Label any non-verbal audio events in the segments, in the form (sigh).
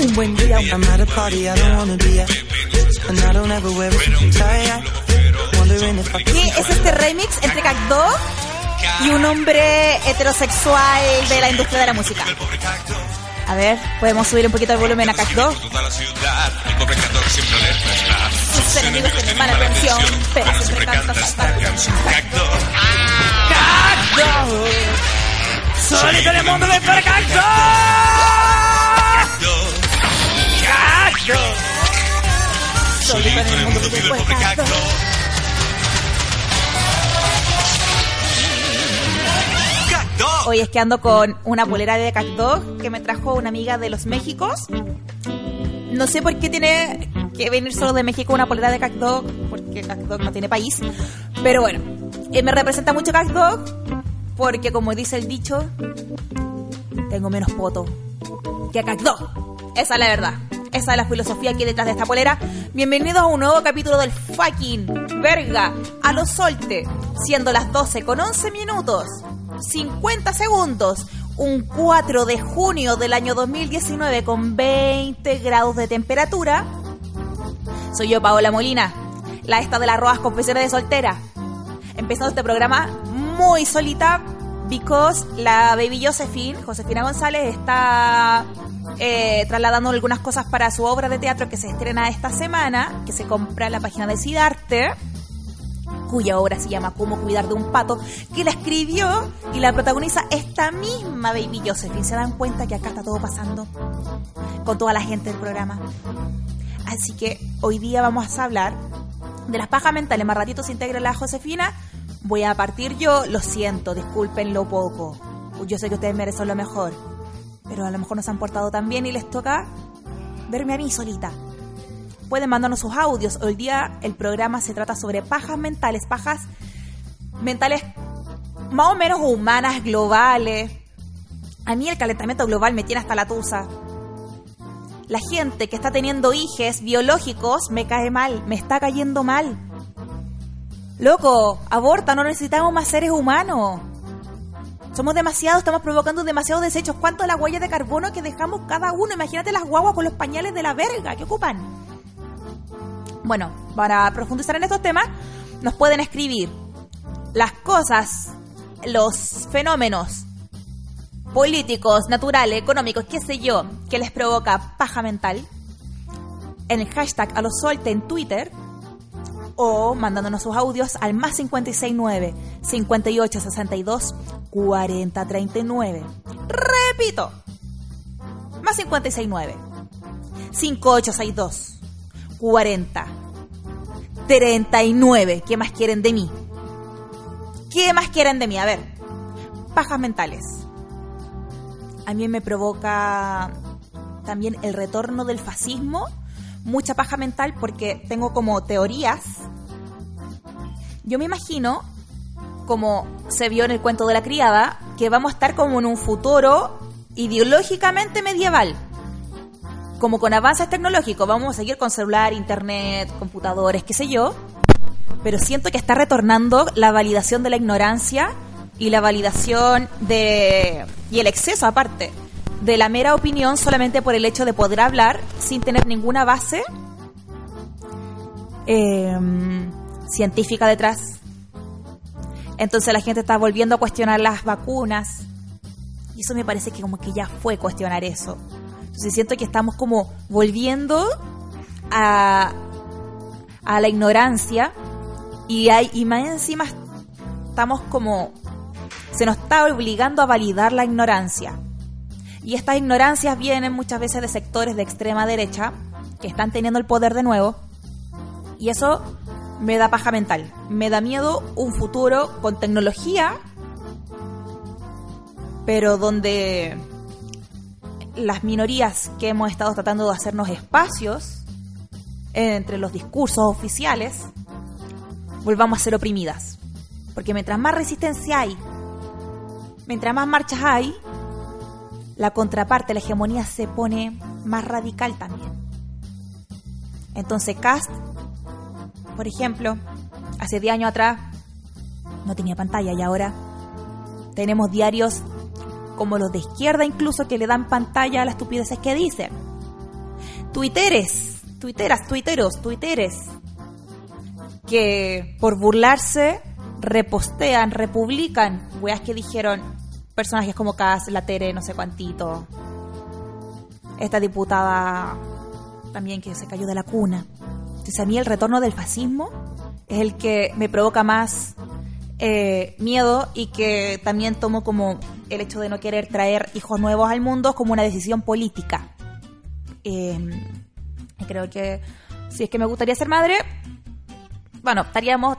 un buen día. I'm at a party I don't wanna be at. And I don't ever wear a suit and tie. Wondering if I ¿Qué es este remix entre Cat Dog y un hombre heterosexual de la industria de la música? A ver, podemos subir un poquito el volumen a está. Sus enemigos tienen mala atención, pero siempre canta. Cat Dog. Solito en el mundo de Solito en el mundo pobre Dog. Cat Dog. Hoy es que ando con una polera de Cat Dog que me trajo una amiga de los Méxicos. No sé por qué tiene que venir solo de México una polera de Cat Dog, porque Cat Dog no tiene país. Pero bueno, eh, me representa mucho Cat Dog, porque como dice el dicho, tengo menos poto que Cat Dog. Esa es la verdad. Esa es la filosofía que hay detrás de esta polera. Bienvenidos a un nuevo capítulo del fucking verga a los solte, siendo las 12 con 11 minutos, 50 segundos, un 4 de junio del año 2019 con 20 grados de temperatura. Soy yo, Paola Molina, la esta de las rojas confesiones de soltera. Empezando este programa muy solita, because la baby Josephine, Josefina González, está eh, trasladando algunas cosas para su obra de teatro que se estrena esta semana, que se compra en la página de Sidarte, cuya obra se llama Cómo cuidar de un pato, que la escribió y la protagoniza esta misma baby Josephine. ¿Se dan cuenta que acá está todo pasando con toda la gente del programa? Así que hoy día vamos a hablar de las pajas mentales. Más ratito se integra la Josefina. Voy a partir yo. Lo siento, disculpen lo poco. Yo sé que ustedes merecen lo mejor. Pero a lo mejor no se han portado tan bien y les toca verme a mí solita. Pueden mandarnos sus audios. Hoy día el programa se trata sobre pajas mentales. Pajas mentales más o menos humanas, globales. A mí el calentamiento global me tiene hasta la tusa la gente que está teniendo hijes biológicos me cae mal, me está cayendo mal. Loco, aborta, no necesitamos más seres humanos. Somos demasiados, estamos provocando demasiados desechos. ¿Cuánto es la huella de carbono que dejamos cada uno? Imagínate las guaguas con los pañales de la verga que ocupan. Bueno, para profundizar en estos temas, nos pueden escribir las cosas, los fenómenos políticos, naturales, económicos, qué sé yo, que les provoca paja mental, en el hashtag a los solte en Twitter o mandándonos sus audios al más 569 5862 4039. Repito, más 569 5862 40 39. ¿Qué más quieren de mí? ¿Qué más quieren de mí? A ver, pajas mentales a mí me provoca también el retorno del fascismo, mucha paja mental porque tengo como teorías. Yo me imagino, como se vio en el cuento de la criada, que vamos a estar como en un futuro ideológicamente medieval. Como con avances tecnológicos, vamos a seguir con celular, internet, computadores, qué sé yo. Pero siento que está retornando la validación de la ignorancia y la validación de y el exceso aparte de la mera opinión solamente por el hecho de poder hablar sin tener ninguna base eh, científica detrás. Entonces la gente está volviendo a cuestionar las vacunas y eso me parece que como que ya fue cuestionar eso. Entonces siento que estamos como volviendo a, a la ignorancia y, hay, y más encima estamos como se nos está obligando a validar la ignorancia. Y estas ignorancias vienen muchas veces de sectores de extrema derecha que están teniendo el poder de nuevo. Y eso me da paja mental. Me da miedo un futuro con tecnología, pero donde las minorías que hemos estado tratando de hacernos espacios entre los discursos oficiales, volvamos a ser oprimidas. Porque mientras más resistencia hay mientras más marchas hay, la contraparte, la hegemonía se pone más radical también. Entonces Cast, por ejemplo, hace 10 años atrás no tenía pantalla y ahora tenemos diarios como los de izquierda incluso que le dan pantalla a las estupideces que dicen. tuiteres, tuiteras, tuiteros, tuiteres, que por burlarse repostean, republican weas que dijeron personajes como Cas, La Tere, no sé cuantito. Esta diputada también que se cayó de la cuna. Entonces a mí el retorno del fascismo es el que me provoca más eh, miedo y que también tomo como el hecho de no querer traer hijos nuevos al mundo como una decisión política. Eh, creo que si es que me gustaría ser madre, bueno, estaríamos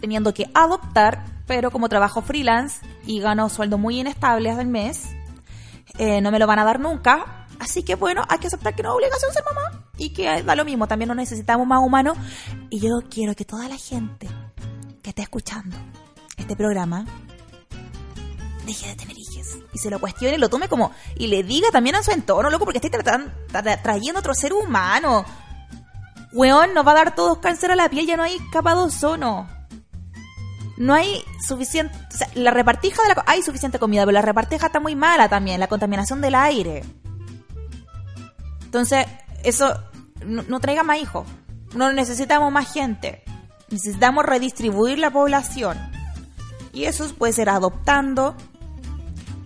teniendo que adoptar, pero como trabajo freelance y gano sueldo muy inestable al mes, eh, no me lo van a dar nunca. Así que bueno, hay que aceptar que no es obligación ser mamá y que da lo mismo, también no necesitamos más humanos. Y yo quiero que toda la gente que esté escuchando este programa deje de tener hijos y se lo cuestione y lo tome como y le diga también a su entorno, loco, porque tratando, tra- trayendo otro ser humano. Weón, nos va a dar todos cáncer a la piel, ya no hay capa de ozono. No hay suficiente, la repartija de la hay suficiente comida, pero la repartija está muy mala también, la contaminación del aire. Entonces, eso no, no traiga más hijos. No necesitamos más gente. Necesitamos redistribuir la población. Y eso puede ser adoptando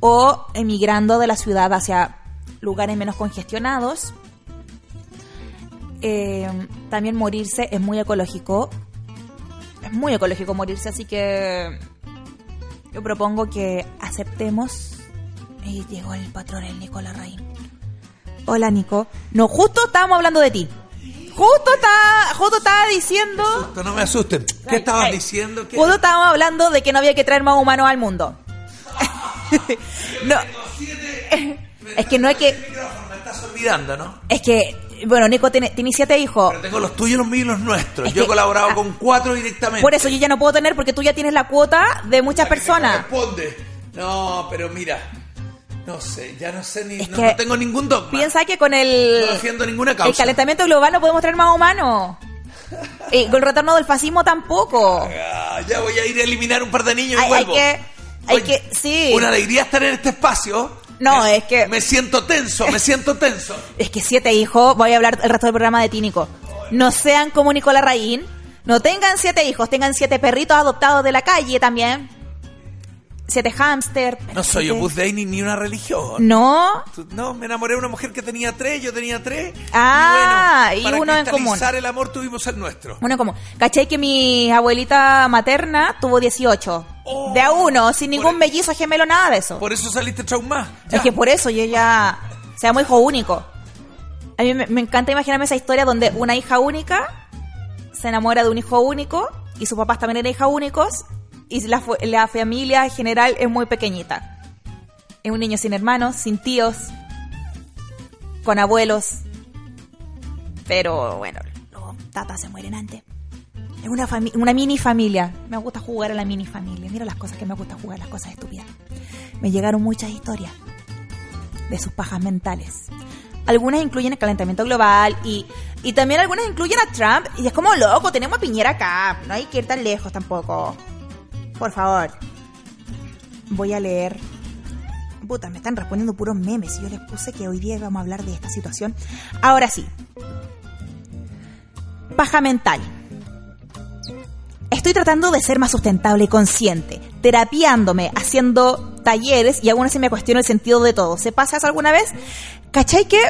o emigrando de la ciudad hacia lugares menos congestionados. Eh, también morirse es muy ecológico. Es muy ecológico morirse, así que yo propongo que aceptemos. Y llegó el patrón, el Nicolás Raín. Hola, Nico. No, justo estábamos hablando de ti. Justo está, justo estaba diciendo. No me asusten. ¿Qué estabas diciendo? ¿Qué? Justo estábamos hablando de que no había que traer más humanos al mundo. (laughs) no. (laughs) Es que no es que. micrófono, me estás olvidando, ¿no? Es que. Bueno, Nico tiene, tiene siete hijos. Pero tengo los tuyos, los míos y los nuestros. Es Yo he colaborado ah, con cuatro directamente. Por eso yo ya no puedo tener porque tú ya tienes la cuota de muchas personas. corresponde. No, pero mira. No sé, ya no sé ni. No, tengo ningún dogma. Piensa que con el. No defiendo ninguna causa. El calentamiento global no podemos traer más humanos. (laughs) Y con el retorno del fascismo tampoco. Ah, ya voy a ir a eliminar un par de niños y Hay, hay vuelvo. que. Hay Oye, que. Sí. Una alegría estar en este espacio. No, Me- es que- Me siento tenso, me (laughs) siento tenso. Es que siete hijos, voy a hablar el resto del programa de ti, Nico. No sean como Nicolás Raín, no tengan siete hijos, tengan siete perritos adoptados de la calle también. Siete hámster. No soy Opus Dei ni, ni una religión. No, No, me enamoré de una mujer que tenía tres, yo tenía tres. Ah, y bueno, uno para en común. cristalizar el amor tuvimos el nuestro. bueno, como, ¿cachai que mi abuelita materna tuvo 18? Oh. de a uno, sin ningún Por- mellizo gemelo, nada de eso. Por eso saliste traumada. Es que por eso yo ya seamos hijo único. A mí me, me encanta imaginarme esa historia donde una hija única se enamora de un hijo único y sus papás también eran hijas únicos y la, la familia en general es muy pequeñita. Es un niño sin hermanos, sin tíos, con abuelos. Pero bueno, los tatas se mueren antes. Es una, una mini familia. Me gusta jugar a la mini familia. Mira las cosas que me gusta jugar, las cosas estúpidas. Me llegaron muchas historias de sus pajas mentales. Algunas incluyen el calentamiento global y, y también algunas incluyen a Trump. Y es como loco, tenemos a Piñera acá. No hay que ir tan lejos tampoco. Por favor. Voy a leer. Puta, me están respondiendo puros memes. Y yo les puse que hoy día vamos a hablar de esta situación. Ahora sí. Paja mental. Estoy tratando de ser más sustentable y consciente, terapiándome, haciendo talleres y aún así me cuestiono el sentido de todo. ¿Se pasa eso alguna vez? ¿Cachai que?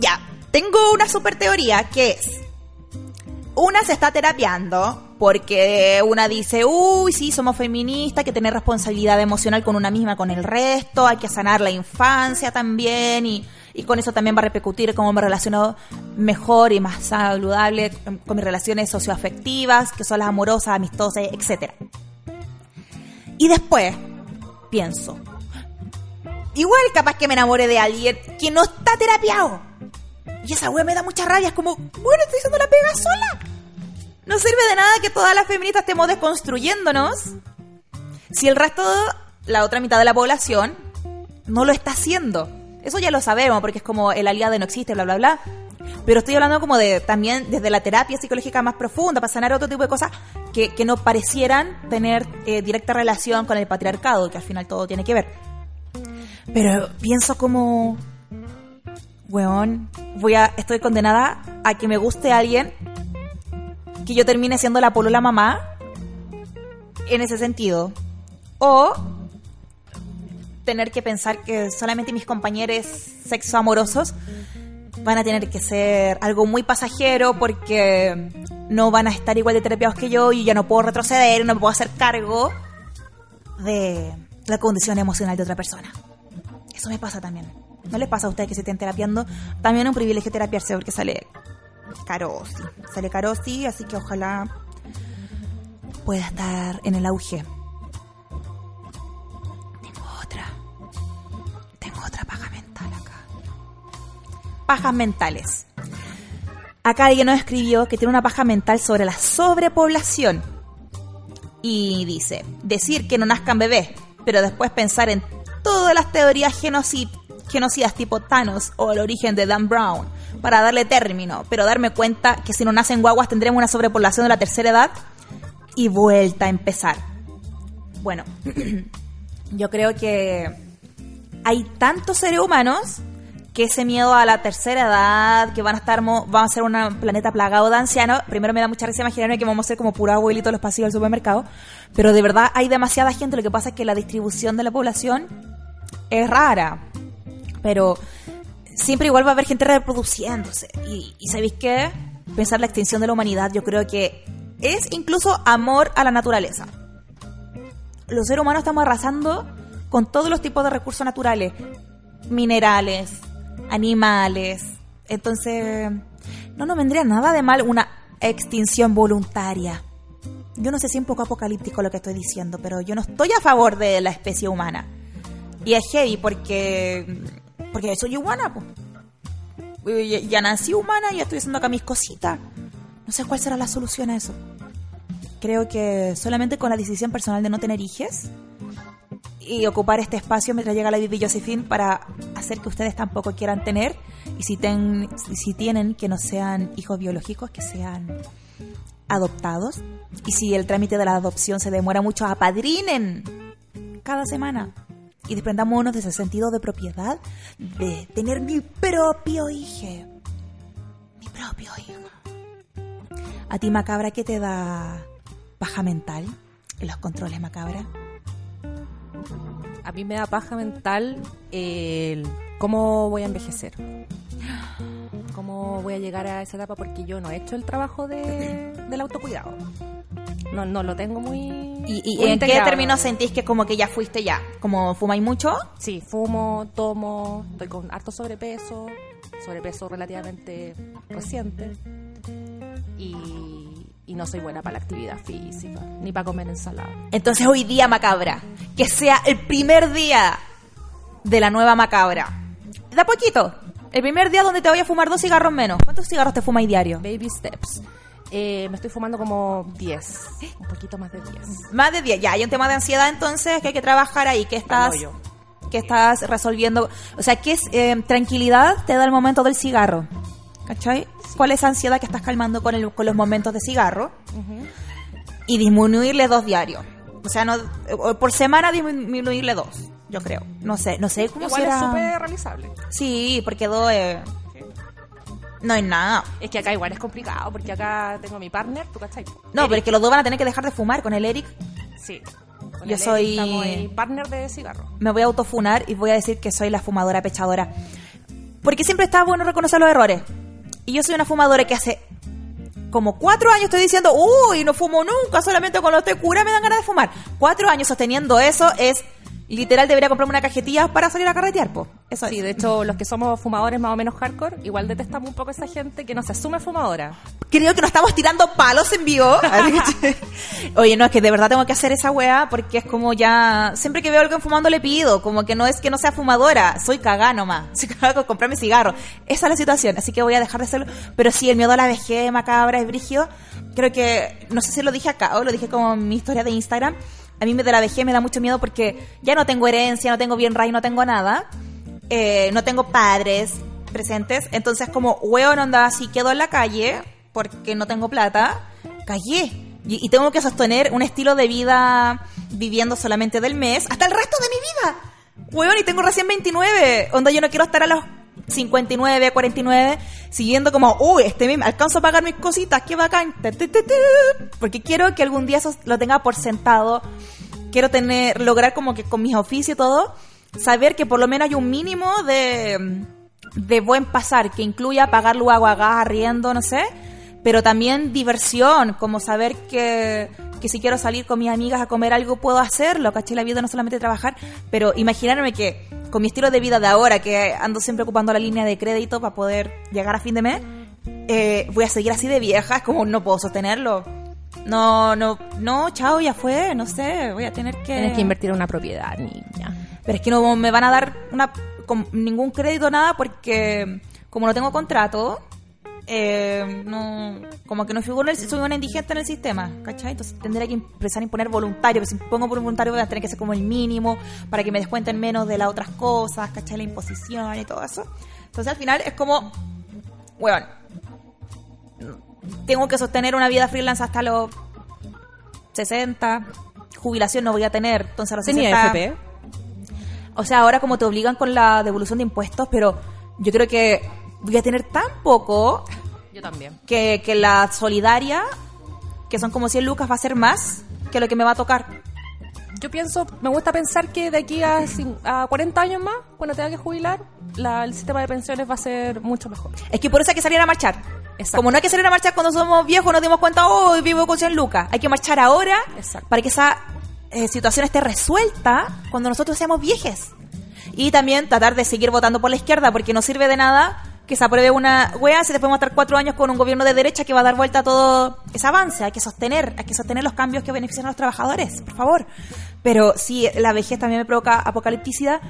Ya, tengo una super teoría que es, una se está terapiando porque una dice, uy, sí, somos feministas, hay que tener responsabilidad emocional con una misma, con el resto, hay que sanar la infancia también y, y con eso también va a repercutir cómo me relaciono mejor y más saludable con mis relaciones socioafectivas, que son las amorosas, amistosas, etc. Y después pienso, igual capaz que me enamore de alguien que no está terapiado. Y esa wea me da mucha rabia, es como, bueno, estoy haciendo la pega sola. No sirve de nada que todas las feministas estemos desconstruyéndonos si el resto, la otra mitad de la población, no lo está haciendo. Eso ya lo sabemos, porque es como el aliado no existe, bla, bla, bla. Pero estoy hablando como de también desde la terapia psicológica más profunda, para sanar otro tipo de cosas que, que no parecieran tener eh, directa relación con el patriarcado, que al final todo tiene que ver. Pero pienso como, weón, voy a, estoy condenada a que me guste alguien que yo termine siendo la polola mamá en ese sentido. O tener que pensar que solamente mis compañeros sexo amorosos van a tener que ser algo muy pasajero porque no van a estar igual de terapiados que yo y ya no puedo retroceder, no me puedo hacer cargo de la condición emocional de otra persona. Eso me pasa también. ¿No les pasa a ustedes que se estén terapiando? También es un privilegio terapiarse porque sale caro, sí. Sale caro, sí, así que ojalá pueda estar en el auge. Tengo otra. Tengo otra paja mental acá. Pajas mentales. Acá alguien nos escribió que tiene una paja mental sobre la sobrepoblación. Y dice, decir que no nazcan bebés, pero después pensar en todas las teorías genocid genocidas tipo Thanos o el origen de Dan Brown para darle término, pero darme cuenta que si no nacen guaguas tendremos una sobrepoblación de la tercera edad y vuelta a empezar. Bueno, (clears throat) yo creo que hay tantos seres humanos que ese miedo a la tercera edad, que van a estar, mo- vamos a ser un planeta plagado de ancianos, primero me da mucha risa imaginarme que vamos a ser como puro abuelito los pasillos del supermercado, pero de verdad hay demasiada gente, lo que pasa es que la distribución de la población es rara, pero siempre igual va a haber gente reproduciéndose. Y, ¿sabéis qué? Pensar la extinción de la humanidad yo creo que es incluso amor a la naturaleza. Los seres humanos estamos arrasando con todos los tipos de recursos naturales, minerales, animales. Entonces, no nos vendría nada de mal una extinción voluntaria. Yo no sé si es un poco apocalíptico lo que estoy diciendo, pero yo no estoy a favor de la especie humana. Y es heavy porque. Porque soy humana, pues. Ya, ya nací humana ya estoy haciendo acá mis cositas. No sé cuál será la solución a eso. Creo que solamente con la decisión personal de no tener hijos y ocupar este espacio mientras llega la Bibi Josephine para hacer que ustedes tampoco quieran tener y si, ten, si tienen que no sean hijos biológicos, que sean adoptados y si el trámite de la adopción se demora mucho, apadrinen cada semana y desprendámonos de ese sentido de propiedad de tener mi propio hijo. Mi propio hijo. A ti, Macabra, ¿qué te da paja mental en los controles, Macabra? A mí me da paja mental el cómo voy a envejecer. Cómo voy a llegar a esa etapa porque yo no he hecho el trabajo de, del autocuidado. No, no lo tengo muy. ¿Y, y muy en qué términos sentís que como que ya fuiste ya? ¿Como fumáis mucho? Sí, fumo, tomo, estoy con harto sobrepeso, sobrepeso relativamente reciente. Y, y no soy buena para la actividad física, ni para comer ensalada. Entonces hoy día, Macabra, que sea el primer día de la nueva Macabra. Da poquito. El primer día donde te voy a fumar dos cigarros menos. ¿Cuántos cigarros te fumas diario? Baby steps. Eh, me estoy fumando como 10, un poquito más de 10. Más de 10. Ya, hay un tema de ansiedad entonces que hay que trabajar ahí. que estás, que estás resolviendo? O sea, ¿qué es, eh, tranquilidad te da el momento del cigarro? ¿Cachai? ¿Cuál es esa ansiedad que estás calmando con, el, con los momentos de cigarro? Y disminuirle dos diarios. O sea, no, por semana disminuirle dos, yo creo. No sé, no sé cómo Igual será. es súper realizable. Sí, porque dos. No hay nada. Es que acá igual es complicado, porque acá tengo a mi partner, ¿tú cachai? No, Eric. pero es que los dos van a tener que dejar de fumar con el Eric. Sí. Con Yo el soy- Eric partner de cigarro. Me voy a autofunar y voy a decir que soy la fumadora pechadora. Porque siempre está bueno reconocer los errores. Y yo soy una fumadora que hace como cuatro años estoy diciendo, uy, no fumo nunca, solamente cuando estoy cura me dan ganas de fumar. Cuatro años sosteniendo eso es, literal, debería comprarme una cajetilla para salir a carretear, po. Eso Sí, es. de hecho, los que somos fumadores más o menos hardcore, igual detestamos un poco a esa gente que no se asume fumadora. Creo que nos estamos tirando palos en vivo. (laughs) Oye, no, es que de verdad tengo que hacer esa weá porque es como ya. Siempre que veo a alguien fumando le pido. Como que no es que no sea fumadora, soy cagá nomás. (laughs) Soy cagá con comprarme cigarro. Esa es la situación, así que voy a dejar de hacerlo. Pero sí, el miedo a la vejez macabra es brigio. Creo que. No sé si lo dije acá o lo dije como en mi historia de Instagram. A mí de la vejez me da mucho miedo porque ya no tengo herencia, no tengo bien ray, no tengo nada. Eh, no tengo padres presentes. Entonces, como weón onda, si quedo en la calle porque no tengo plata, callé. Y, tengo que sostener un estilo de vida viviendo solamente del mes hasta el resto de mi vida. Weón, y tengo recién 29. Onda, yo no quiero estar a los 59, 49, siguiendo como, uy, este mes me alcanzo a pagar mis cositas, qué bacán, porque quiero que algún día eso lo tenga por sentado, quiero tener, lograr como que con mis oficios y todo, saber que por lo menos hay un mínimo de, de buen pasar, que incluya pagar luego a gas, arriendo, no sé, pero también diversión, como saber que, que si quiero salir con mis amigas a comer algo puedo hacerlo, ¿cachai? La vida no solamente trabajar, pero imaginarme que con mi estilo de vida de ahora, que ando siempre ocupando la línea de crédito para poder llegar a fin de mes, eh, voy a seguir así de vieja, es como no puedo sostenerlo. No, no, no, chao, ya fue, no sé, voy a tener que... Tienes que invertir en una propiedad, niña. Pero es que no me van a dar una, con ningún crédito, nada, porque como no tengo contrato, eh, no, como que no figuro, en el- soy una indigente en el sistema, ¿cachai? Entonces tendría que empezar a imponer voluntario, pero si pongo por voluntario voy a tener que ser como el mínimo para que me descuenten menos de las otras cosas, ¿cachai? La imposición y todo eso. Entonces al final es como, bueno, tengo que sostener una vida freelance hasta los 60, jubilación no voy a tener, entonces a los ¿Tenía 60... FP? O sea, ahora como te obligan con la devolución de impuestos, pero yo creo que voy a tener tan poco Yo también. que, que la solidaria, que son como 100 lucas, va a ser más que lo que me va a tocar. Yo pienso, me gusta pensar que de aquí a, a 40 años más, cuando tenga que jubilar, la- el sistema de pensiones va a ser mucho mejor. Es que por eso hay que salir a marchar. Exacto. Como no hay que salir a marchar cuando somos viejos, nos dimos cuenta, oh, vivo con 100 lucas. Hay que marchar ahora Exacto. para que esa eh, situación esté resuelta cuando nosotros seamos viejes. Y también tratar de seguir votando por la izquierda, porque no sirve de nada que se apruebe una wea si después vamos a estar cuatro años con un gobierno de derecha que va a dar vuelta a todo ese avance. Hay que sostener, hay que sostener los cambios que benefician a los trabajadores, por favor. Pero sí, la vejez también me provoca apocalipticidad.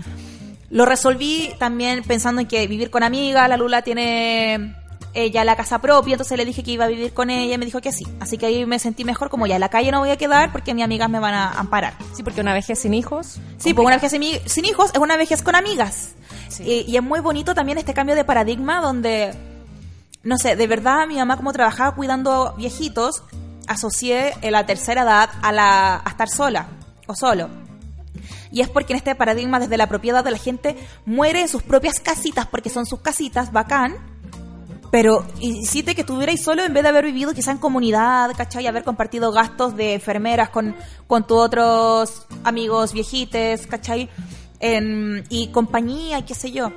Lo resolví también pensando en que vivir con amigas, la Lula tiene ella la casa propia, entonces le dije que iba a vivir con ella y me dijo que sí. Así que ahí me sentí mejor, como ya en la calle no voy a quedar porque mis amigas me van a amparar. Sí, porque una vejez sin hijos. Sí, pues una vejez sin, sin hijos es una vejez con amigas. Sí. Y, y es muy bonito también este cambio de paradigma donde, no sé, de verdad mi mamá como trabajaba cuidando viejitos, asocié la tercera edad a, la, a estar sola o solo. Y es porque en este paradigma desde la propiedad de la gente muere en sus propias casitas porque son sus casitas, bacán. Pero hiciste que estuvierais solo en vez de haber vivido quizá en comunidad, ¿cachai? Haber compartido gastos de enfermeras con, con tus otros amigos viejites, ¿cachai? En- y compañía qué sé yo.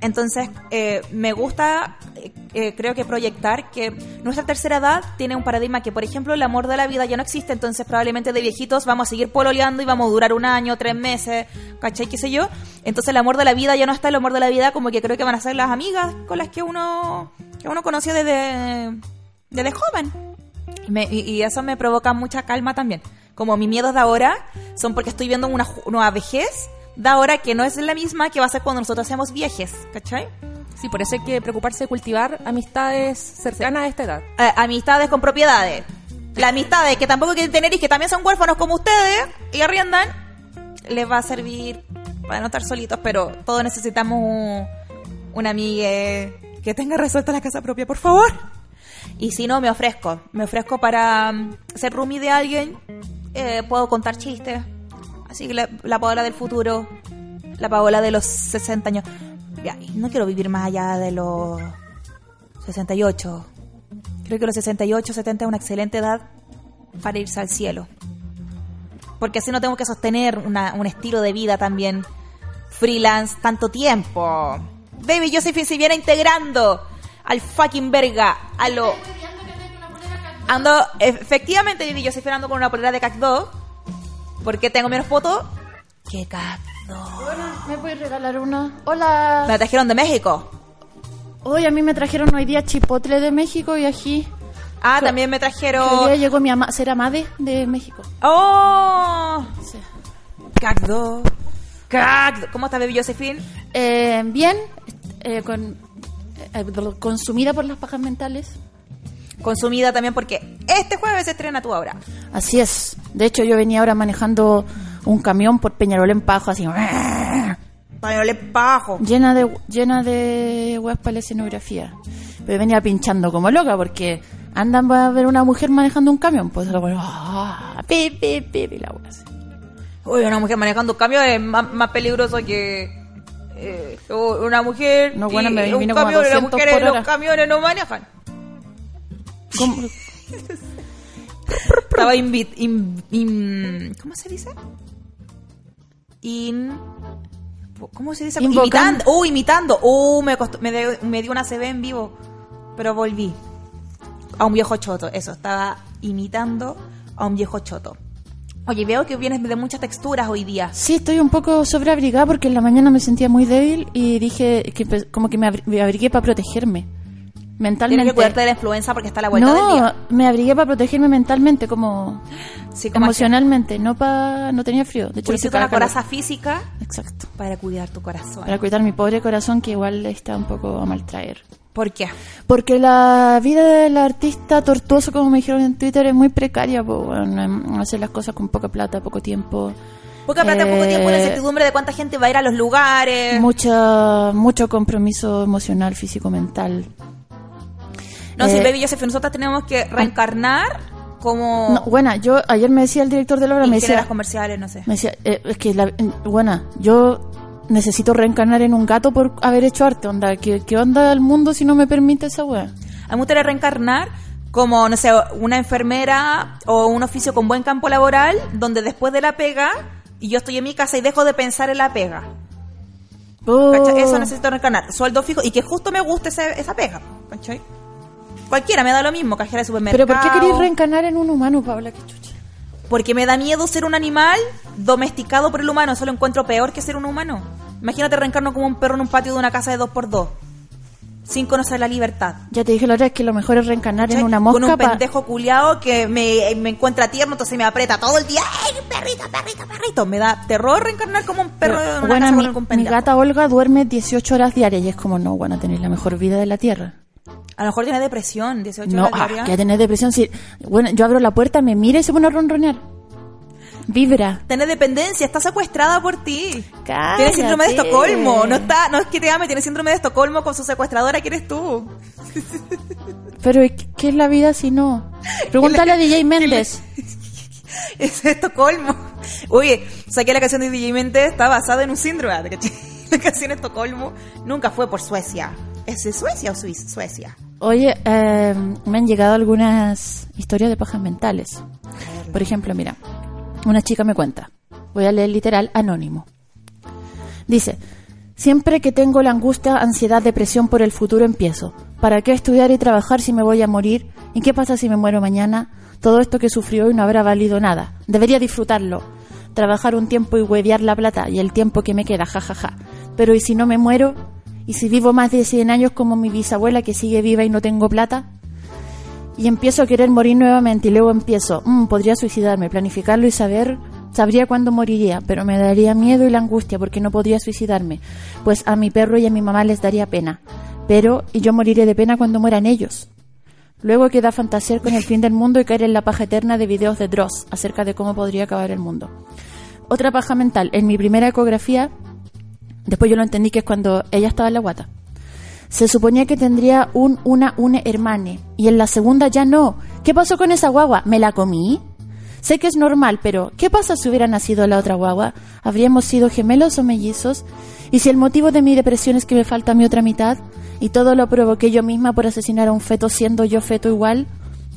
Entonces, eh, me gusta, eh, eh, creo que proyectar que nuestra tercera edad tiene un paradigma que, por ejemplo, el amor de la vida ya no existe, entonces probablemente de viejitos vamos a seguir pololeando y vamos a durar un año, tres meses, ¿cachai? ¿Qué sé yo? Entonces el amor de la vida ya no está, el amor de la vida como que creo que van a ser las amigas con las que uno, que uno conoció desde, desde joven. Me- y- eso me provoca mucha calma también. Como mis miedos de ahora son porque estoy viendo una, una vejez de ahora que no es la misma que va a ser cuando nosotros seamos viejes, ¿cachai? Sí, por eso hay que preocuparse de cultivar amistades cercanas a esta edad. Eh, amistades con propiedades. Las amistades que tampoco quieren tener y que también son huérfanos como ustedes y arriendan, les va a servir para no estar solitos, pero todos necesitamos un, una amiga que tenga resuelta la casa propia, por favor. Y si no, me ofrezco. Me ofrezco para mm, ser roomie de alguien. Eh, puedo contar chistes. Así que la, la Paola del futuro, la Paola de los 60 años. Ya, no quiero vivir más allá de los 68. Creo que los 68, 70 es una excelente edad para irse al cielo. Porque así no tengo que sostener una- un estilo de vida también freelance tanto tiempo. Baby Josephine se viene integrando al fucking verga, a lo... Ando, efectivamente, Baby Josephine ando con una polera de CAC2. Porque tengo menos fotos que CAC2. ¿Me puedes regalar una? Hola. Me la trajeron de México. Hoy a mí me trajeron hoy día chipotle de México y ají. Ah, también me Hoy día trajeron... llegó mi ama ser amade de México. ¡Oh! Sí. CAC2. CAC2. ¿Cómo está Baby Josephine? Eh, bien, eh, con, eh, consumida por las pajas mentales. Consumida también porque este jueves se estrena tu obra. Así es. De hecho, yo venía ahora manejando un camión por Peñarol en Pajo, así. Para le pajo. Llena de, llena de weas para la escenografía. Pero venía pinchando como loca porque andan a ver una mujer manejando un camión. Pues la wea, ah, pi, pi, pi, pi, la wea así. Uy, una mujer manejando un cambio es más, más peligroso que eh, una mujer No, bueno, y me un vino como a camión, las 200 mujeres en los camiones no manejan. ¿Cómo? Estaba invi- in- in- ¿Cómo se dice? In... ¿Cómo se dice? Invocando. Imitando. Uh, imitando. Uh, me, costó- me, de- me dio una CB en vivo. Pero volví. A un viejo choto. Eso, estaba imitando a un viejo choto. Oye, veo que vienes de muchas texturas hoy día. Sí, estoy un poco sobreabrigada porque en la mañana me sentía muy débil y dije que pe- como que me, abri- me abrigué para protegerme. Mentalmente. Tienes que cuidarte de la influenza porque está a la vuelta del no, día. me abrigué para protegerme mentalmente, como Sí, como emocionalmente, no pa, no tenía frío. De hecho, Pusiste una coraza calor. física Exacto. para cuidar tu corazón. Para cuidar mi pobre corazón que igual está un poco a maltraer. ¿Por qué? Porque la vida del artista tortuoso, como me dijeron en Twitter, es muy precaria. Bueno, em, hacer las cosas con poca plata, poco tiempo. Poca plata, poco tiempo, la Eh, incertidumbre de cuánta gente va a ir a los lugares. Mucha, mucho compromiso emocional, físico, mental. No, Eh, Baby Joseph, nosotros tenemos que reencarnar como No, bueno, yo ayer me decía el director de la obra, me decía, comerciales, no sé. me decía eh, es que, la, en- buena, yo necesito reencarnar en un gato por haber hecho arte. Onda, ¿qué, qué onda el mundo si no me permite esa wea? A mí me gustaría reencarnar como, no sé, una enfermera o un oficio con buen campo laboral, donde después de la pega, y yo estoy en mi casa y dejo de pensar en la pega. Oh. Eso necesito reencarnar. Sueldo fijo y que justo me guste ese- esa pega. ¿Cachai? Cualquiera, me da lo mismo, cajera de supermercado. Pero ¿por qué queréis reencarnar en un humano, Paula? Qué chucha. Porque me da miedo ser un animal domesticado por el humano. Eso lo encuentro peor que ser un humano. Imagínate reencarno como un perro en un patio de una casa de dos por dos. Sin conocer la libertad. Ya te dije la otra vez que lo mejor es reencarnar en una Con mosca un pa- pendejo culiao que me, me encuentra tierno, entonces me aprieta todo el día. ¡Ay, perrito, perrito, perrito! Me da terror reencarnar como un perro en una Bueno, casa mi, con gata Olga duerme 18 horas diarias y es como, no, bueno, tener la mejor vida de la tierra. A lo mejor tiene depresión, 18 No, horas ah, que tener depresión. Si, bueno, yo abro la puerta, me mira y se pone a ronronear. Vibra. Tiene dependencia, está secuestrada por ti. Cállate. Tiene síndrome de Estocolmo. No está, no es que te ame, tiene síndrome de Estocolmo con su secuestradora que eres tú. (laughs) Pero ¿y ¿qué es la vida si no? Pregúntale (laughs) a DJ Méndez. (laughs) Es Estocolmo. Oye, saqué la canción de DJ Mente, está basada en un síndrome. ¿te cachai? (laughs) La canción Estocolmo nunca fue por Suecia. ¿Es de Suecia o Suiza? Suecia. Oye, eh, me han llegado algunas historias de pajas mentales. Por ejemplo, mira, una chica me cuenta, voy a leer literal anónimo. Dice, siempre que tengo la angustia, ansiedad, depresión por el futuro empiezo. ¿Para qué estudiar y trabajar si me voy a morir? ¿Y qué pasa si me muero mañana? Todo esto que sufrió hoy no habrá valido nada. Debería disfrutarlo. Trabajar un tiempo y huevear la plata y el tiempo que me queda, jajaja. Pero ¿y si no me muero? ¿Y si vivo más de 100 años como mi bisabuela que sigue viva y no tengo plata? Y empiezo a querer morir nuevamente y luego empiezo, "Mm, podría suicidarme, planificarlo y saber, sabría cuándo moriría, pero me daría miedo y la angustia porque no podría suicidarme, pues a mi perro y a mi mamá les daría pena. Pero, y yo moriré de pena cuando mueran ellos. Luego queda fantasear con el fin del mundo y caer en la paja eterna de videos de Dross acerca de cómo podría acabar el mundo. Otra paja mental, en mi primera ecografía, después yo lo entendí que es cuando ella estaba en la guata. Se suponía que tendría un una une hermane y en la segunda ya no. ¿Qué pasó con esa guagua? ¿Me la comí? Sé que es normal, pero ¿qué pasa si hubiera nacido la otra guagua? ¿Habríamos sido gemelos o mellizos? ¿Y si el motivo de mi depresión es que me falta mi otra mitad? ¿Y todo lo provoqué yo misma por asesinar a un feto siendo yo feto igual?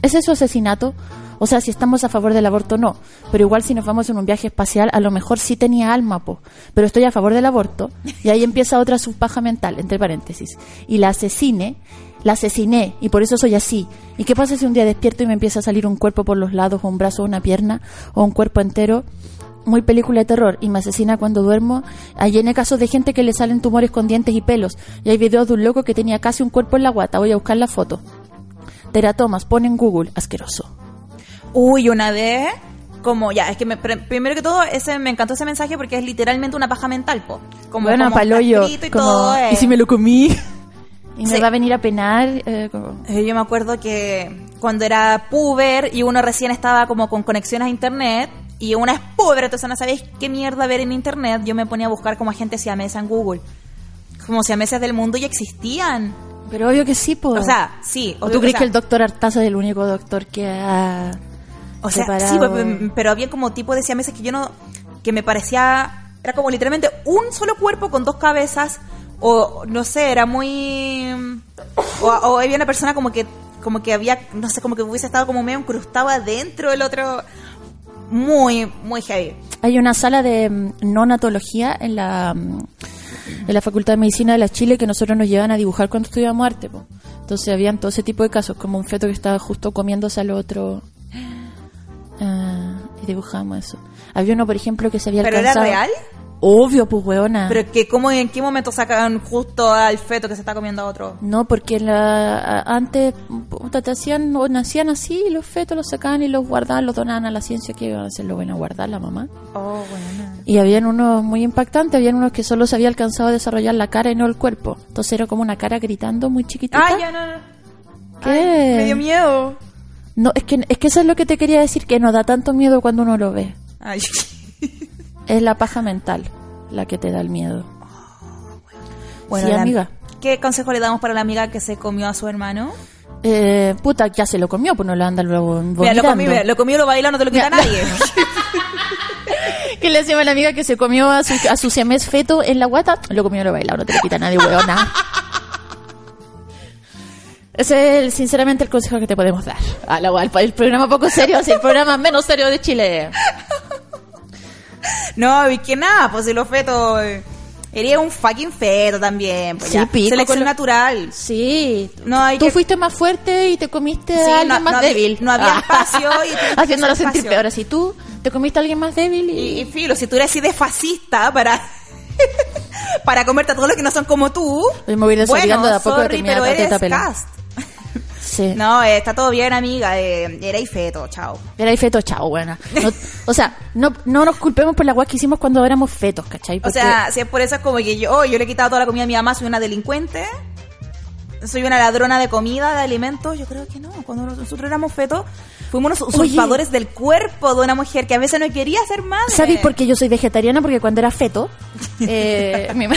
¿Es eso asesinato? O sea, si estamos a favor del aborto, no. Pero igual si nos vamos en un viaje espacial, a lo mejor sí tenía alma, po. Pero estoy a favor del aborto. Y ahí empieza otra subpaja mental, entre paréntesis. Y la asesine, la asesiné, y por eso soy así. ¿Y qué pasa si un día despierto y me empieza a salir un cuerpo por los lados, o un brazo, o una pierna, o un cuerpo entero? Muy película de terror, y me asesina cuando duermo. Hay en casos de gente que le salen tumores con dientes y pelos. Y hay videos de un loco que tenía casi un cuerpo en la guata. Voy a buscar la foto. Teratomas, pon en Google, asqueroso. Uy, una vez, como ya, es que me- pr- primero que todo, ese me encantó ese mensaje porque es literalmente una paja mental, po. Como, bueno, como paloyo. y como, todo, eh. ¿Y si me lo comí? (laughs) y me Sí. va a venir a penar. eh, como- Eh, Yo me acuerdo que cuando era puber y uno recién estaba como con conexiones a internet y una es puber, entonces no sabéis qué mierda ver en internet, yo me ponía a buscar como agentes siamesa en Google. Como siameses del mundo y existían. Pero obvio que sí, po. O sea, sí. ¿O obvio- tú crees o sea, que el doctor Artaza es el único doctor que ha O sea, separado? sí, pero, pero había como tipo de siameses que yo no... que me parecía Era como literalmente un solo cuerpo con dos cabezas. O no sé, era muy. O, o había una persona como que. Como que había. No sé, como que hubiese estado como medio incrustado adentro del otro. Muy, muy heavy. Hay una sala de mm, neonatología en la, mm, en la Facultad de Medicina de la Chile que nosotros nos llevan a dibujar cuando estudiábamos arte. po. Entonces habían todo ese tipo de casos, como un feto que estaba justo comiéndose al otro. Ah, y dibujamos eso. Había uno, por ejemplo, que se había ¿Pero era alcanzado... real? Obvio, pues, weona. Pero que cómo en qué momento sacan justo al feto que se está comiendo a otro. No, porque la, antes te hacían o nacían así y los fetos los sacaban y los guardaban, los donaban a la ciencia que iban a hacer lo van a guardar la mamá. Oh, bueno. Y habían unos muy impactantes, habían unos que solo se había alcanzado a desarrollar la cara y no el cuerpo. Entonces era como una cara gritando muy chiquitita. Ah, ya no, no. ¿Qué? Ay, me dio miedo. No, es que, es que eso es lo que te quería decir, que no da tanto miedo cuando uno lo ve. Ay. (laughs) Es la paja mental la que te da el miedo. Bueno, sí, la- amiga. ¿Qué consejo le damos para la amiga que se comió a su hermano? Eh, puta, ya se lo comió, pues no lo anda luego Mira, lo vomitando. comí, mira, lo comió, lo bailó, no te lo quita Mira. nadie. (laughs) ¿Qué le decimos a la amiga que se comió a su, a su feto en la guata? Lo comió lo bailado, no te lo quita nadie, weona. (laughs) Ese es el- sinceramente el consejo que te podemos dar. A la el, el programa poco serio, es el programa (laughs) menos serio de Chile. no, y que nada, pues si los fetos... eh, Eres un fucking feto también. Pues Sí, ya. pico Selección lo- natural. Sí. No hay Tú que- fuiste más fuerte y te comiste Sí, a alguien no- más no había- débil. no había Ah. espacio y (laughs) Haciéndolo sentir espacio. peor. Así tú te comiste a alguien más débil y... Y, y filo, si tú eres así de fascista para... (laughs) para comerte a todos los que no son como tú. Hoy me voy desolidando bueno, de a poco de sorry, terminar pero eres cast. Sí. No, eh, está todo bien, amiga. Eh, eres feto, chao. Era ahí feto, chao, buena. No- o sea, no, no nos culpemos por la guas que hicimos cuando éramos fetos, ¿cachai? O sea, si es por eso es como que yo, yo le he quitado toda la comida a mi mamá, soy una delincuente. Soy una ladrona de comida, de alimentos. Yo creo que no. Cuando nosotros éramos fetos, fuimos unos usurpadores del cuerpo de una mujer que a veces no quería ser madre. ¿Sabéis por qué yo soy vegetariana? Porque cuando era feto, (laughs) eh, mi, ma-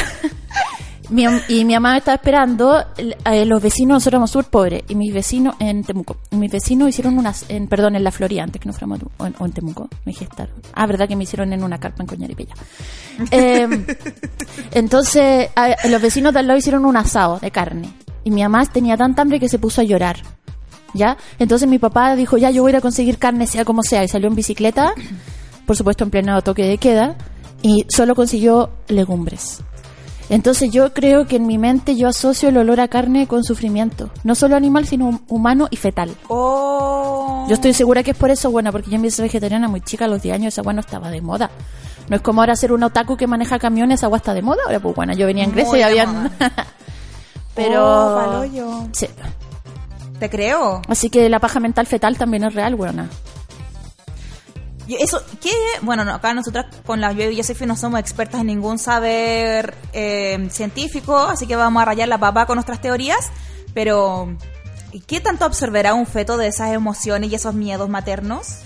mi y mi mamá estaba esperando, eh, los vecinos, nosotros éramos súper pobres, y mis vecinos en Temuco, y mis vecinos hicieron unas, en, perdón, en La Florida, antes que no fuéramos, o en, o en Temuco, me gestaron. Ah, verdad que me hicieron en una carpa en Coñaripella. Eh, (laughs) entonces, a- los vecinos de al lado hicieron un asado de carne, y mi mamá tenía tanta hambre que se puso a llorar. ¿Ya? Entonces mi papá dijo, ya yo voy a ir a conseguir carne sea como sea, y salió en bicicleta, por supuesto en pleno toque de queda, y solo consiguió legumbres. Entonces yo creo que en mi mente yo asocio el olor a carne con sufrimiento, no solo animal, sino hum- humano y fetal. Oh. Yo estoy segura que es por eso, bueno, porque yo empecé vegetariana muy chica, a los 10 años, esa agua no estaba de moda. No es como ahora ser un otaku que maneja camiones, esa agua está de moda. Ahora, pues bueno, yo venía en Grecia y habían... (laughs) Pero... Oh. Sí. Te creo. Así que la paja mental fetal también es real, buena. Yo- Eso, ¿qué? Bueno, no, acá nosotras con la yo y Josefi no somos expertas en ningún saber eh, científico, así que vamos a rayar la papa con nuestras teorías, pero ¿qué tanto absorberá un feto de esas emociones y esos miedos maternos?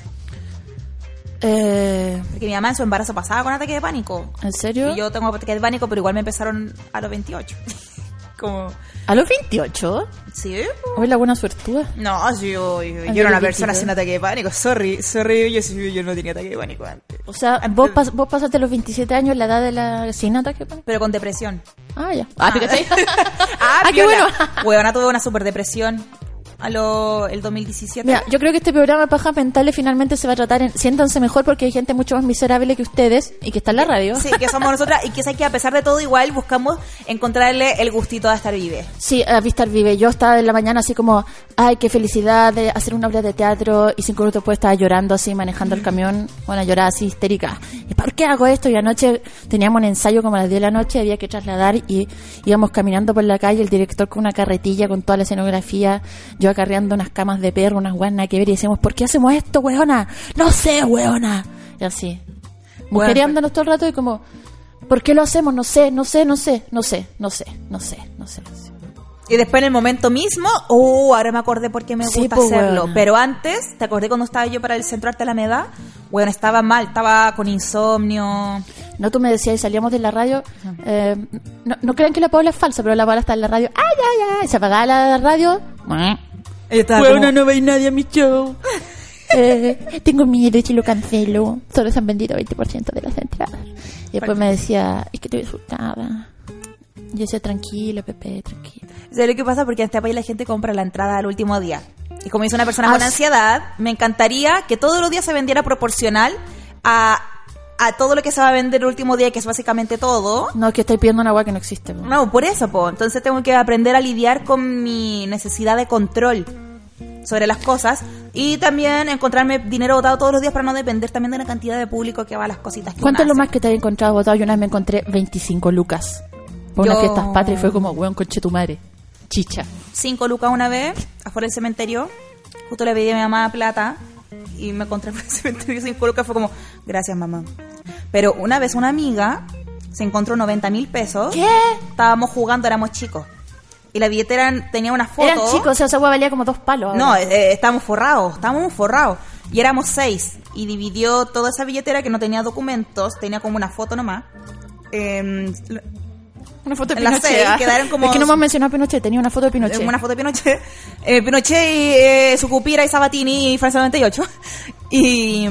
Eh, Porque mi mamá en su embarazo pasaba con ataque de pánico. ¿En serio? Y yo tengo ataque de pánico, pero igual me empezaron a los 28. (laughs) Como, ¿A los 28? ¿sí? Hoy la buena suertuda. No, sí, yo, yo, yo era una persona sin ataque de pánico. Sorry, sorry, yo, yo no tenía ataque de pánico antes. O sea, vos, pas- vos pasaste los 27 años, la edad de la sin ataque. pa? Pero con depresión. Ah, ya. Ah, ¿cachai? (laughs) (laughs) Ah, qué bueno. Huevona tuve una super depresión a lo, el 2017. Mira, yo creo que este programa de pajas mentales finalmente se va a tratar en siéntanse mejor porque hay gente mucho más miserable que ustedes y que está en la radio. Sí, que somos nosotras y que sé que a pesar de todo igual buscamos encontrarle el gustito a estar vive. Sí, a Vistar Vive. Yo estaba en la mañana así como, ay, qué felicidad de hacer una obra de teatro. Y cinco minutos después estaba llorando así, manejando el camión. Bueno, lloraba así histérica. ¿Y por qué hago esto? Y anoche teníamos un ensayo como a las 10 de la noche, había que trasladar y íbamos caminando por la calle, el director con una carretilla con toda la escenografía, yo acarreando unas camas de perro, unas guanas que ver y decíamos, ¿por qué hacemos esto, weona? No sé, weona. Y así. Mujereándonos todo el rato y como, ¿por qué lo hacemos? No sé, no sé, no sé, no sé, no sé, no sé, no sé. No sé. Y después en el momento mismo, oh, ahora me acordé por qué me Sí, gusta pues, hacerlo. huevona. Pero antes, ¿te acordé cuando estaba yo para el Centro Arte Alameda? Bueno, estaba mal, estaba con insomnio. No, tú me decías y salíamos de la radio. eh, no, no crean que la Paula es falsa, pero la Paula está en la radio. ¡Ay, ay, ay! Se apagaba la radio. Estaba como- no veis nadie a mi show. (laughs) eh, tengo miedo y si lo cancelo, solo se han vendido 20% de las entradas. Y después me decía, es que estoy asustada. Y yo decía, tranquilo, Pepe, tranquilo. ¿Sabes lo que pasa? Porque en este país la gente compra la entrada al último día. Y como dice una persona Ah, con ansiedad, me encantaría que todos los días se vendiera proporcional a, a todo lo que se va a vender el último día, que es básicamente todo. No, es que estáis pidiendo una agua que no existe. po. No, por eso, po. Entonces tengo que aprender a lidiar con mi necesidad de control sobre las cosas y también encontrarme dinero botado todos los días para no depender también de la cantidad de público que va a las cositas que ¿Cuánto es lo más que te has encontrado votado? Yo una vez me encontré 25 lucas. Por Yo- unas fiestas patrias y fue como, weón, conche tu madre. Chicha. Cinco lucas una vez, afuera del cementerio. Justo le pedí a mi mamá plata y me encontré afuera del cementerio (laughs) lucas. Fue como, gracias mamá. Pero una vez una amiga se encontró 90 mil pesos. ¿Qué? Estábamos jugando, éramos chicos. Y la billetera tenía una foto. Eran chicos, o sea, esa agua valía como dos palos. No, ahora. eh, estábamos forrados, estábamos forrados. Y éramos seis. Y dividió toda esa billetera que no tenía documentos, tenía como una foto nomás. Em, una foto de Pinochet. seis quedaron como- Es que no hemos mencionado a Pinochet, tenía una foto de Pinochet. una foto de Pinochet. Eh, Pinochet y eh, Sucupira y Sabatini y Francia 98. (laughs) Y,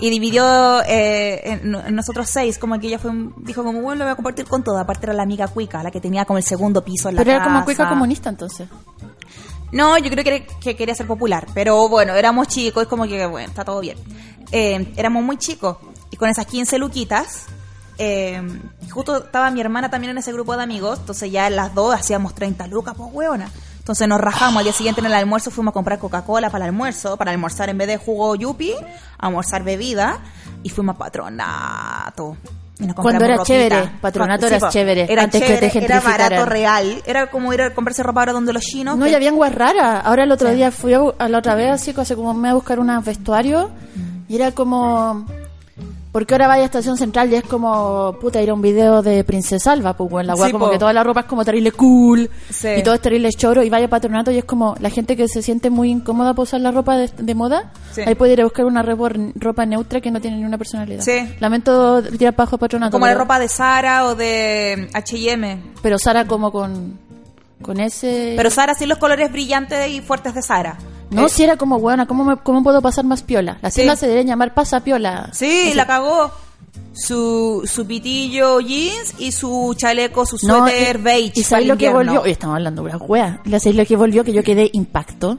y dividió eh, en, en nosotros seis, como que ella fue, un- dijo como, bueno, lo voy a compartir con todo. Aparte era la amiga Cuica, la que tenía como el segundo piso en la Pero era como cuica comunista entonces. No, yo creo que, que quería ser popular, pero bueno, éramos chicos, es como que, bueno, está todo bien. Eh, éramos muy chicos, y con esas 15 luquitas, eh, justo estaba mi hermana también en ese grupo de amigos, entonces ya las dos hacíamos 30 lucas, pues hueona. Entonces nos rajamos, al día siguiente en el almuerzo fuimos a comprar Coca-Cola para el almuerzo, para almorzar en vez de jugo yupi, almorzar bebida, y fuimos a patronato. Y nos Cuando era ropita. chévere, Patronato era chévere, Era antes que te era barato real, era como ir a comprarse ropa ahora donde los chinos. No, que- ya habían guas raras. Ahora el otro Sí. día fui a, la otra vez, así hace como me a buscar unos vestuarios. Y era como. Porque ahora vaya a Estación Central y es como, puta, ir a un video de Princesa Alba, pues, en la Sí, como po. que toda la ropa es como terrible cool, Sí. y todo es terrible choro, y vaya a patronato y es como, la gente que se siente muy incómoda por usar la ropa de, de moda, Sí. ahí puede ir a buscar una ropa, ropa neutra que no tiene ni una personalidad. Sí. Lamento tirar bajo patronato. Como la ropa de Sara o de H&M. Pero Sara como con, con ese... Pero Sara sin los colores brillantes y fuertes de Sara. No, Eh, si era como, buena, ¿cómo, me- ¿cómo puedo pasar más piola? Las Sí. tiendas se deberían llamar pasa piola. Sí, Así. la cagó. Su, su pitillo jeans y su chaleco, su suéter beige. ¿Y sabéis lo que volvió? Hoy estamos hablando de una wea. ¿Y ¿Sabéis lo que volvió? Que yo quedé impacto.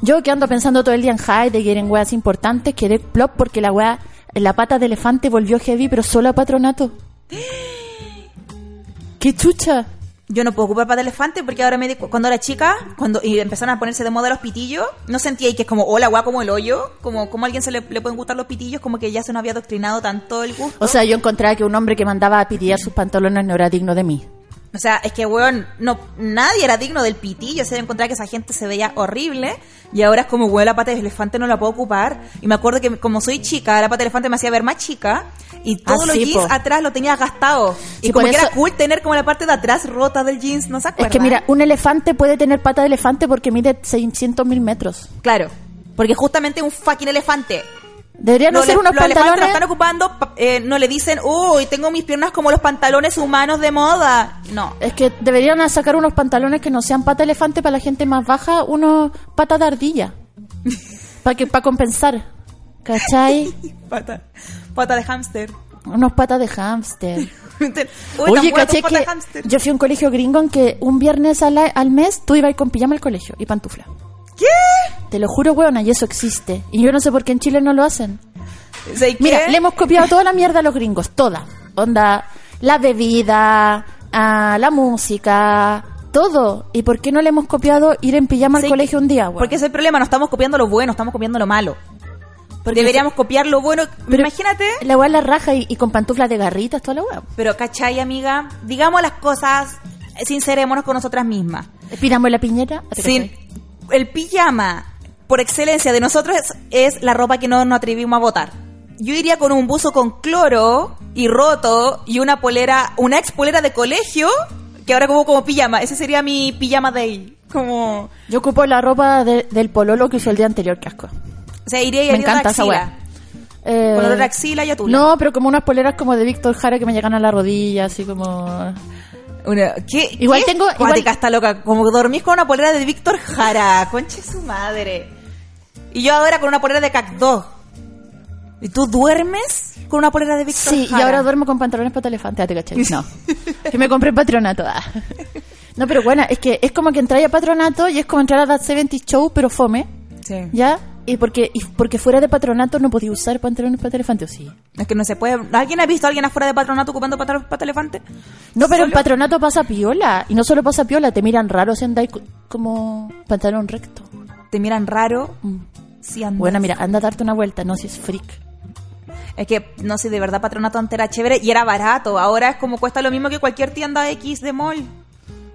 Yo que ando pensando todo el día en Heidegger, en weas importantes, quedé plop porque la wea, la pata de elefante volvió heavy, pero solo a patronato. (gasps) ¡Qué chucha! Yo no puedo ocupar para elefante porque ahora me di cu- cuando era chica, cuando y empezaron a ponerse de moda los pitillos, no sentía ahí que es como, hola, guau, como el hoyo, como, como a alguien se le, le pueden gustar los pitillos, como que ya se nos había adoctrinado tanto el gusto. O sea, yo encontraba que un hombre que mandaba a pitillar sus pantalones no era digno de mí. O sea, es que, weón, no, nadie era digno del pitillo. Se encontrar que esa gente se veía horrible. Y ahora es como, weón, la pata de elefante no la puedo ocupar. Y me acuerdo que, como soy chica, la pata de elefante me hacía ver más chica. Y todos Ah, los sí, jeans po. atrás lo tenía gastado. Sí, y como que eso- era cool tener como la parte de atrás rota del jeans, ¿no se Es acuerdan? que mira, un elefante puede tener pata de elefante porque mide 600 mil metros. Claro. Porque justamente un fucking elefante. Deberían Los, hacer unos los elefantes lo pantalones. están ocupando, pa- eh, no le dicen, uy, tengo mis piernas como los pantalones humanos de moda. No. Es que deberían sacar unos pantalones que no sean pata de elefante para la gente más baja, unos pata de ardilla. (laughs) para que para compensar. ¿Cachai? (laughs) Pata, pata de hámster. Unos patas de hámster. (laughs) Uy, Oye, caché que yo fui a un colegio gringo en que un viernes al, al mes tú ibas con pijama al colegio y pantufla. ¿Qué? Te lo juro, weona, y eso existe. Y yo no sé por qué en Chile no lo hacen. ¿Sabes Mira, le hemos copiado toda la mierda a los gringos, toda. Onda, la bebida, ah, la música, todo. ¿Y por qué no le hemos copiado ir en pijama al colegio un día, weón? Porque ese es el problema, no estamos copiando lo bueno, estamos copiando lo malo. Porque Deberíamos copiar lo bueno. Pero- Imagínate. La weá la raja y, y con pantuflas de garritas, toda la weá. Pero, ¿cachai, amiga? Digamos las cosas, sincerémonos con nosotras mismas. Piramos la piñera. ¿a Sin? El pijama, por excelencia de nosotros, es, es la ropa que no nos atrevimos a botar. Yo iría con un buzo con cloro y roto y una polera, una ex polera de colegio, que ahora como como pijama. Ese sería mi pijama day. Como, Yo ocupo la ropa de- del pololo que usó el día anterior, que asco. o sea, iría y Me encanta esa weá. Eh, Con olor a axila y a tula. No, pero como unas poleras como de Víctor Jara que me llegan a la rodilla, así como... Una- ¿qué, Igual qué tengo- cuática igual- está loca. Como dormís con una polera de Víctor Jara. Conche su madre. Y yo ahora con una polera de Cacto. ¿Y tú duermes con una polera de Víctor Sí, y Jara? ahora duermo con pantalones para elefante, ah, ¿te cachai? No. (laughs) que me compré en patronato. ah. No, pero bueno, es que es como que entrar a patronato y es como entrar a That 70 Show, pero fome, Sí. ¿ya? Y porque, y porque fuera de patronato no podía usar pantalones para elefante, ¿o sí? Es que no se puede. ¿Alguien ha visto a alguien afuera de patronato ocupando pantalones pata elefante? No, pero en patronato pasa piola. Y no solo pasa piola, te miran raro si andáis co- como pantalón recto. Te miran raro. Mm. Sí, andas. Bueno, mira, anda a darte una vuelta, no si es freak. Es que, no sé, de verdad patronato antes era chévere y era barato. Ahora es como cuesta lo mismo que cualquier tienda X de mall.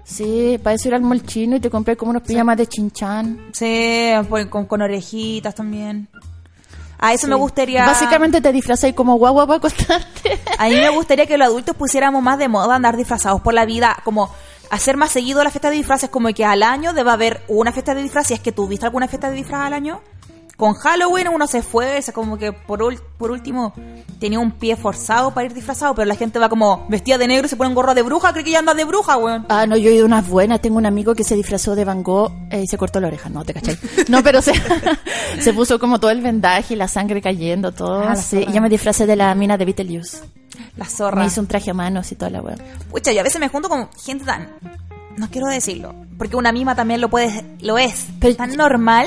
Sí, para eso ir al mall chino y te compré como unos pijamas de chinchan. Sí, pues, con, con orejitas también. A eso me gustaría. Básicamente te disfrazas como guagua para acostarte. A mí me (laughs) gustaría que los adultos pusiéramos más de moda andar disfrazados por la vida, como hacer más seguido la fiesta de disfraces, como que al año deba haber una fiesta de disfraces. Si es que tuviste alguna fiesta de disfraz al año. Con Halloween uno se esfuerza, como que por, ul- por último tenía un pie forzado para ir disfrazado, pero la gente va como vestida de negro y se pone un gorro de bruja, cree que ya anda de bruja, weón. Ah, no, yo he ido unas buenas. Tengo un amigo que se disfrazó de Van Gogh eh, y se cortó la oreja. No, te cachai. No, pero se, (laughs) se puso como todo el vendaje y la sangre cayendo, todo. Ah, la sí. zorra. Y yo me disfracé de la mina de Beetlejuice. La zorra. Me hice un traje a manos y toda la weá. Pucha, yo a veces me junto con gente tan. No quiero decirlo, porque una misma también lo puede, lo es. Pero- tan normal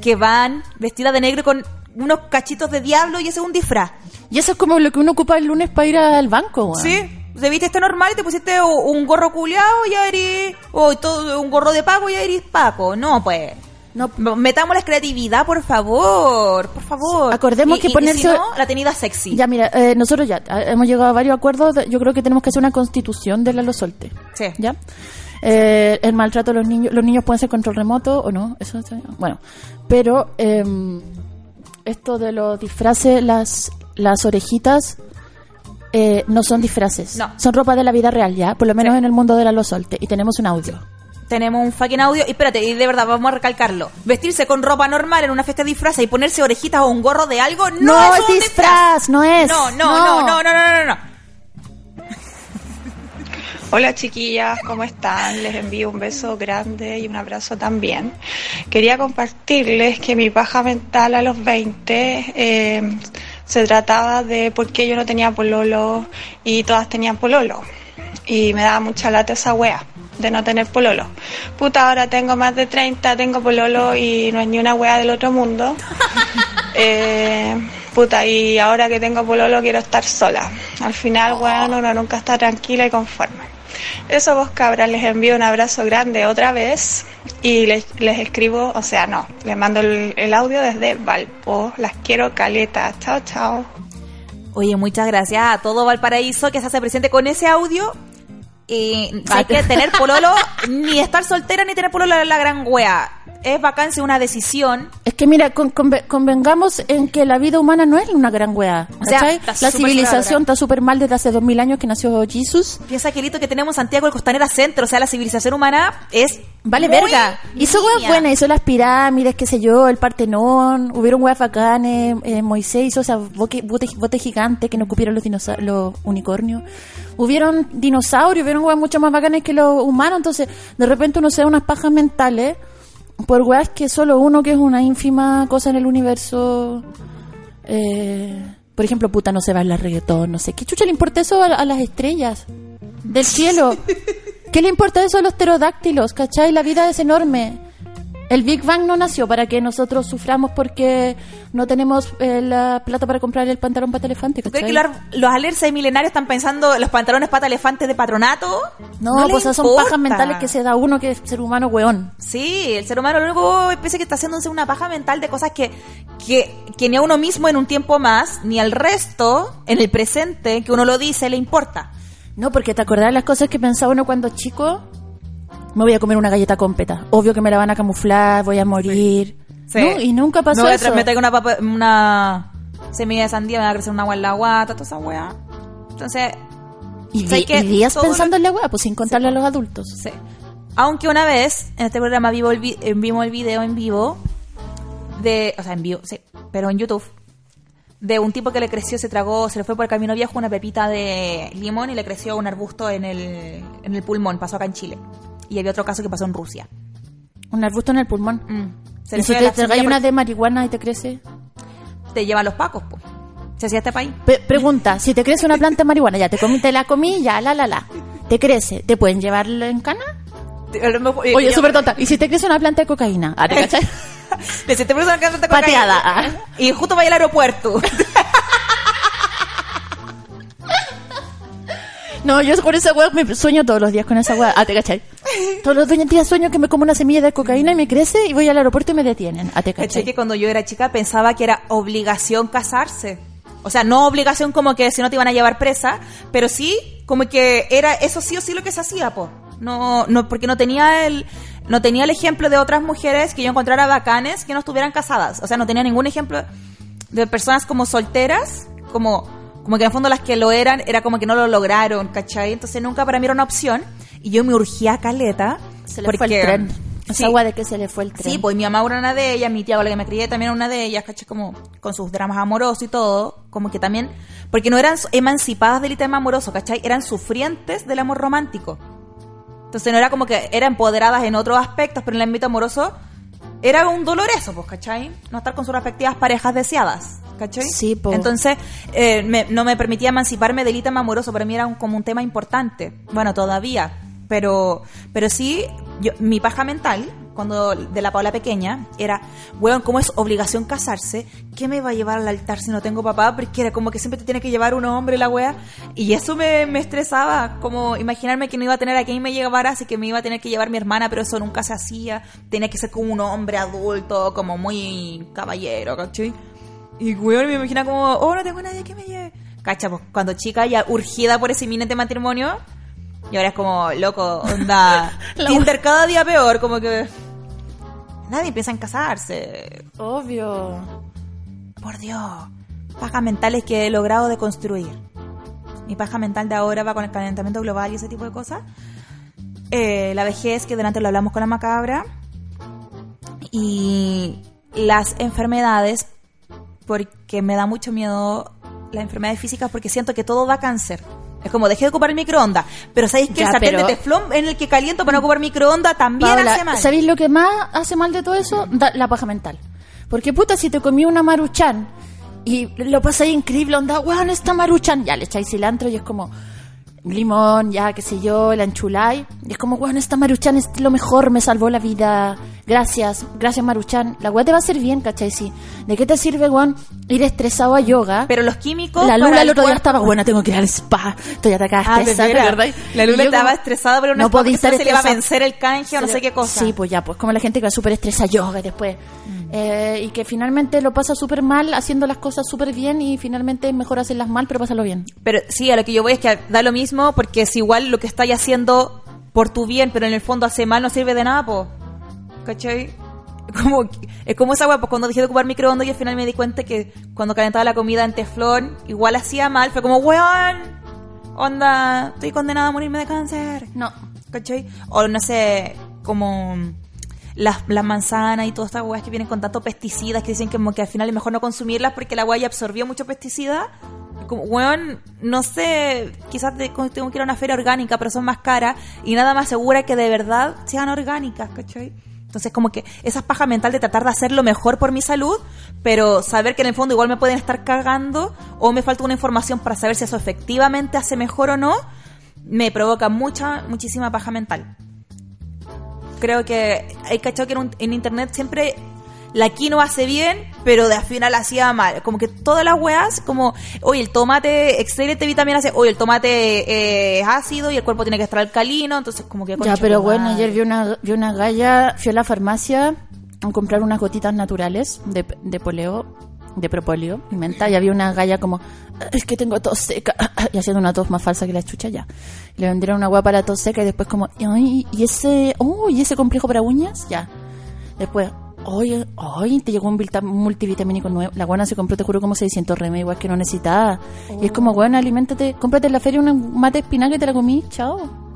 que van vestida de negro con unos cachitos de diablo y ese es un disfraz. Y eso es como lo que uno ocupa el lunes para ir al banco, weón. Sí, te viste este normal y te pusiste un gorro culeado y ya eres. O todo, un gorro de Paco y ya eres Paco. No, pues. No, Metamos la creatividad, por favor. Por favor. Acordemos Y- que y ponerse- si no, la tenida sexy. Ya, mira, eh, nosotros ya eh, hemos llegado a varios acuerdos. Yo creo que tenemos que hacer una constitución de la Lo Solte. Sí. ¿Ya? Eh, el maltrato a los niños. Los niños pueden ser control remoto o no. Eso está- Bueno, pero eh, esto de los disfraces, las, las orejitas. eh, no son disfraces, No. son ropa de la vida real, ¿ya? Por lo menos Sí. en el mundo de la Lo Solte. Y tenemos un audio. Tenemos un fucking audio. Y espérate, y de verdad, vamos a recalcarlo. Vestirse con ropa normal en una fiesta de disfraces y ponerse orejitas o un gorro de algo no, No, es un disfraz, no es. No, no, no, no, no, no, no, no. Hola chiquillas, ¿cómo están? Les envío un beso grande y un abrazo también. Quería compartirles que mi paja mental a los 20 eh, se trataba de por qué yo no tenía pololo y todas tenían pololo. Y me daba mucha lata esa wea de no tener pololo. Puta, ahora tengo más de 30, tengo pololo y no es ni una wea del otro mundo. (laughs) Eh, puta, y ahora que tengo pololo quiero estar sola. Al final, bueno, uno nunca está tranquila y conforme. Eso vos cabras, les envío un abrazo grande otra vez y les, les escribo, o sea, no, les mando el, el audio desde Valpo. Las quiero caleta. Chao, chao. Oye, muchas gracias a todo Valparaíso que se hace presente con ese audio. Y hay que tener pololo, (laughs) ni estar soltera ni tener pololo la gran wea. Es vacancia una decisión. Es que mira, con- conve- convengamos en que la vida humana no es una gran weá. O sea, la civilización está súper mal desde hace dos mil años que nació Jesús. Piensa que el hito que tenemos en Santiago el Costanera Centro, o sea, la civilización humana es. Vale muy verga. Hizo weas buenas, hizo las pirámides, qué sé yo, el Partenón, hubieron weas bacanes, eh, Moisés hizo esa boque- bote, bote gigante que no cupieron los, los unicornios. Hubieron dinosaurios, hubieron weas mucho más bacanes que los humanos, entonces de repente uno se da unas pajas mentales por weas que solo uno, que es una ínfima cosa en el universo, eh, por ejemplo, puta, no se va bailar reggaetón, no sé. ¿Qué chucha le importa eso a, a las estrellas del cielo? (laughs) ¿Qué le importa eso a los pterodáctilos? ¿Cachai? La vida es enorme. El Big Bang no nació para que nosotros suframos porque no tenemos eh, la plata para comprar el pantalón pata elefante, ¿Tú crees ¿cachai? que los, los alerces millenarios están pensando en los pantalones pata elefante de patronato? No, pues esas son pajas mentales que se da uno que es ser humano weón. Sí, el ser humano único especie que está haciéndose una paja mental de cosas que, que, que ni a uno mismo en un tiempo más, ni al resto en el presente, que uno lo dice, le importa. No, porque te acordás de las cosas que pensaba uno cuando chico. Me voy a comer una galleta completa. Obvio que me la van a camuflar, voy a morir. No, y nunca pasó Me voy a eso. me traigo una, papa- una semilla de sandía, me va a crecer una agua en la guata, toda esa weá. Entonces, Y, días Todo lo- pensando en la weá, pues sin contarle a los adultos. Sí. Aunque una vez en este programa vivo el vi- eh, vimos el video en vivo de, o sea, en vivo, sí, pero en YouTube de un tipo que le creció, se tragó, se le fue por el camino viejo una pepita de limón y le creció un arbusto en el en el pulmón, pasó acá en Chile. Y había otro caso que pasó en Rusia. Un arbusto en el pulmón. Mm. Se ¿Y si te tragáis una de marihuana y te crece? Te llevan los pacos, po. Se hacía este país. Pregunta, si te crece una planta de marihuana, ya te comí, te la comí, ya, la, la, la. ¿Te crece? ¿Te pueden llevar en cana? A eh, Oye, yo- súper tonta. ¿Y si te crece una planta de cocaína? Ah, ¿te (laughs) cachai? Le siento por eso que te Pateada. cocaína. Y justo vaya al aeropuerto. (laughs) No, yo con esa weá me sueño todos los días con esa weá. Ah, ¿te cachai? Todos los días sueño que me como una semilla de cocaína y me crece y voy al aeropuerto y me detienen. Ah, ¿te Caché cachai? que cuando yo era chica pensaba que era obligación casarse. O sea, no obligación como que si no te iban a llevar presa, pero sí como que era eso sí o sí lo que se hacía, po. No, no, porque no tenía el, no tenía el ejemplo de otras mujeres que yo encontrara bacanes que no estuvieran casadas. O sea, no tenía ningún ejemplo de personas como solteras, como, como que en el fondo las que lo eran, era como que no lo lograron, ¿cachai? Entonces nunca para mí era una opción. Y yo me urgía a caleta. Se le fue el porque- tren. Sí. Esa weá de que se le fue el tren. Sí, pues mi mamá era una de ellas, mi tía con la que me crié también era una de ellas, ¿cachai? Como con sus dramas amorosos y todo, como que también, porque no eran emancipadas del tema amoroso, ¿cachai? Eran sufrientes del amor romántico. Entonces no era como que eran empoderadas en otros aspectos, pero en el ámbito amoroso era un dolor eso, pues, ¿cachai? No estar con sus respectivas parejas deseadas, ¿cachai? Sí, po. Entonces eh, me- no me permitía emanciparme del ítem amoroso, para mí era un- como un tema importante. Bueno, todavía, pero, pero sí, yo, mi paja mental, cuando de la Paula pequeña, era, weón, ¿cómo es obligación casarse? ¿Qué me va a llevar al altar si no tengo papá? Porque era como que siempre te tiene que llevar un hombre la wea. Y eso me, me estresaba, como imaginarme que no iba a tener a quien me llevara, así que me iba a tener que llevar mi hermana, pero eso nunca se hacía. Tenía que ser como un hombre adulto, como muy caballero, ¿cachai? Y weón, me imagina como, oh, no tengo nadie que me lleve. Cacha, pues cuando chica ya urgida por ese inminente matrimonio, y ahora es como, loco, onda, (laughs) Tinder cada día peor, como que nadie piensa en casarse. Obvio. Por Dios, pajas mentales que he logrado deconstruir. Mi paja mental de ahora va con el calentamiento global y ese tipo de cosas. Eh, la vejez, que delante lo hablamos con la macabra. Y las enfermedades, porque me da mucho miedo las enfermedades físicas, porque siento que todo da cáncer. Es como, dejé de ocupar el microondas. Pero ¿sabéis que el sartén pero- de teflón en el que caliento para no ocupar microondas también Paola, hace mal? ¿sabéis lo que más hace mal de todo eso? Da- la paja mental. Porque puta, si te comí una maruchan y lo pasáis increíble, onda, weón, esta maruchan, ya le echáis cilantro y es como limón, ya qué sé yo, la enchuláis. Y es como, weón, esta maruchan es lo mejor, me salvó la vida. Gracias, gracias maruchan. La weá te va a hacer bien, ¿cachai? Sí. ¿De qué te sirve, weón, ir estresado a yoga? Pero los químicos... la Lula el otro día estaba, bueno, tengo que ir al spa, estoy atacada, Ah, estresada, ¿te acordáis? La Lula estaba como, estresada una no podía estar se le iba a vencer el canje o no sé qué cosa. Sí, pues ya, pues como la gente que va súper estresada a yoga después. eh, y que finalmente lo pasa súper mal haciendo las cosas súper bien y finalmente es mejor hacerlas mal, pero pasarlo bien. Pero sí, a lo que yo voy es que da lo mismo porque es igual lo que estáis haciendo por tu bien, pero en el fondo hace mal, no sirve de nada, po. ¿Cachai? (laughs) Como, es como esa weá, pues cuando dejé de ocupar microondas y al final me di cuenta que cuando calentaba la comida en teflón, igual hacía mal, fue como, weón, onda, estoy condenada a morirme de cáncer. No. ¿Cachai? O no sé, como las, manzanas y todas estas weas que vienen con tantos pesticidas que dicen que, que al final es mejor no consumirlas porque la wea ya absorbió mucho pesticida. Como, weón, no sé, quizás te- tengo que ir a una feria orgánica, pero son más caras y nada más segura que de verdad sean orgánicas, ¿cachai? Entonces, como que esa paja mental de tratar de hacerlo mejor por mi salud, pero saber que en el fondo igual me pueden estar cagando o me falta una información para saber si eso efectivamente hace mejor o no, me provoca mucha, muchísima paja mental. Creo que hay cachado que en, un- en internet siempre la quinoa hace bien, pero de al final hacía mal. Como que todas las weas, como, oye, el tomate, excelente vitamina C, oye, el tomate eh, es ácido y el cuerpo tiene que estar alcalino, entonces como que... Ya, pero bueno, ayer vi una, vi una galla, fui a la farmacia a comprar unas gotitas naturales de, de poleo, de propóleo y menta, y había una galla como, es que tengo tos seca, (laughs) y haciendo una tos más falsa que la chucha ya. Le vendieron una agua para tos seca y después como, ay, y ese, oh, y ese complejo para uñas, ya. Después, oye, ay, te llegó un multivitamínico nuevo. La guana se compró, te juro, como 600 remedios, igual que no necesitaba. Y es como, bueno, aliméntate, cómprate en la feria un mate de espinaca y te la comí, chao.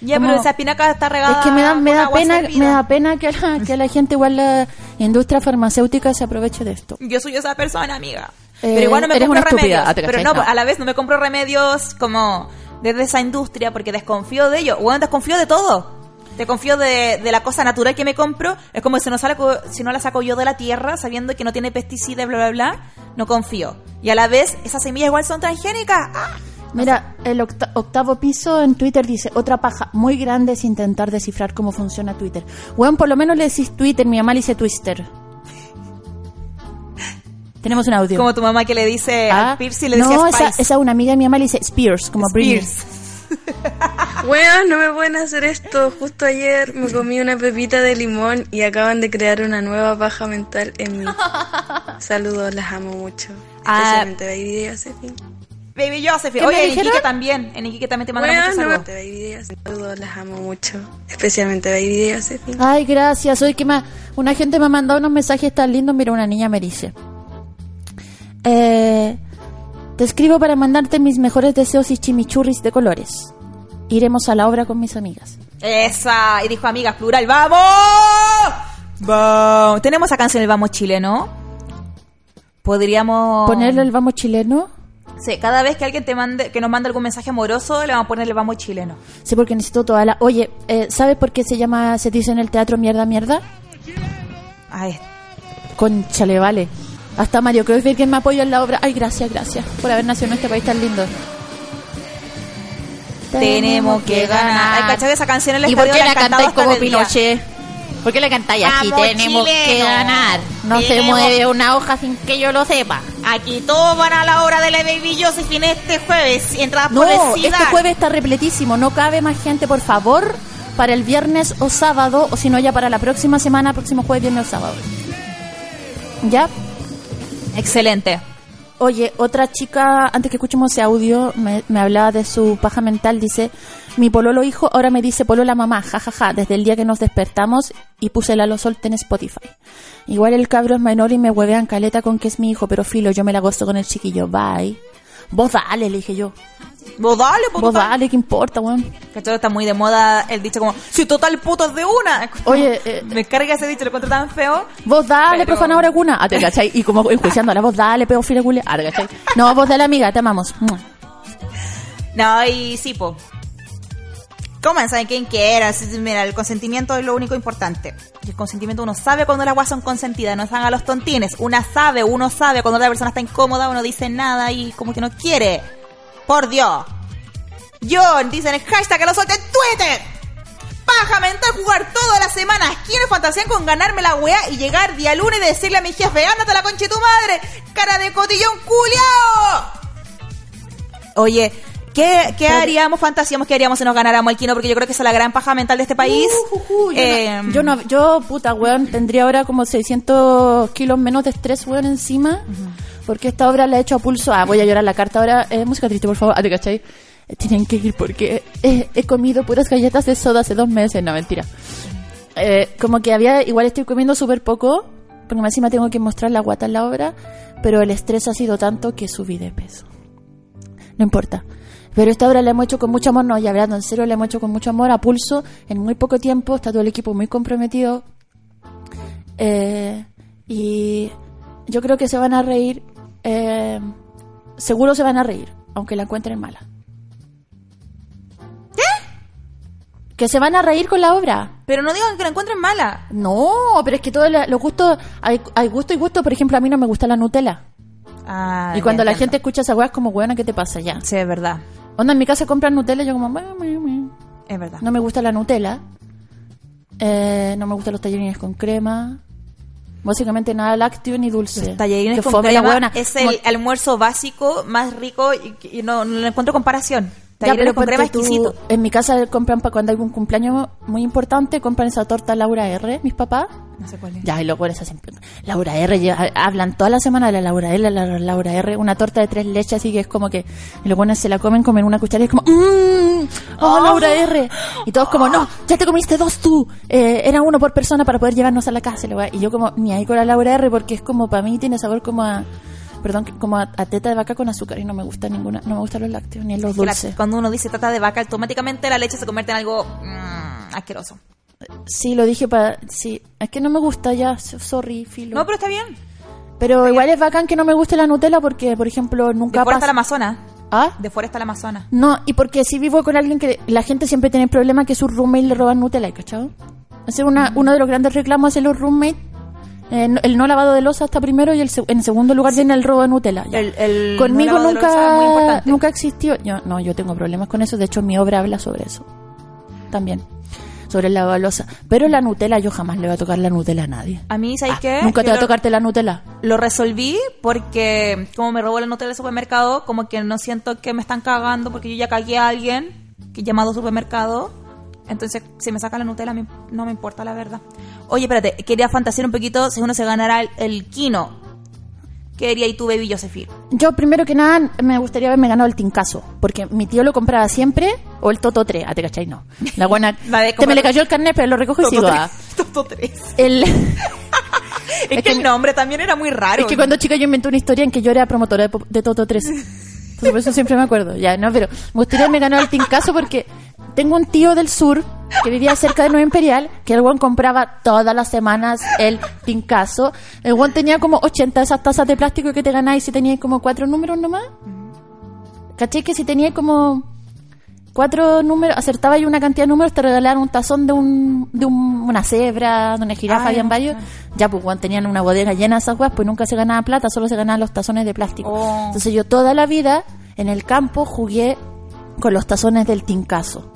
Ya, como- pero esa espinaca está regada Es que me da, me da pena, servida. me da pena que la, que la gente igual la industria farmacéutica se aproveche de esto. Yo soy esa persona, amiga. Eh, pero igual no me eres compro una remedios. ah, pero no, no. a la vez no me compro remedios como desde esa industria porque desconfío de ellos. Bueno, desconfío de todo. Te confío de, de la cosa natural que me compro. Es como si no, sale, co- si no la saco yo de la tierra, sabiendo que no tiene pesticidas, bla, bla, bla. No confío. Y a la vez, esas semillas igual son transgénicas. ¡Ah! Mira, el octa- octavo piso en Twitter dice, otra paja muy grande es intentar descifrar cómo funciona Twitter. Weón, por lo menos le decís Twitter, mi mamá le dice Twister. (laughs) Tenemos un audio. Como tu mamá que le dice Ah, a Pierce y le no, decía esa, esa una amiga de mi mamá le dice Spears, como. Spears. (laughs) Weón, no me pueden hacer esto. Justo ayer me comí una pepita de limón y acaban de crear una nueva paja mental en mí. (laughs) Saludos, las amo mucho. Ah. Especialmente Baby y Josephine. Baby Josephine. ¿Qué me Oye, en? Iquique también. En Iquique también te mandan Weón, muchos no saludos. Baby Josephine. Saludos, las amo mucho. Especialmente Baby Josephine. Ay, gracias. Hoy que me, una gente me ha mandado unos mensajes tan lindos. Mira, una niña me dice. Eh, te escribo para mandarte mis mejores deseos y chimichurris de colores. Iremos a la obra con mis amigas. Esa. Y dijo amigas plural. ¡Vamos! ¡Vamos! Tenemos esa canción el Vamos chileno. Podríamos Ponerle el vamos chileno. Sí, cada vez que alguien te mande, que nos manda algún mensaje amoroso, le vamos a poner el vamos chileno. Sí, porque necesito toda la. Oye, eh, ¿sabes por qué se llama, se dice en el teatro mierda, mierda? Ay, Conchale, vale. Hasta Mario Cruz que me apoyó en la obra. Ay, gracias, gracias por haber nacido en este país tan lindo. tenemos que ganar. Ay, ¿cachai? Esa canción en el ¿Y por qué la cantáis como. Pinochet? ¿Por qué la cantáis así? Vamos, Tenemos que ganar. No se mueve una hoja sin que yo lo sepa. Aquí todos van a la hora de la Baby Josephine este jueves. Entradas No, por este jueves está repletísimo. No cabe más gente, por favor, para el viernes o sábado, o si no, ya para la próxima semana, próximo jueves, viernes o sábado. ¿Ya? Excelente. Oye, otra chica, antes que escuchemos ese audio, me, hablaba de su paja mental. Dice: Mi pololo hijo ahora me dice polola mamá, jajaja, desde el día que nos despertamos y puse lo solte en Spotify. Igual el cabro es menor y me huevean caleta con que es mi hijo, pero filo, yo me la gozo con el chiquillo. Bye. Vos dale, le dije yo. Vos dale, pues, Vos total. dale, ¿qué importa, weón? ¿Cachai? Está muy de moda el dicho como, si total putos de una. Oye, eh, (laughs) me carga ese dicho, lo encuentro tan feo. Vos dale, Pero- profanadora cuna. Ah, te (laughs) cachai. Y como enjuiciando la voz, dale, pedófila culia. Ah, te cachai. No, vos dale, amiga, te amamos. No, y sí, po. Coman, saben quién quiera. Mira, el consentimiento es lo único importante. El consentimiento uno sabe cuando las guas son consentidas, no están a los tontines. Una sabe, uno sabe cuando la persona está incómoda, uno dice nada y como que no quiere. Por Dios. John, dicen el hashtag que lo suelte en Twitter. Paja mental jugar todas las semanas. ¿Quiénes fantasean con ganarme la weá y llegar día lunes y decirle a mi jefe, ándate la concha de tu madre? Cara de cotillón culiao. Oye, ¿qué, qué haríamos, fantaseamos que haríamos si nos ganáramos el kino? Porque yo creo que esa es la gran paja mental de este país. Uh, yo, Eh, no, yo no, yo, puta, weón, tendría ahora como 600 kilos menos de estrés, weón, encima. Porque esta obra la he hecho a pulso. Ah, voy a llorar la carta ahora. Eh, música triste, por favor. Ah, ¿te cachai? Eh, Tienen que ir porque eh, he comido puras galletas de soda hace dos meses. No, mentira. Eh, como que había, igual estoy comiendo súper poco. Porque más encima tengo que mostrar la guata en la obra. Pero el estrés ha sido tanto que subí de peso. No importa. Pero esta obra la hemos hecho con mucho amor, no, ya hablando en serio, la hemos hecho con mucho amor, a pulso, en muy poco tiempo, está todo el equipo muy comprometido. Y yo creo que se van a reír, eh, seguro se van a reír, aunque la encuentren mala. ¿Qué? Que se van a reír con la obra. pero no digan que la encuentren mala. No, pero es que todos los gustos, hay, hay gusto y gusto, por ejemplo, a mí no me gusta la Nutella. Ah, y cuando la entiendo. gente escucha esa weá es como, weona, ¿qué te pasa ya? Sí, es verdad. Onda, en mi casa compran Nutella y yo como. Es verdad. no me gusta la Nutella, eh, no me gustan los tallarines con crema, básicamente nada lácteo ni dulce. Tallarines Que con la es el almuerzo básico más rico y, y no, no encuentro comparación. Ya, Tallarines con crema tú, exquisito. En mi casa compran para cuando hay un cumpleaños muy importante, compran esa torta Laura R, mis papás. No sé cuál es. Ya, y los buenos hacen. Laura R, ya, hablan toda la semana de la Laura R, la Laura R, una torta de tres leches, así que es como que y los buenos se la comen, comen una cucharada y es como, mmm, oh, Laura R. Y todos como, no, ya te comiste dos tú, eh, era uno por persona para poder llevarnos a la casa. Y yo como, ni ahí con la Laura R, porque es como, para mí tiene sabor como a, perdón, como a, a teta de vaca con azúcar y no me gusta ninguna, no me gustan los lácteos ni los Que la- dulces. cuando uno dice trata de vaca, automáticamente la leche se convierte en algo mm, asqueroso. Sí, lo dije para, sí, es que no me gusta ya, sorry, filo. No, pero está bien. Pero igual es bacán que no me guste la Nutella porque, por ejemplo, nunca está pasa... la Amazona. ¿Ah? De Foresta al Amazonas. No, y porque si vivo con alguien que la gente siempre tiene el problema que su roommate le roban Nutella, ¿cachado? Ese es una, uno de los grandes reclamos de los roommates. Eh, no- el no lavado de losa está primero y el, en segundo lugar viene el robo de Nutella. ya. El- el Conmigo no nunca, nunca existió. Yo, no, yo tengo problemas con eso. De hecho, mi obra habla sobre eso. También. Sobre el lavado de losa. Pero la Nutella, yo jamás le voy a tocar la Nutella a nadie. A mí, ¿sabes qué? Ah, Nunca te va a tocarte la Nutella. Lo resolví porque como me robó la nota del supermercado, como que no siento que me están cagando porque yo ya cagué a alguien que he llamado supermercado. Entonces, si me saca la Nutella, no me importa la verdad. Oye, espérate, quería fantasear un poquito si uno se ganara el, el Kino. ¿Qué haría y tu baby Josephine? Yo, primero que nada, me gustaría haberme ganado el Tincaso. Porque mi tío lo compraba siempre. O el Toto 3. Ah, te cachai, no. La (laughs) buena. La te me le cayó el carnet, pero lo recojo y sigo. ah. Toto 3. El. (laughs) (laughs) Es, que el nombre también era muy raro. Es que cuando chica yo inventé una historia en que yo era promotora de, de Toto 3. Entonces por eso siempre me acuerdo. Ya, no, pero me gustaría haberme ganado el Tincaso porque tengo un tío del sur que vivía cerca de Nueva Imperial que el buen compraba todas las semanas el Tincaso. El buen tenía como 80 de esas tazas de plástico que te ganáis si teníais como cuatro números nomás. ¿Caché que si teníais como cuatro números, acertabais una cantidad de números, te regalaban un tazón de un, de un- una cebra, de una jirafa, Ah, habían varios. Ya, pues, weón, tenían una bodega llena de esas weas, pues nunca se ganaba plata, solo se ganaban los tazones de plástico. Oh. Entonces yo toda la vida en el campo jugué con los tazones del tincazo.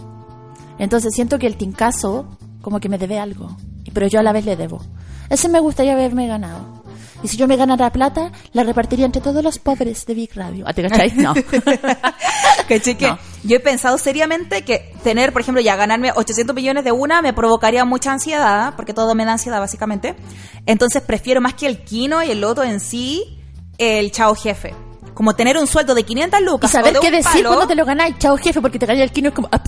Entonces siento que el tincazo como que me debe algo, pero yo a la vez le debo. Ese me gustaría haberme ganado. Y si yo me ganara plata, la repartiría entre todos los pobres de Big Radio. ¿Ah, ¿Te cachai? (laughs) No. (laughs) Que No. yo he pensado seriamente que tener, por ejemplo, ya ganarme 800 millones de una me provocaría mucha ansiedad, porque todo me da ansiedad básicamente. Entonces prefiero más que el Kino y el Loto en sí, el chao jefe. Como tener un sueldo de 500 Y lucas. saber o de qué un decir palo, cuando te lo ganáis. Chao, jefe, porque te ganáis el kino es como... ah,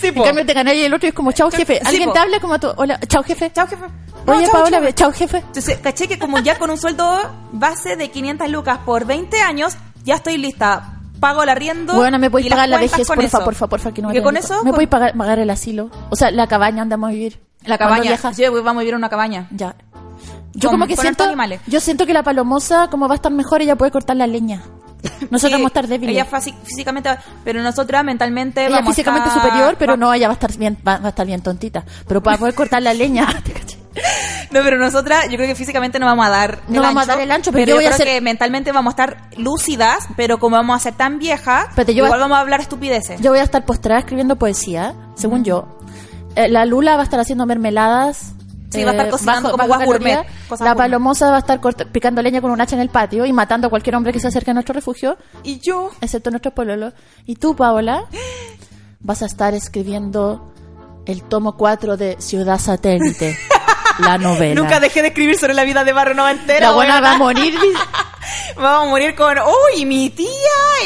Sí, en cambio te ganáis el otro y es como, chao, jefe. Sí, Alguien te habla como tú. Hola, chao, jefe. Chao jefe. No, Oye, chao, Paola, chao. chao, jefe. Entonces, caché que como ya con un sueldo base de 500 lucas por 20 años, ya estoy lista. Pago el arriendo. Bueno, me podéis y pagar la vejez, porfa, eso. porfa, porfa, que no ¿Y que con eso? ¿Me podéis pagar, pagar el asilo? O sea, la cabaña donde vamos a vivir. La cabaña. Yo vamos a vivir en una cabaña. Ya. Yo como que siento... animales. Yo siento que la palomosa, como va a estar mejor, ella puede cortar la leña. Nosotros Sí, vamos a estar débiles. Ella físicamente, pero nosotras mentalmente Ella vamos físicamente estar- superior, pero va- no, ella va a estar bien, va, va a estar bien tontita. Pero para poder cortar la leña. (laughs) No, pero nosotras, yo creo que físicamente no vamos a dar No vamos a dar el ancho, pero yo yo, voy creo hacer- que mentalmente vamos a estar lúcidas, pero como vamos a ser tan viejas, yo igual a- vamos a hablar estupideces. Yo voy a estar postrada escribiendo poesía, según yo. Eh, la Lula va a estar haciendo mermeladas. Sí, va a estar cocinando como calorías. gourmet, cosas La gourmet. palomosa va a estar corta- picando leña con un hacha en el patio y matando a cualquier hombre que se acerque a nuestro refugio, y yo, excepto nuestros pololos. Y tú, Paola, (gasps) vas a estar escribiendo el tomo 4 de Ciudad Satélite, (laughs) la novela. nunca dejé de escribir sobre la vida de Barrio Noventero. la buena va a morir. (laughs) Vamos a morir con, uy, mi tía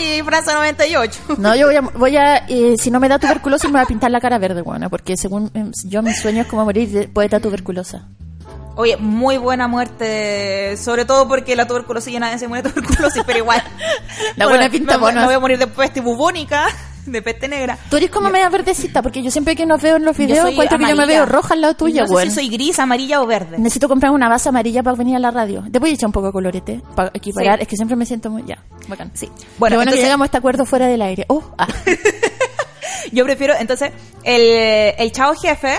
y Francia 98. (laughs) No, yo voy a, voy a eh, si no me da tuberculosis me voy a pintar la cara verde, buena, porque según eh, yo mi sueño es como morir de poeta tuberculosa. Oye, muy buena muerte, sobre todo porque la tuberculosis ya nadie se muere de tuberculosis, pero igual. (laughs) La buena pinta, me, bueno. me voy a morir de peste bubónica, de peste negra. Tú eres como media verdecita, porque yo siempre que nos veo en los videos encuentro que yo me amarilla. veo roja al lado tuya, No sé si soy gris, amarilla o verde. Necesito comprar una base amarilla para venir a la radio. Te voy a echar un poco de colorete para equiparar. Sí. Es que siempre me siento muy... Ya, bacán. Sí. Bueno, Bueno, bueno que entonces- llegamos a este acuerdo fuera del aire. Oh, ah. (laughs) Yo prefiero, entonces, el, el chao jefe,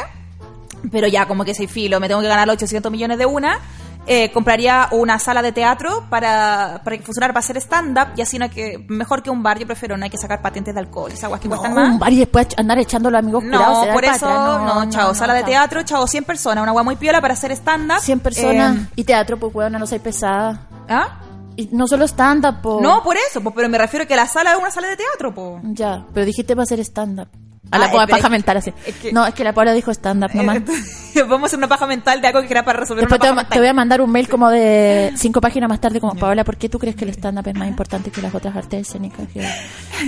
pero ya como que soy filo, me tengo que ganar los 800 millones de una. Eh, compraría una sala de teatro para, para que funcionara para hacer stand-up y así no que, mejor que un bar, yo prefiero, no hay que sacar patentes de alcohol, esas aguas que No, cuestan más. un bar y después andar echando a los amigos curados. No, da por eso, patra. no, chao, sala de chao. teatro, chao, 100 personas, una agua muy piola para hacer stand-up. 100 personas. Eh, y teatro, pues, weón, no soy pesada. ¿Ah? Y no solo stand-up, po. No, por eso, pues, pero me refiero que la sala es una sala de teatro, pues. Ya, pero dijiste para hacer stand-up. A la Ah, espera, paja mental así. es que- No, es que la Paula dijo stand-up nomás. (laughs) Vamos a hacer una paja mental de algo que era para resolver Después te, una voy a- paja te voy a mental. mandar un mail como de (laughs) cinco páginas más tarde como Paola, ¿por qué tú crees que el stand-up es más (laughs) importante que las otras artes escénicas? Que-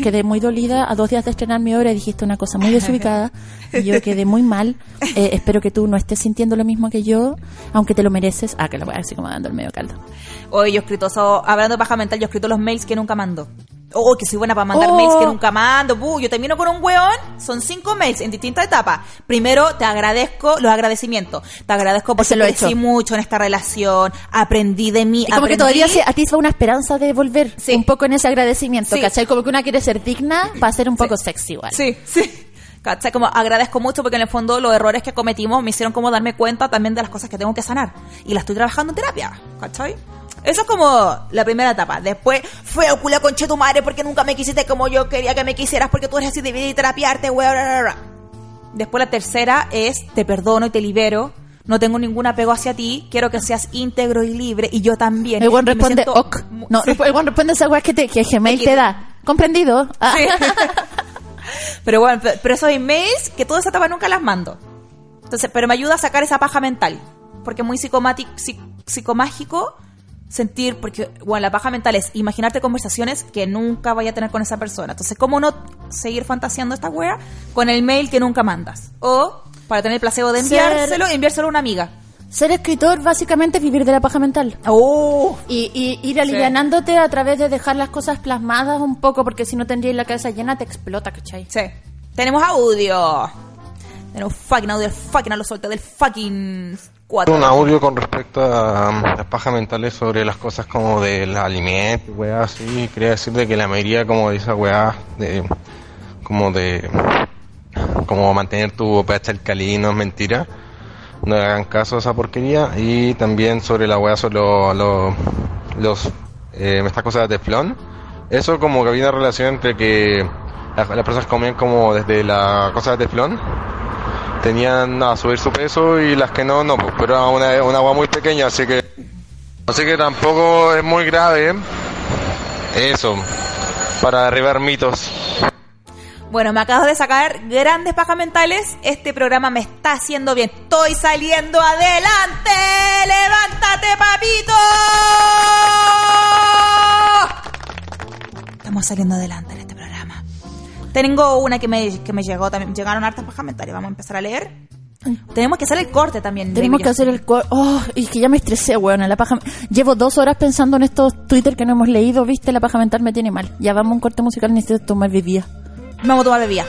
Quedé muy dolida a dos días de estrenar mi obra y dijiste una cosa muy desubicada y yo quedé muy mal. Eh, espero que tú no estés sintiendo lo mismo que yo, aunque te lo mereces. Ah, que lo voy a decir como dando el medio caldo. Hoy yo he escrito, so- hablando de paja mental, yo he escrito los mails que nunca mando. Oh, que soy buena para mandar Oh. mails que nunca mando. buh, yo termino con un weón. Son cinco mails en distintas etapas. Primero, te agradezco los agradecimientos. Te agradezco porque lo he crecí hecho. mucho en esta relación. Aprendí de mí. Y como que todavía se, a ti una esperanza de volver Sí. un poco en ese agradecimiento, Sí. ¿cachai? Como que una quiere ser digna para ser un poco sexy igual. Sí, (laughs) sí. ¿Cachai? Como agradezco mucho porque en el fondo los errores que cometimos me hicieron como darme cuenta también de las cosas que tengo que sanar. Y las estoy trabajando en terapia, ¿cachai? Eso es como la primera etapa. Después, fue culia conche tu madre porque nunca me quisiste como yo quería que me quisieras porque tú eres así, debí terapiarte, weón. bla, bla, bla. Después la tercera es, te perdono y te libero. No tengo ningún apego hacia ti. Quiero que seas íntegro y libre. Y yo también. El Y me responde, ok. No, Sí. el buen responde esa weá que, te, que Gmail te da. ¿Comprendido? Ah. Sí. (laughs) pero bueno, pe- pero esos emails que toda esa etapa nunca las mando. Entonces, pero me ayuda a sacar esa paja mental. Porque es muy psicomático, psicomágico sentir, porque bueno, la paja mental es imaginarte conversaciones que nunca vaya a tener con esa persona. Entonces, ¿cómo no seguir fantaseando esta wea con el mail que nunca mandas? O para tener el placebo de Ser- enviárselo, enviárselo a una amiga. Ser escritor básicamente es vivir de la paja mental. Oh, Y, y ir alivianándote a través de dejar las cosas plasmadas un poco, porque si no tendrías la cabeza llena, te explota, ¿cachai? sí. Tenemos audio. Tenemos fucking audio, fucking a lo suelto del fucking 4. Un audio con respecto a las pajas mentales sobre las cosas como del alimento, weá, así. Quería decir de que la mayoría como de esa weá, de, como de, como mantener tu pH alcalino es mentira. No hagan caso a esa porquería. Y también sobre la weá, sobre lo- los, eh, estas cosas de teflón. Eso como que había una relación entre que las, las personas comían como desde la cosa de teflón tenían a subir su peso y las que no, no, pues, pero era una, una agua muy pequeña, así que así que tampoco es muy grave eso, para derribar mitos. Bueno, me acabo de sacar grandes pajas mentales. Este programa me está haciendo bien. Estoy saliendo adelante. ¡Levántate, papito! Estamos saliendo adelante en este programa. Tengo una que me, que me llegó también. Llegaron hartas pajas mentales. Vamos a empezar a leer. Tenemos que hacer el corte también. Tenemos que hacer el... cor- Oh, y que ya me estresé, weón. La paja... Llevo dos horas pensando en estos Twitter que no hemos leído, ¿viste? La paja mental me tiene mal. Ya vamos a un corte musical, necesito tomar bebida. Vamos a tomar bebida.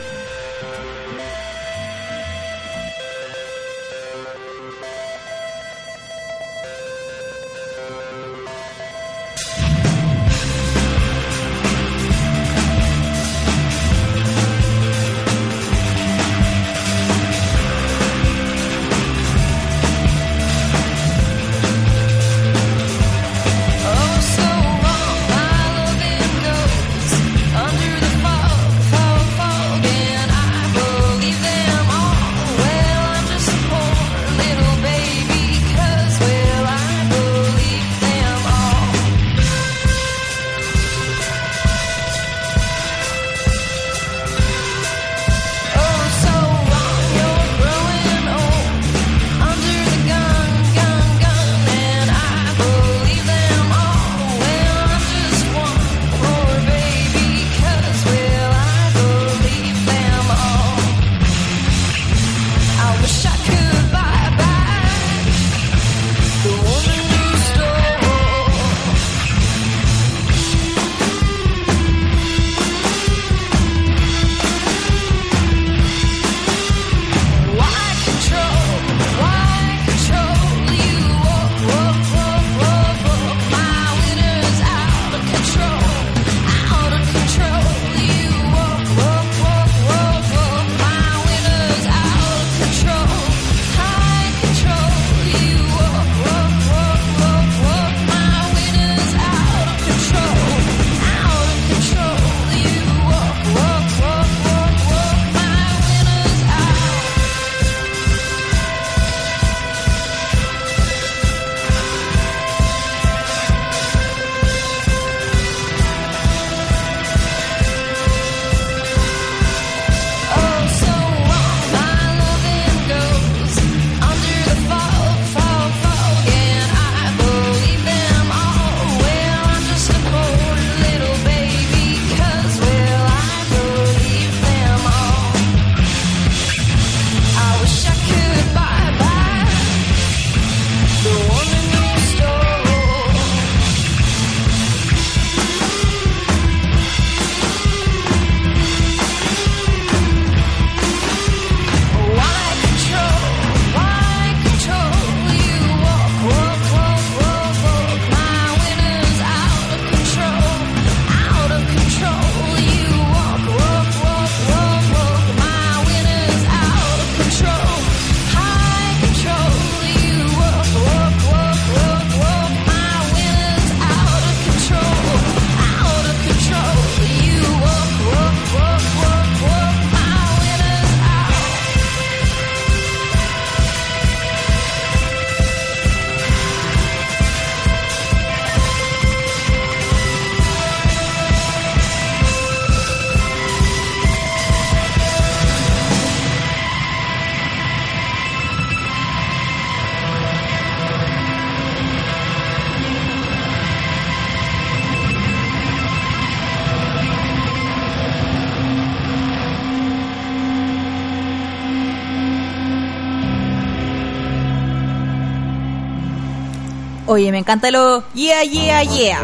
Oye, me encanta lo yeah, yeah, yeah.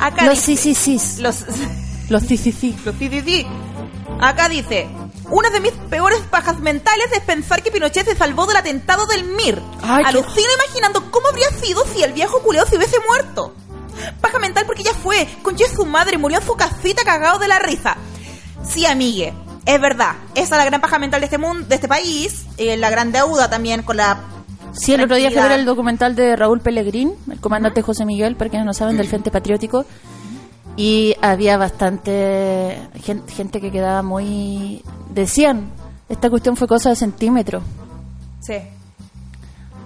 Acá Los sí, sí, sí. los Los sí, sí, sí. (laughs) Los sí, sí, sí. Acá dice, una de mis peores pajas mentales es pensar que Pinochet se salvó del atentado del MIR. Ay, qué- Alucino imaginando cómo habría sido si el viejo culeo se hubiese muerto. Paja mental porque ya fue, conche su madre, murió en su casita cagado de la risa. Sí, amigue, es verdad. Esa es la gran paja mental de este mundo, de este país, eh, la gran deuda también con la Sí, el otro día ver tranquilidad. el documental de Raúl Pellegrín, el comandante José Miguel, para quienes no saben, del Frente Patriótico. Y había bastante gen- gente que quedaba muy... Decían, esta cuestión fue cosa de centímetros. Sí.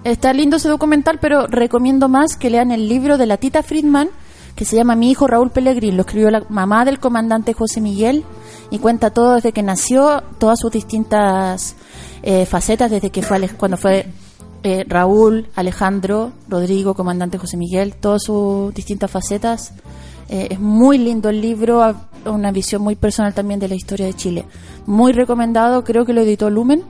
Está lindo ese documental, pero recomiendo más que lean el libro de la Tita Friedman, que se llama Mi hijo Raúl Pellegrín. Lo escribió la mamá del comandante José Miguel y cuenta todo desde que nació, todas sus distintas eh, facetas, desde que fue cuando fue eh, Raúl, Alejandro, Rodrigo, comandante José Miguel, todas sus distintas facetas. Eh, es muy lindo el libro, una visión muy personal también de la historia de Chile. Muy recomendado, creo que lo editó Lumen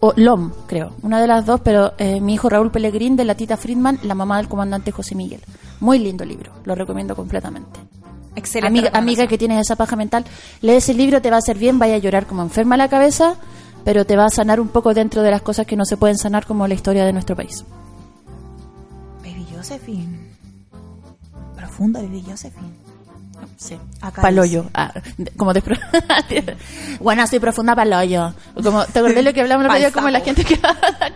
o LOM, creo, una de las dos, pero eh, mi hijo Raúl Pellegrín de la Tita Friedman, la mamá del comandante José Miguel. Muy lindo libro, lo recomiendo completamente. Excelente. Amiga, amiga que tienes esa paja mental, lee ese libro, te va a hacer bien, vaya a llorar como enferma la cabeza, pero te va a sanar un poco dentro de las cosas que no se pueden sanar como la historia de nuestro país. Baby Josephine. Profunda, Baby Josephine. Sí. Acá Paloyo. Ah, como de... (laughs) bueno, soy profunda paloyo. Como, ¿Te acordás lo que hablamos el Como la gente que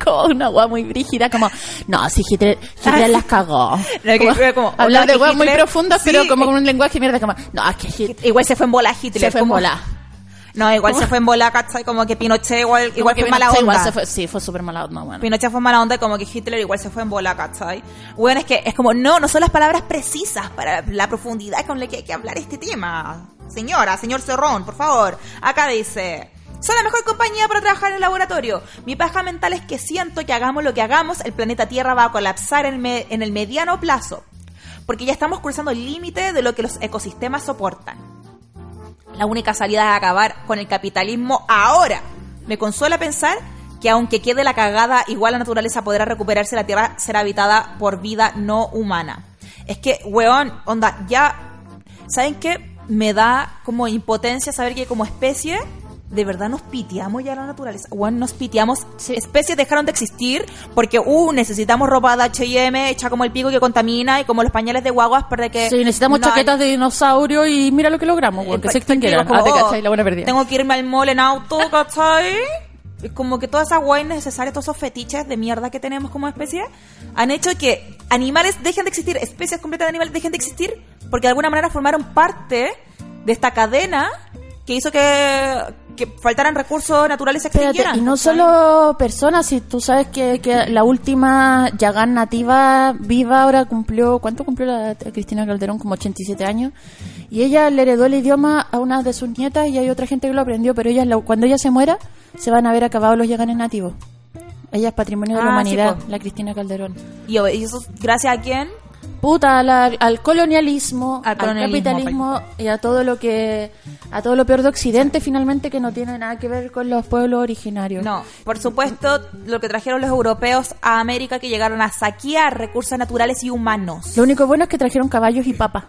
como una guay muy brígida, como, no, si Hitler, Hitler las cagó. (laughs) Hablar de guay muy profundas, sí, pero como con un lenguaje mierda, como, no, es que Hitler Igual se fue en bola Hitler. se fue en como- bola. No, igual se fue en bola, ¿cachai? Como que Pinochet igual, Como igual que fue mala onda. igual se fue- sí, fue súper mala onda, bueno. Pinochet fue mala onda y como que Hitler igual se fue en bola, ¿cachai? Bueno, es que es como, no, no son las palabras precisas para la profundidad con la que hay que hablar este tema. Señora, señor Cerrón, por favor. Acá dice... Soy la mejor compañía para trabajar en el laboratorio. Mi paja mental es que siento que hagamos lo que hagamos, el planeta Tierra va a colapsar en, me- en el mediano plazo. Porque ya estamos cruzando el límite de lo que los ecosistemas soportan. La única salida es acabar con el capitalismo ahora. Me consuela pensar que aunque quede la cagada, igual la naturaleza podrá recuperarse, la Tierra será habitada por vida no humana. Es que, weón, onda, ya, ¿saben qué? Me da como impotencia saber que como especie, de verdad nos piteamos ya la naturaleza. Weón, nos piteamos. Especies dejaron de existir porque, uh, necesitamos ropa de H&M hecha como el pico que contamina y como los pañales de guaguas para que... Sí, necesitamos no hay- chaquetas de dinosaurio y mira lo que logramos, porque se extinguieron. como, Ah, te oh, cachai, la buena perdida. Tengo que irme al mall en auto, ¿cachai? Como que todas esas guay necesarias, todos esos fetiches de mierda que tenemos como especie, han hecho que animales dejen de existir, especies completas de animales dejen de existir, porque de alguna manera formaron parte de esta cadena que hizo que, que faltaran recursos naturales y se extinguieran. y no solo personas, si tú sabes que, que la última Yagán nativa viva ahora cumplió, ¿cuánto cumplió la Cristina Calderón? Como 87 años. Y ella le heredó el idioma a una de sus nietas y hay otra gente que lo aprendió, pero ella, cuando ella se muera, se van a ver acabados los Yaganes nativos. Ella es patrimonio de la Ah, sí, humanidad, la Cristina Calderón. Y, y eso, gracias a quién? Puta, la- al colonialismo, Al capitalismo y a todo lo que a todo lo peor de Occidente finalmente que no tiene nada que ver con los pueblos originarios. No, por supuesto, lo que trajeron los europeos a América que llegaron a saquear recursos naturales y humanos. Lo único bueno es que trajeron caballos y papas.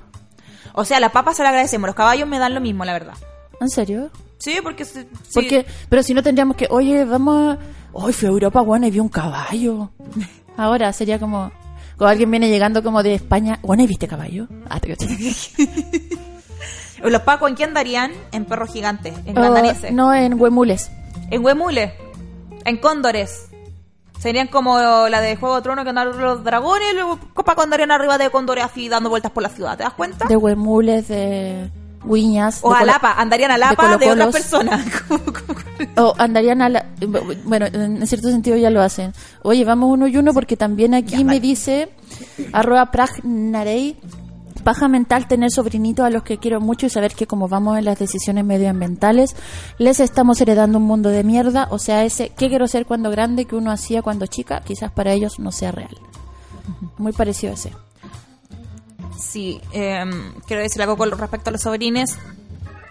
O sea, la papa se la agradecemos, los caballos me dan lo mismo, la verdad. ¿En serio? Sí, porque... sí. Porque, pero si no tendríamos que, oye, vamos a... Hoy fui a Europa, bueno, y vi un caballo. (laughs) Ahora sería como... Cuando alguien viene llegando como de España, bueno, ¿y viste caballo? Ah, te. (laughs) ¿Los pacos en qué andarían? En perros gigantes, en Oh, grandaneses. no, en Huemules. En huemules, en cóndores. Serían como la de Juego de Tronos que andan los dragones y luego pacos andarían arriba de cóndores así dando vueltas por la ciudad, ¿te das cuenta? De Huemules, de Guiñas. o de a Colo- Lapa, andarían a Lapa de, otras Colocolos. personas. (laughs) O andarían a la... Bueno, en cierto sentido ya lo hacen. Oye, vamos uno y uno porque también aquí me dice arroba pragnarey paja mental tener sobrinitos a los que quiero mucho y saber que como vamos en las decisiones medioambientales les estamos heredando un mundo de mierda. O sea, ese ¿qué quiero ser cuando grande que uno hacía cuando chica? Quizás para ellos no sea real. Muy parecido a ese. Sí, eh, quiero decir algo con respecto a los sobrines.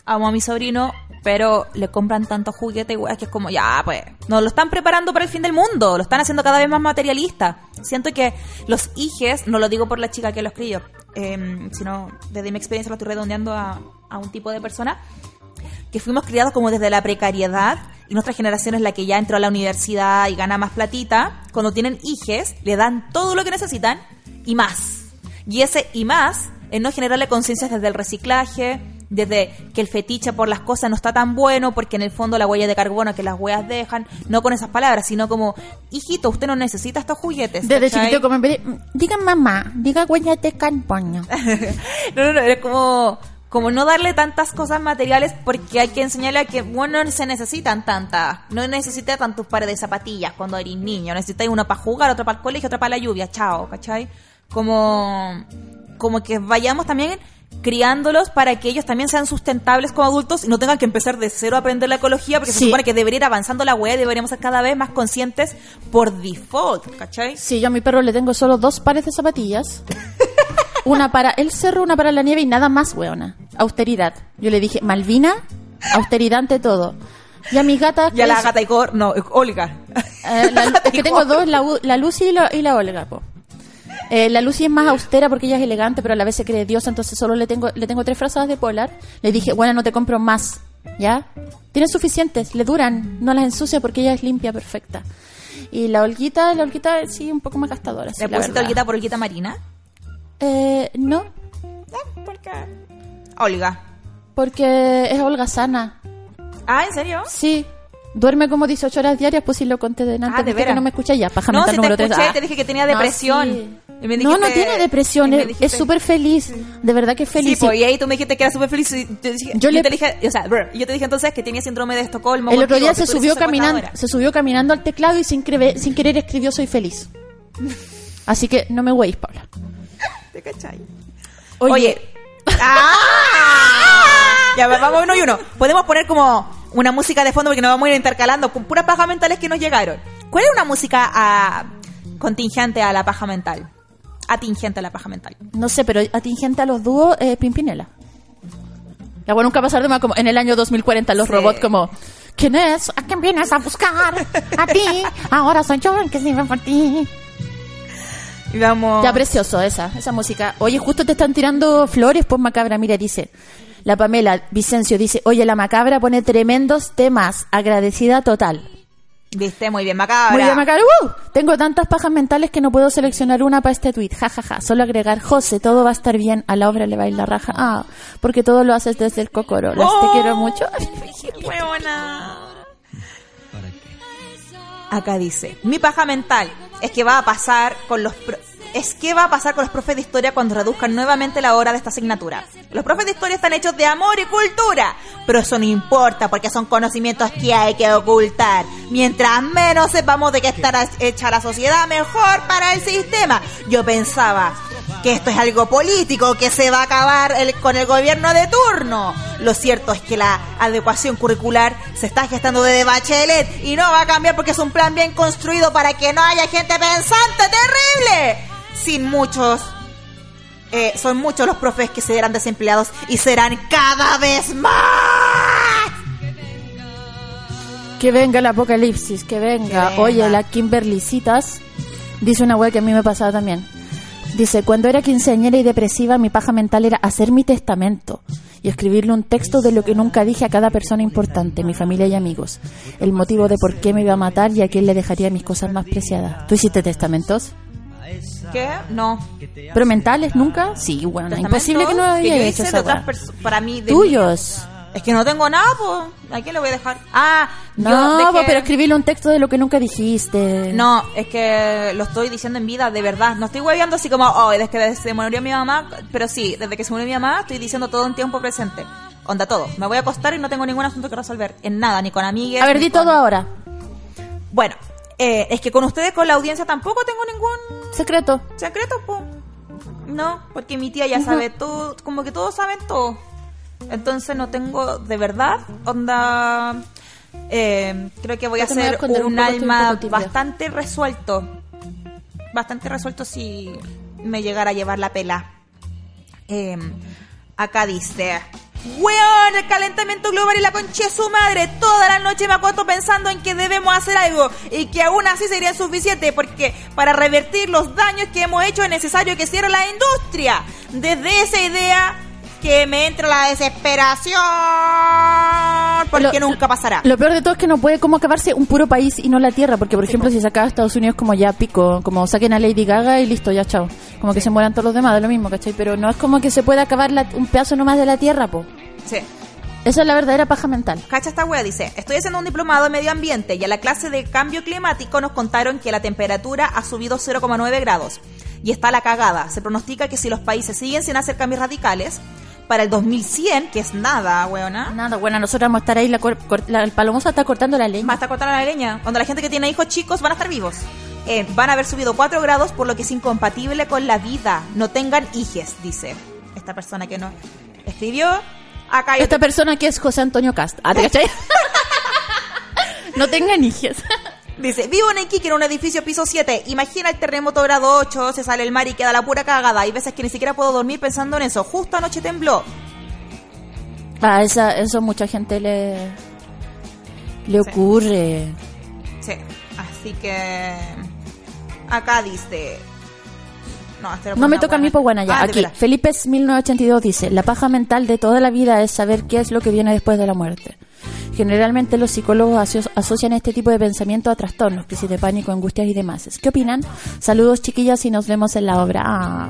Amo a mi sobrino, pero le compran tantos juguetes weas, que es como, ya, pues, nos lo están preparando para el fin del mundo, lo están haciendo cada vez más materialista. Siento que los hijes, no lo digo por la chica que lo escribió, eh, sino desde mi experiencia lo estoy redondeando a, a un tipo de persona, que fuimos criados como desde la precariedad y nuestra generación es la que ya entró a la universidad y gana más platita, cuando tienen hijes, le dan todo lo que necesitan y más. Y ese y más es no generarle conciencias desde el reciclaje, desde que el fetiche por las cosas no está tan bueno, porque en el fondo la huella de carbono que las huellas dejan, no con esas palabras, sino como, hijito, usted no necesita estos juguetes. Desde ¿cachai? chiquito como en diga mamá, diga huella de carbono. (laughs) no, no, no, es como, como no darle tantas cosas materiales porque hay que enseñarle a que, bueno, no se necesitan tantas. No necesitas tantos pares de zapatillas cuando eres niño. Necesitas una para jugar, otra para el colegio, otra para la lluvia. Chao, ¿cachai? Como, como que vayamos también criándolos para que ellos también sean sustentables como adultos y no tengan que empezar de cero a aprender la ecología porque se Sí. supone que debería ir avanzando la web y deberíamos ser cada vez más conscientes por default, ¿cachai? Sí, yo a mi perro le tengo solo dos pares de zapatillas. (laughs) Una para el cerro, una para la nieve y nada más, weona. Austeridad. Yo le dije, Malvina, austeridad ante todo. Y a mis gatas... Y a la es- gata y cor, no, Olga. eh, la- (laughs) es que tengo dos, la, la Lucy y la, y la Olga, po. Eh, la Lucy es más austera porque ella es elegante, pero a la vez se cree diosa, entonces solo le tengo, le tengo tres frazadas de polar. Le dije, bueno, no te compro más, ¿ya? Tienen suficientes, le duran, no las ensucia porque ella es limpia, perfecta. Y la Olguita, la Olguita sí, un poco más gastadora. sí, ¿Le la pusiste. Olguita por Olguita Marina? Eh, no, ¿Por qué? Olga. porque es holgazana. Ah, ¿en serio? Sí. Duerme como 18 horas diarias, pues si lo conté de antes. Ah, ¿de que no me escuché ya, paja No, si te número 3. escuché, te dije que tenía depresión. Y me No, no tiene depresión, y me es- dijiste- es súper feliz. De verdad que es Sí, feliz. pues, y ahí tú me dijiste que era súper feliz. y te dije- Yo yo, le- te dije, o sea, yo te dije entonces que tenía síndrome de Estocolmo. El otro día se subió su caminando, se subió caminando al teclado y sin, creve- sin querer escribió soy feliz. (laughs) Así que no me huéis, Paula. ¿Te cachai? Oye, Oye. ¡Ah! ya, vamos uno y uno. Podemos poner como una música de fondo porque nos vamos a ir intercalando con puras pajas mentales que nos llegaron. ¿Cuál es una música ah, contingente a la paja mental? Atingente a la paja mental. no sé, pero atingente a los dúos, eh, Pimpinela. La buena nunca pasar de más como en el año 2040 los Sí. robots como ¿Quién es? ¿A quién vienes a buscar? A ti. Ahora soy yo el que sirve por ti. Vamos. Ya, precioso esa, esa música. Oye, justo te están tirando flores, pues macabra, mira, dice. La Pamela Vicencio dice, oye, la macabra pone tremendos temas, agradecida total. Viste, muy bien, macabra. Muy bien, macabra. ¡Uh! Tengo tantas pajas mentales que no puedo seleccionar una para este tweet. Ja, ja, ja. Solo agregar, José, todo va a estar bien. A la obra le va a ir la raja. Ah, porque todo lo haces desde el cocoro. Las te Oh. quiero mucho. (laughs) Huevona. Acá dice, mi paja mental es que va a pasar con los pro- es que va a pasar con los profes de historia cuando reduzcan nuevamente la hora de esta asignatura. Los profes de historia están hechos de amor y cultura, pero eso no importa porque son conocimientos que hay que ocultar. Mientras menos sepamos de qué estará hecha la sociedad, mejor para el sistema. Yo pensaba que esto es algo político, que se va a acabar con el gobierno de turno. Lo cierto es que la adecuación curricular se está gestando desde Bachelet y no va a cambiar porque es un plan bien construido para que no haya gente pensante terrible. Sin muchos, eh, son muchos los profes que serán desempleados y serán cada vez más. Que venga el apocalipsis, que venga. venga. Oye, la Kimberly Citas dice una wea que a mí me pasaba también. Dice, cuando era quinceañera y depresiva, mi paja mental era hacer mi testamento y escribirle un texto de lo que nunca dije a cada persona importante, mi familia y amigos. El motivo de por qué me iba a matar y a quién le dejaría mis cosas más preciadas. ¿Tú hiciste testamentos? ¿Qué? No. ¿Pero mentales nunca? Sí, bueno, imposible que no Testamentos haya yo hecho esa otras para mí de Tuyos. Es que no tengo nada, pues. ¿A quién le voy a dejar? Ah, yo No, dejé- po, pero escribirle un texto de lo que nunca dijiste. No, es que lo estoy diciendo en vida, de verdad. No estoy hueveando así como, oh, desde que se murió mi mamá. Pero sí, desde que se murió mi mamá, estoy diciendo todo en tiempo presente. Onda todo. Me voy a acostar y no tengo ningún asunto que resolver. En nada, ni con amigues. A ver, di con- todo ahora. Bueno, eh, es que con ustedes, con la audiencia, tampoco tengo ningún Secreto. secreto, po. No, porque mi tía ya sabe todo, como que todos saben todo. Entonces no tengo, de verdad, onda... eh, creo que voy a esconder un alma bastante resuelto. Bastante resuelto si me llegara a llevar la pela. Eh, acá dice... Weón, el calentamiento global y la concha de su madre. Toda la noche me acuesto pensando en que debemos hacer algo y que aún así sería suficiente porque para revertir los daños que hemos hecho es necesario que cierre la industria. Desde esa idea que me entra la desesperación porque Lo- nunca pasará. Lo peor de todo es que no puede como acabarse un puro país y no la tierra, porque por ejemplo si se acaba Estados Unidos como ya pico, como saquen a Lady Gaga y listo, ya chao. Como que se mueran todos los demás, de lo mismo, ¿cachai? Pero no es como que se pueda acabar la- un pedazo nomás de la tierra, po. Sí. Esa es la verdadera paja mental. Cacha esta wea, dice, estoy haciendo un diplomado en medio ambiente y a la clase de cambio climático nos contaron que la temperatura ha subido 0,9 grados. Y está la cagada. Se pronostica que si los países siguen sin hacer cambios radicales, para el 2100, que es nada, weona, Nada, bueno, nosotros vamos a estar ahí, la, la- el palomosa está cortando la leña. va a estar cortando la leña. Donde la gente que tiene hijos chicos van a estar vivos. Eh, van a haber subido 4 grados, por lo que es incompatible con la vida. No tengan hijes, dice esta persona que no escribió. Acá Esta persona que es José Antonio Cast. Ah, ¿te cachai? (laughs) no tengan hijos. Dice, vivo en Iquique en un edificio piso 7. Imagina el terremoto grado 8, se sale el mar y queda la pura cagada. Hay veces que ni siquiera puedo dormir pensando en eso. Justo anoche tembló. Ah, esa, eso mucha gente le, le ocurre. Sí, así que... Acá dice... No, No me toca a mí, buena. pues bueno, ya. Ah, Aquí. Felipe 1982 dice, la paja mental de toda la vida es saber qué es lo que viene después de la muerte. Generalmente los psicólogos aso- asocian este tipo de pensamiento a trastornos, crisis de pánico, angustias y demás. ¿Qué opinan? Saludos chiquillas y nos vemos en la obra. Ah.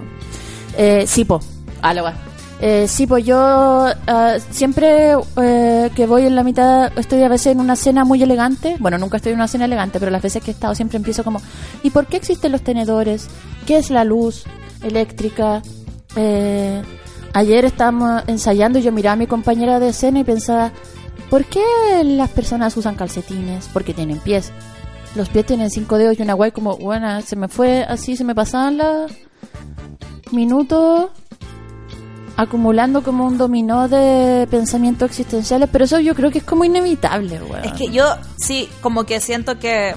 Eh, sí, po. Ah. Eh, sí, pues yo ah, siempre eh, que voy en la mitad, estoy a veces en una cena muy elegante. Bueno, nunca estoy en una cena elegante, pero las veces que he estado siempre empiezo como, ¿y por qué existen los tenedores? ¿Qué es la luz eléctrica? Eh, ayer estábamos ensayando y yo miraba a mi compañera de cena y pensaba, ¿por qué las personas usan calcetines? Porque tienen pies. Los pies tienen cinco dedos y una guay como, bueno, se me fue así, se me pasaban los minutos acumulando como un dominó de pensamientos existenciales, pero eso yo creo que es como inevitable, weón. Es que yo sí, como que siento que...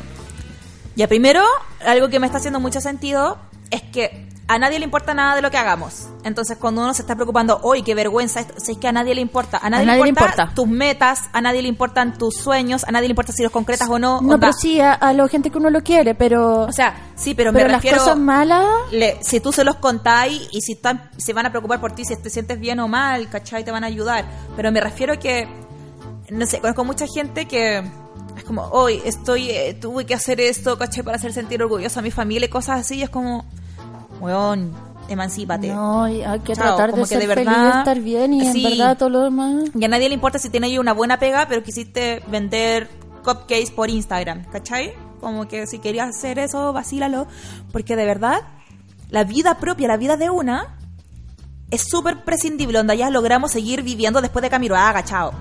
Ya primero, algo que me está haciendo mucho sentido es que a nadie le importa nada de lo que hagamos. Entonces, cuando uno se está preocupando, hoy qué vergüenza esto, si es que a nadie le importa. A nadie, nadie le le, importa tus metas, a nadie le importan tus sueños, a nadie le importa si los concretas o no. no, onda. pero sí a, a la gente que uno lo quiere, pero... O sea, sí, pero, pero me las refiero... cosas malas... le- si tú se los contáis y si están, se van a preocupar por ti, si te sientes bien o mal, ¿cachai? Te van a ayudar. Pero me refiero a que, no sé, conozco mucha gente que es como, hoy estoy, eh, tuve que hacer esto, ¿cachai? Para hacer sentir orgullosa a mi familia y cosas así. Y es como, weón, emancípate. No, hay que Chao, tratar de ser de feliz, verdad- estar bien y Sí. en verdad todo lo demás... Y a nadie le importa si tienes ahí una buena pega, pero quisiste vender cupcakes por Instagram, ¿cachai? Como que si querías hacer eso, vacílalo. Porque de verdad, la vida propia, la vida de una, es súper prescindible, donde ya logramos seguir viviendo después de Camiroaga, chao.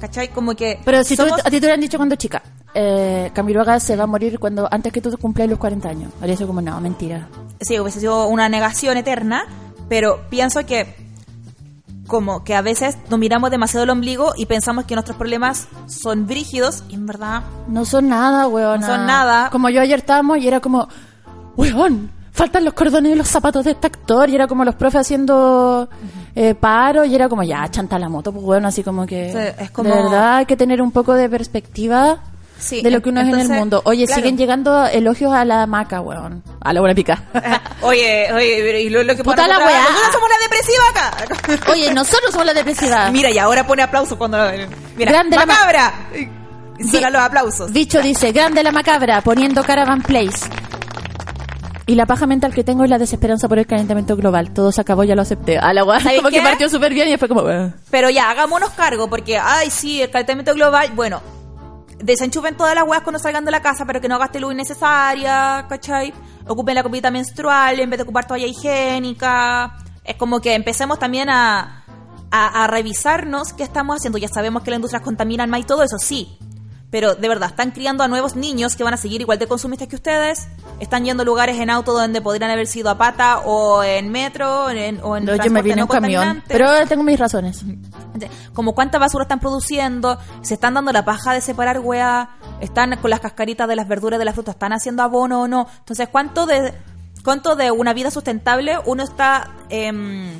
¿Cachai? Como que... Pero si tú- somos- a ti te hubieran dicho cuando chica, eh, Camiroaga se va a morir cuando antes que tú cumplas los 40 años. Haría eso como, no, mentira. sí, hubiese sido una negación eterna, pero pienso que como que a veces nos miramos demasiado el ombligo y pensamos que nuestros problemas son brígidos y en verdad No son nada, weón. No son nada. Como yo ayer estábamos y era como, weón, faltan los cordones y los zapatos de este actor. Y era como los profes haciendo eh, paro y era como, ya, chanta la moto, pues weón, así como que... Es como- De verdad hay que tener un poco de perspectiva Sí, de lo que uno es en entonces, el mundo. Oye, claro. siguen llegando elogios a la maca, weón. A la buena pica. (laughs) Oye, oye, y lo, lo que Puta la weá. Nosotros somos la depresiva acá. (laughs) Oye, nosotros somos la depresiva. (laughs) Mira, y ahora pone aplausos cuando. Mira, Grande la ma- macabra. Suenan los aplausos. Dicho dice, grande la macabra, poniendo Caravan Place. Y la paja mental que tengo es la desesperanza por el calentamiento global. Todo se acabó, ya lo acepté. A la guay, ¿Sabes como qué? que partió súper bien y después como... Pero ya, hagámonos cargo, porque, ay, sí, el calentamiento global, bueno, desenchufen todas las weas cuando salgan de la casa, pero que no gaste luz innecesaria, ¿cachai? Ocupen la copita menstrual en vez de ocupar toalla higiénica. Es como que empecemos también a, a, a revisarnos qué estamos haciendo. Ya sabemos que las industrias contaminan más y todo eso, sí. Pero de verdad, están criando a nuevos niños que van a seguir igual de consumistas que ustedes. Están yendo a lugares en auto donde podrían haber sido a pata o en metro en- o en No, yo me transporte vine en no camión. contaminante. Pero tengo mis razones. Como cuánta basura están produciendo, se están dando la paja de separar weá, están con las cascaritas de las verduras de las frutas, están haciendo abono o no. Entonces, ¿cuánto de cuánto de una vida sustentable uno está em,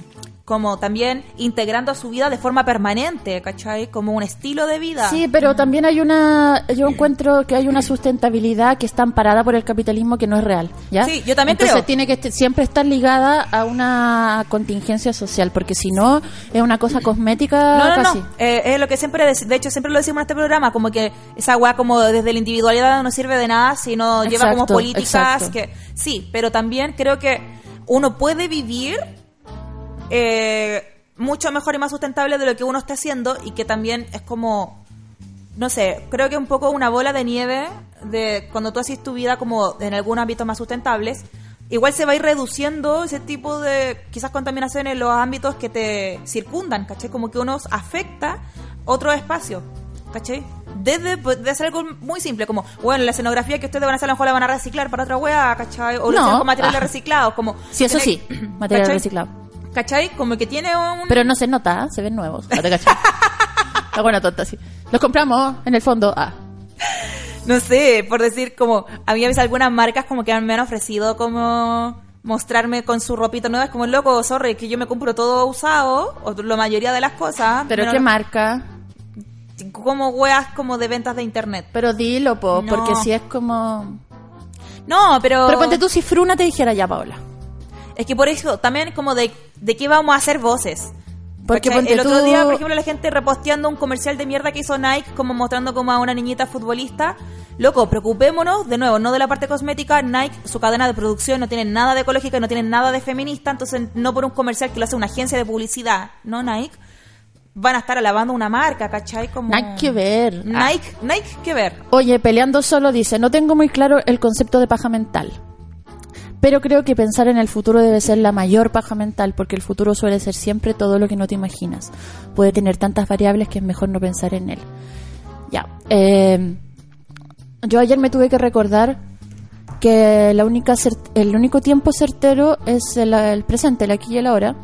como también integrando a su vida de forma permanente, ¿cachai? Como un estilo de vida. Sí, pero también hay una, yo encuentro que hay una sustentabilidad que está amparada por el capitalismo que no es real, ¿ya? Sí, yo también Entonces creo. tiene que est- siempre estar ligada a una contingencia social, porque si no es una cosa cosmética No, no, casi. no. Eh, es lo que siempre, de hecho, siempre lo decimos en este programa, como que esa weá como desde la individualidad no sirve de nada si no lleva como políticas exacto. que... Sí, pero también creo que uno puede vivir eh, mucho mejor y más sustentable de lo que uno está haciendo y que también es como... No sé, creo que un poco una bola de nieve de cuando tú haces tu vida como en algunos ámbitos más sustentables, igual se va a ir reduciendo ese tipo de quizás contaminación en los ámbitos que te circundan, ¿cachai? Como que uno afecta otro espacio, ¿cachai? Desde, pues, de hacer algo muy simple, como, bueno, la escenografía que ustedes van a hacer a lo mejor la van a reciclar para otra weá, ¿cachai? O lo No. hacen con materiales Ah. reciclados, como... Sí, eso sí, ¿cachai? material reciclado. ¿Cachai? Como que tiene un... Pero no se nota, se ven nuevos. ¿no te cachai? (laughs) La buena tonta, sí. Los compramos en el fondo. Ah, no sé, por decir como, a mí a veces algunas marcas como que me han ofrecido como mostrarme con su ropita nueva, es como loco, sorry, que yo me compro todo usado, o la mayoría de las cosas. pero menos ¿qué marca? Como weas como de ventas de internet. Pero dilo, po, No. porque si es como... No, pero... Pero ponte tú si Fruna te dijera ya, Paola. Es que por eso, también como de, de qué vamos a hacer voces. Porque el otro tú- día, por ejemplo, la gente reposteando un comercial de mierda que hizo Nike, como mostrando como a una niñita futbolista. Loco, preocupémonos, de nuevo, no de la parte cosmética. Nike, su cadena de producción no tiene nada de ecológica, no tiene nada de feminista, entonces no por un comercial que lo hace una agencia de publicidad, no Nike, van a estar alabando una marca, ¿cachai? Como... Nada que ver. Ah. Nike, Nike, que ver. Oye, peleando solo dice, no tengo muy claro el concepto de paja mental. Pero creo que pensar en el futuro debe ser la mayor paja mental, porque el futuro suele ser siempre todo lo que no te imaginas. Puede tener tantas variables que es mejor no pensar en él. Ya. eh, yo ayer me tuve que recordar que la única el único tiempo certero es el, el presente, el aquí y el ahora,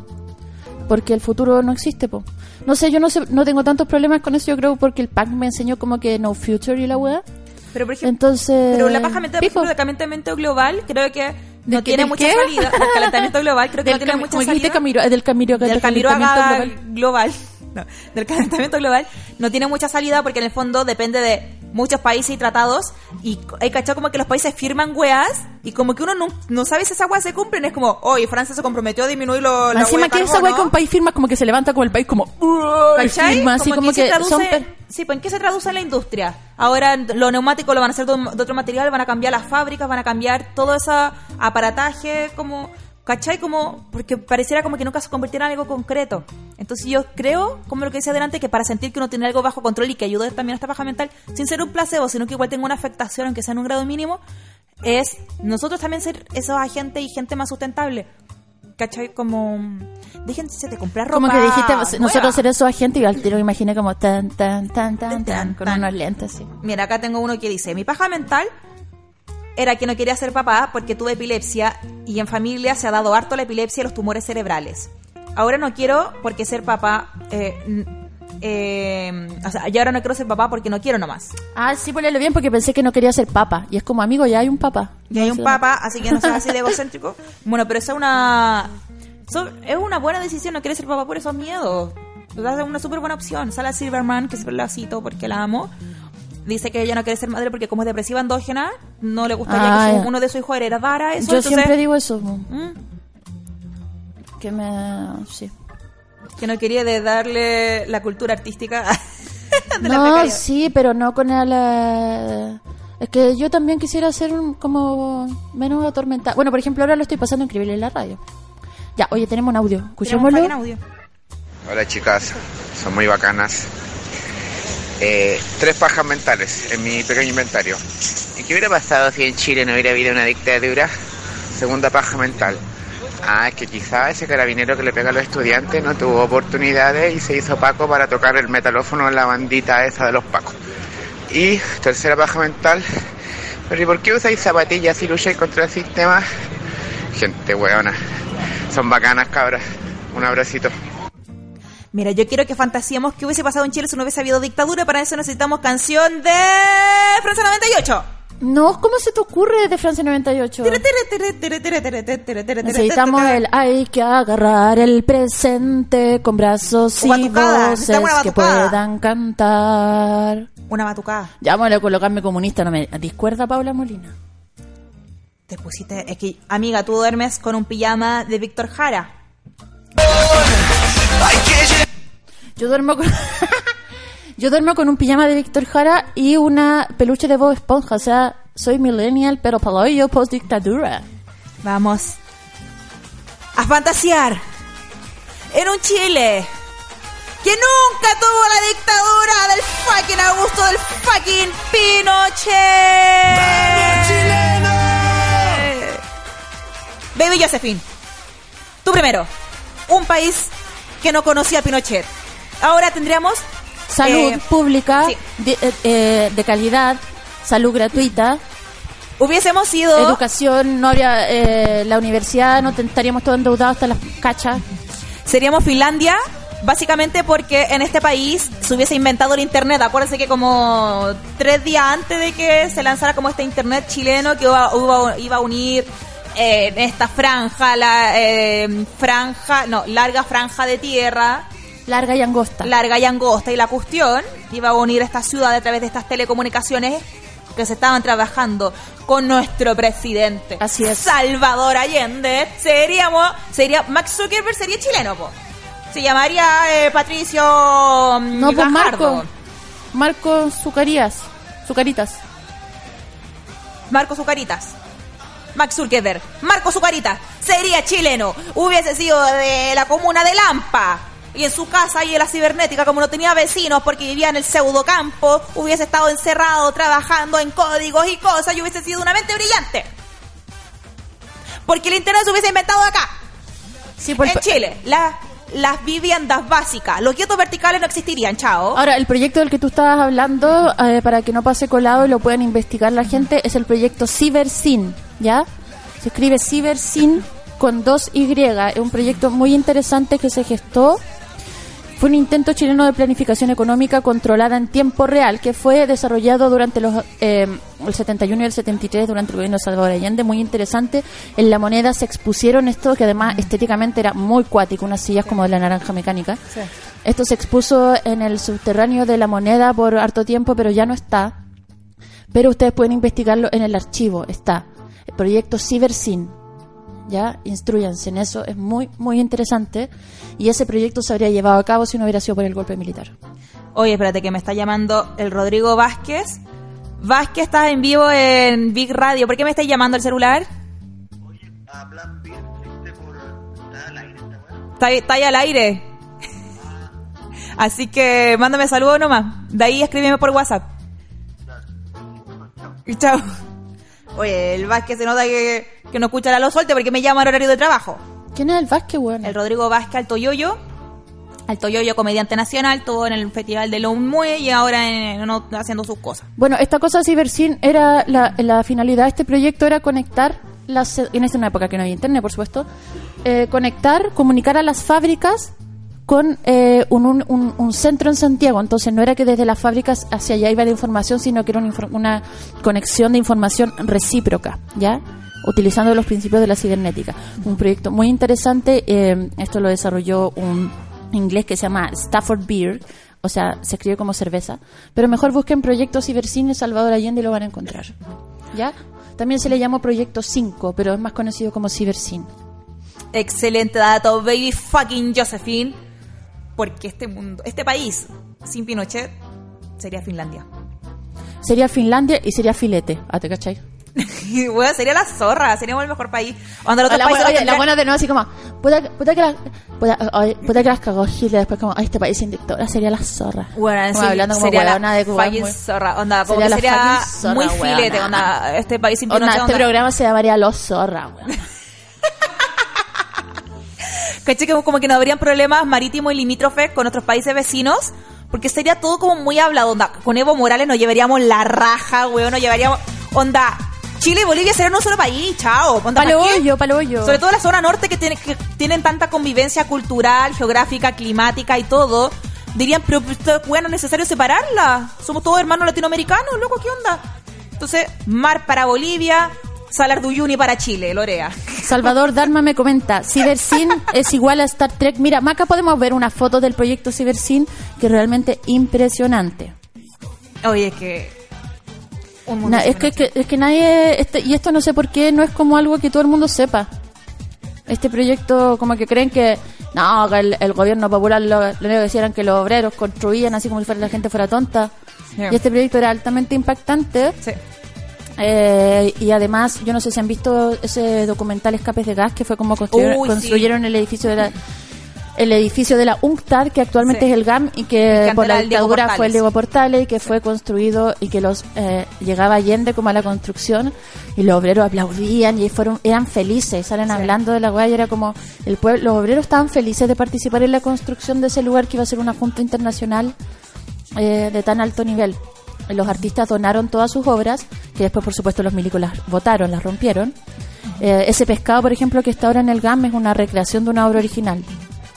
porque el futuro no existe, po. No sé, yo no sé, no tengo tantos problemas con eso, yo creo porque el PAC me enseñó como que no future y la weá. Pero por ejemplo, Entonces, Pero la paja mental, por ejemplo, calentamiento global, creo que no ¿De qué- tiene mucha qué? salida. Del calentamiento global, creo que Del no tiene mucha como salida. Camilo, eh, del Camilo, del del calentamiento calentamiento global. (laughs) No, del calentamiento global no tiene mucha salida porque en el fondo depende de muchos países y tratados y hay cachado como que los países firman weas y como que uno no, no sabe si esas weas se cumplen es como oye Francia se comprometió a disminuir lo, la Encima que esa carbono. que un país firma como que se levanta como el país como ¿Cachai? firma así como, que traduce, son Sí, pues ¿en qué se traduce en la industria? Ahora los neumáticos lo van a hacer de otro material, van a cambiar las fábricas, van a cambiar todo ese aparataje, como, ¿cachai? Como, porque pareciera como que nunca se convirtiera en algo concreto. Entonces yo creo, como lo que decía adelante, que para sentir que uno tiene algo bajo control y que ayude también a esta baja mental, sin ser un placebo, sino que igual tenga una afectación, aunque sea en un grado mínimo, es nosotros también ser esos agentes y gente más sustentable. ¿Cachai? Como, déjense de comprar ropa. como que dijiste nueva. nosotros ser esos agentes y al tiro me imaginé como tan tan tan tan tan con tan. unos lentes así. Mira, acá tengo uno que dice, mi paja mental era que no quería ser papá porque tuve epilepsia y en familia se ha dado harto la epilepsia y los tumores cerebrales. Ahora no quiero porque ser papá... Eh, eh, o sea, yo ahora no quiero ser papá porque no quiero nomás. Ah, sí, ponelo bien porque pensé que no quería ser papa y es como amigo ya hay un papa. Y hay un Sí. papá, así que no seas así de (laughs) egocéntrico. Bueno, pero esa es una... so- es una buena decisión, no quieres ser papá por esos miedos. Es una súper buena opción. Sala Silverman, que siempre la cito porque la amo, dice que ella no quiere ser madre porque como es depresiva endógena, no le gustaría Ah, que su- uno de sus hijos heredara eso. Yo entonces, siempre digo eso. mm, Que me sí. que no quería de darle la cultura artística (laughs) de la No, precariedad. sí, pero no con el eh, es que yo también quisiera ser un, como menos atormentada. Bueno, por ejemplo, ahora lo estoy pasando increíble en la radio. Ya, oye, tenemos un audio. Escuchémoslo. Audio. Hola chicas, son muy bacanas. Eh, tres pajas mentales en mi pequeño inventario. ¿Y qué hubiera pasado si en Chile no hubiera habido una dictadura? Segunda paja mental. Ah, es que quizá ese carabinero que le pega a los estudiantes no tuvo oportunidades y se hizo Paco para tocar el metalófono en la bandita esa de los Pacos. Y tercera paja mental. Pero ¿y por qué usáis zapatillas y lucháis contra el sistema? Gente weona. Son bacanas cabras. Un abracito. Mira, yo quiero que fantasiemos qué hubiese pasado en Chile si no hubiese habido dictadura. Para eso necesitamos canción de Francia 98. No, ¿cómo se te ocurre de Francia 98? Necesitamos el hay que agarrar el presente con brazos y voces que puedan cantar. Una batucada. Ya vamos a colocarme comunista, no me discuerda Paula Molina. Te pusiste. Es que, amiga, tú duermes con un pijama de Víctor Jara. Yo duermo con (laughs) Yo duermo con un pijama de Víctor Jara y una peluche de Bob Esponja, o sea, soy millennial, pero para yo post dictadura. Vamos a fantasear en un Chile que nunca tuvo la dictadura del fucking Augusto del fucking Pinochet. Baby Josephine, tú primero. Un país que no conocía a Pinochet. Ahora tendríamos Salud eh, pública sí. de, eh, eh, de calidad, salud gratuita, Hubiésemos sido educación, no habría eh, la universidad, no estaríamos todos endeudados hasta las cachas. seríamos Finlandia, básicamente porque en este país se hubiese inventado el internet. Acuérdense que como tres días antes de que se lanzara como este internet chileno que iba, iba- iba a unir eh, esta franja, la eh, franja, no, larga franja de tierra, Larga y angosta. larga y angosta y la cuestión iba a unir esta ciudad a través de estas telecomunicaciones que se estaban trabajando con nuestro presidente Así es. Salvador Allende seríamos sería Max Zuckerberg sería chileno po. se llamaría eh, Patricio mm, no, pues. Marco. Marco Zucarías. Zucaritas. Marco Zucaritas Max Zuckerberg Marco Zucaritas sería chileno hubiese sido de la comuna de Lampa y en su casa y en la cibernética, como no tenía vecinos porque vivía en el pseudocampo, hubiese estado encerrado trabajando en códigos y cosas y hubiese sido una mente brillante. Porque el internet se hubiese inventado acá, Sí, por en Chile. La- las viviendas básicas, los guetos verticales no existirían, chao. Ahora, el proyecto del que tú estabas hablando, eh, para que no pase colado y lo puedan investigar la gente, es el proyecto CiberSyn, ¿ya? Se escribe CiberSyn con dos Y. Es un proyecto muy interesante que se gestó. Fue un intento chileno de planificación económica controlada en tiempo real que fue desarrollado durante los eh, el 71 y el 73 durante el gobierno de Salvador Allende. Muy interesante. En la moneda se expusieron esto que además estéticamente era muy cuático, unas sillas como de la naranja mecánica. Esto se expuso en el subterráneo de la moneda por harto tiempo, pero ya no está. Pero ustedes pueden investigarlo en el archivo. Está el proyecto CiberSyn. Ya, instruyanse en eso. Es muy, muy interesante. Y ese proyecto se habría llevado a cabo si no hubiera sido por el golpe militar. Oye, espérate que me está llamando el Rodrigo Vázquez. Vázquez, estás en vivo en Big Radio. ¿Por qué me estáis llamando al celular? Está, ahí- está ahí al aire. Así que mándame saludos nomás. De ahí escríbeme por WhatsApp. Y Chao. Oye, el Vázquez se nota que, que no escucha la los solte porque me llama en horario de trabajo. ¿Quién es el Vázquez, weón? El Rodrigo Vázquez Alto Yoyo. Alto Yoyo, comediante nacional, estuvo en el Festival de Lomue y ahora en- no, haciendo sus cosas. Bueno, esta cosa CiberSyn era la, la finalidad de este proyecto era conectar las en esta una época que no había internet, por supuesto, eh, conectar, comunicar a las fábricas con eh, un, un- un- centro en Santiago. Entonces no era que desde las fábricas hacia allá iba la información, sino que era una, conexión de información recíproca, ¿ya? Utilizando los principios de la cibernética. Un proyecto muy interesante. eh, esto lo desarrolló un inglés que se llama Stafford Beer, o sea, se escribe como cerveza, pero mejor busquen Proyecto Cibercine Salvador Allende y lo van a encontrar. ¿Ya? También se le llamó Proyecto 5, pero es más conocido como Cibercine. Excelente dato, baby fucking Josephine. Porque este mundo, este país sin Pinochet sería Finlandia. Sería Finlandia y sería Filete, ¿ah, te cachai? (laughs) Bueno, sería la zorra, seríamos el mejor país. Cuando los O otros la, países oye, la buena de nuevo así como, puta, puta que la, puta, puta que las cagó Chile, después como, ay, este país sin dictadura sería la zorra. Bueno, Como sí, hablando como sería la de Cuba. muy- zorra. Onda, porque Sería la sería zorra, muy filete, onda, este país sin Onda, Pinochet. este onda. programa se llamaría Los Zorra, weón. (laughs) ¿Cachai? Que como que no habrían problemas marítimos y limítrofes con otros países vecinos, porque sería todo como muy hablado, onda. Con Evo Morales nos llevaríamos la raja, weón, nos llevaríamos, onda. Chile y Bolivia serían un solo país, chao. Onda, Palo ¿para qué? hoyo, palo hoyo. Sobre todo la zona norte que, tiene, que tienen tanta convivencia cultural, geográfica, climática y todo. Dirían, pero bueno, es necesario separarla. Somos todos hermanos latinoamericanos, loco, ¿qué onda? Entonces, mar para Bolivia, Salar de Uyuni para Chile, Lorea. Salvador Dharma me comenta, Cibersin (laughs) es igual a Star Trek. Mira, acá podemos ver una foto del proyecto Cibersin que es realmente impresionante. Oye, es que... un mundo Na- es, que, que- es que nadie, este- y esto no sé por qué, no es como algo que todo el mundo sepa. Este proyecto, como que creen que, no, que el, el gobierno popular lo, lo único que decían que los obreros construían así como si fuera la gente fuera tonta. Sí. Y este proyecto era altamente impactante. Sí. Eh, y además, yo no sé si han visto ese documental Escapes de Gas, que fue como construyeron, Uy, sí. construyeron el edificio de la el edificio de la UNCTAD, que actualmente Sí. es el GAM y que por la dictadura fue el Diego Portales y que fue construido y que los eh, llegaba Allende como a la construcción y los obreros aplaudían y fueron eran felices, salen Sí. hablando de la weá y era como el pueblo, los obreros estaban felices de participar en la construcción de ese lugar que iba a ser una junta internacional eh, de tan alto nivel. Los artistas donaron todas sus obras, que después, por supuesto, los milicos las votaron, las rompieron. Eh, ese pescado, por ejemplo, que está ahora en el GAM es una recreación de una obra original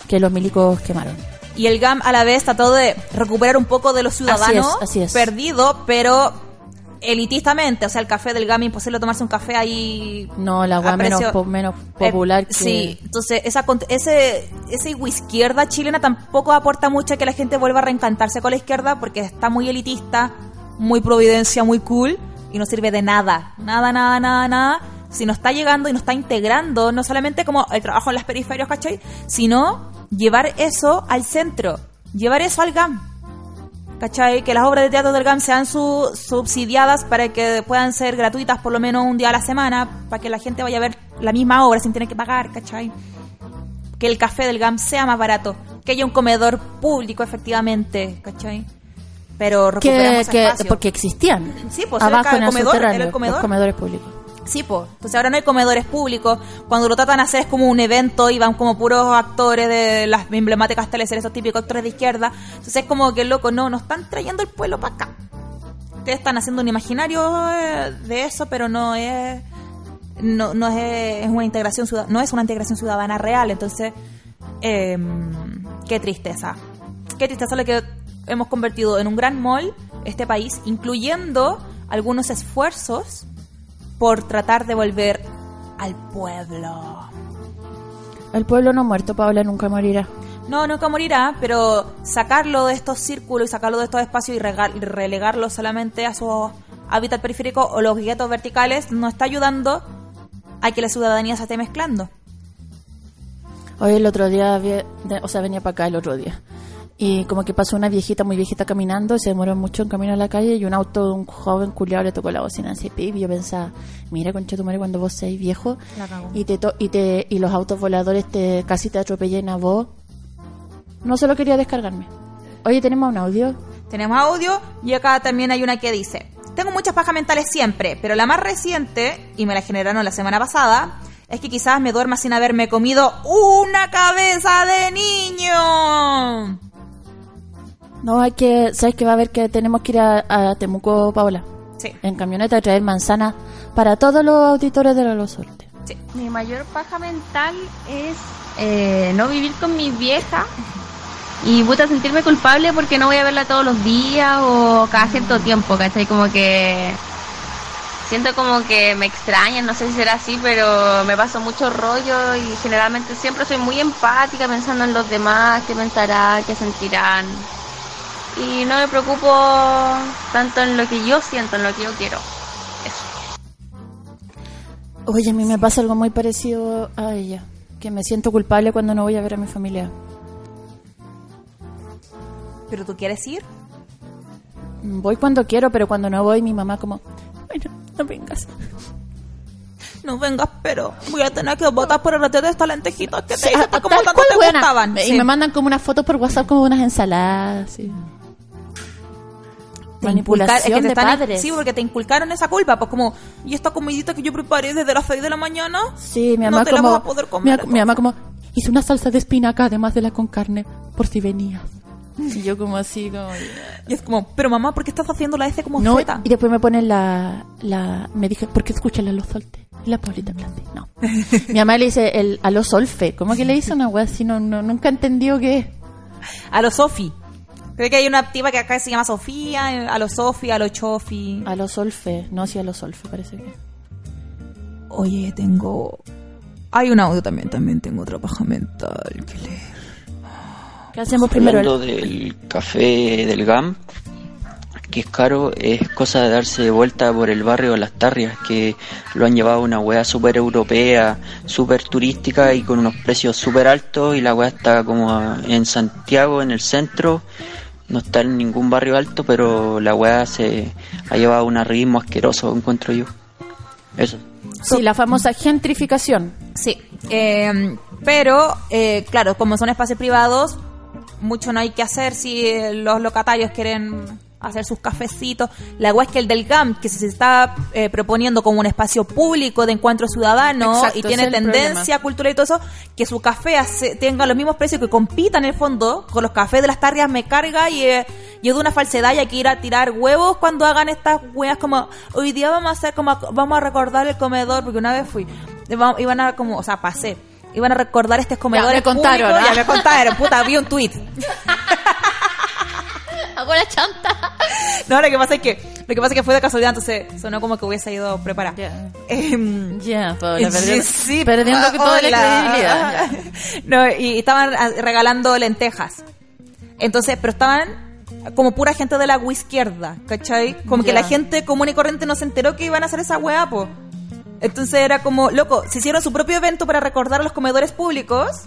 que los milicos quemaron. Y el GAM a la vez trató de recuperar un poco de los ciudadanos Así es, así es. perdido, pero elitistamente. O sea, el café del GAM, imposible tomarse un café ahí. No, la a weá menos, po- menos popular Eh, que... Sí, entonces esa, ese, esa izquierda chilena tampoco aporta mucho a que la gente vuelva a reencantarse con la izquierda porque está muy elitista, muy providencia, muy cool y no sirve de nada. Nada, nada, nada, nada. Si no está llegando y no está integrando, no solamente como el trabajo en las periferias, ¿cachai? Sino llevar eso al centro, llevar eso al GAM. ¿Cachai? Que las obras de teatro del GAM sean su- subsidiadas para que puedan ser gratuitas por lo menos un día a la semana, para que la gente vaya a ver la misma obra sin tener que pagar, ¿cachai? Que el café del GAM sea más barato, que haya un comedor público efectivamente, ¿cachai? Pero recuperamos que- espacio. porque existían Sí, pues, era abajo el en el comedor, subterráneo, era el comedor. los comedores públicos. Sí, pues. Entonces ahora no hay comedores públicos. Cuando lo tratan de hacer es como un evento y van como puros actores de las emblemáticas teleseries, esos típicos actores de izquierda. Entonces es como que, loco, no, nos están trayendo el pueblo para acá. Ustedes están haciendo un imaginario eh, de eso, pero no es... No, no es, es una integración no es una integración ciudadana real entonces eh, qué tristeza qué tristeza lo que hemos convertido en un gran mall este país incluyendo algunos esfuerzos por tratar de volver al pueblo. El pueblo no muerto, Paula, nunca morirá. No, nunca morirá, pero sacarlo de estos círculos y sacarlo de estos espacios y relegarlo solamente a su hábitat periférico o los guetos verticales no está ayudando a que la ciudadanía se esté mezclando. Hoy el otro día, o sea, venía para acá el otro día. Y como que pasó una viejita muy viejita caminando, se demoró mucho en camino a la calle y un auto de un joven culiado le tocó la bocina así, pip, y yo pensaba, mira concha tu madre cuando vos seas viejo y te to- y te y los autos voladores te casi te atropellen a vos. No solo quería descargarme. Oye, tenemos un audio. Tenemos audio y acá también hay una que dice, tengo muchas pajas mentales siempre, pero la más reciente, y me la generaron la semana pasada, es que quizás me duerma sin haberme comido una cabeza de niño. No, hay que, ¿sabes que va a haber que tenemos que ir a, a Temuco, Paola? Sí, En camioneta a traer manzana para todos los auditores de los Sorte. sí. Mi mayor paja mental es eh, no vivir con mi vieja y puta sentirme culpable porque no voy a verla todos los días o cada cierto tiempo, ¿cachai? Como que siento como que me extrañan, no sé si será así, pero me paso mucho rollo y generalmente siempre soy muy empática pensando en los demás, qué pensarán, qué sentirán. Y no me preocupo tanto en lo que yo siento, en lo que yo quiero. Oye, a mí me pasa algo muy parecido a ella, que me siento culpable cuando no voy a ver a mi familia. ¿Pero tú quieres ir? Voy cuando quiero, pero cuando no voy, mi mamá como, bueno, no vengas. No vengas, pero voy a tener que votar por el retiro de estas lentejitas que te Sí, hice, a- como tanto te buena. gustaban. Y Sí. me mandan como unas fotos por WhatsApp como unas ensaladas. sí. Te inculcar- es que Manipulación te de están- padres. Sí, porque te inculcaron esa culpa, pues como, y esta comidita que yo preparé desde las 6 de la mañana, Sí, mi no mamá te la como, vas a poder mi, comer. mi mamá como, hice una salsa de espinaca además de la con carne, por si venías. Y yo como así, como... Y es como, pero mamá, ¿por qué estás haciendo la S como No, Z? y después me ponen la, la me dije, ¿por qué escuchan a los soltes? Y la Paulita Blandi, no. (laughs) Mi mamá le dice el a los solfe, ¿cómo que le dice una wea así? No, no, nunca entendió qué es. A los Sofi. Creo que hay una activa que acá se llama Sofía, a los Sofía, a los Chofi. A los solfe, no, sí, a los solfe, parece que. Oye, tengo. Hay un audio también, también tengo otra paja mental que leer. ¿Qué hacemos primero? Hablando del café del GAM, que es caro, es cosa de darse de vuelta por el barrio de Las Tarrias, que lo han llevado a una weá súper europea, súper turística y con unos precios súper altos y la weá está como en Santiago, en el centro, no está en ningún barrio alto, pero la weá se ha llevado a un arribismo asqueroso, encuentro yo. Eso. Sí, la famosa gentrificación. Sí, eh, pero eh, claro, como son espacios privados, mucho no hay que hacer si los locatarios quieren hacer sus cafecitos. La agua es que el del GAM, que se está eh, proponiendo como un espacio público de encuentro ciudadano Exacto, y tiene tendencia cultural y todo eso, que su café hace- tenga los mismos precios que compita en el fondo con los cafés de las tarrias me carga y, eh, y es de una falsedad y hay que ir a tirar huevos cuando hagan estas weas como hoy día vamos a hacer como vamos a recordar el comedor porque una vez fui Iba- iban a como o sea pasé iban a recordar este comedor me contaron, ya ¿ah? me contaron puta vi un tweet (laughs) Hago la chanta. (laughs) no lo que pasa es que lo que pasa es que fue de casualidad entonces sonó como que hubiese ido preparada Ya, Paola, Sí, perdiendo, sí, perdiendo toda la Paola. credibilidad. (laughs) No, y estaban ah, regalando lentejas. Entonces, pero estaban como pura gente de la izquierda, ¿cachai? Como que la gente común y corriente no se enteró que iban a hacer esa weá, po. Entonces era como, loco, se hicieron su propio evento para recordar a los comedores públicos.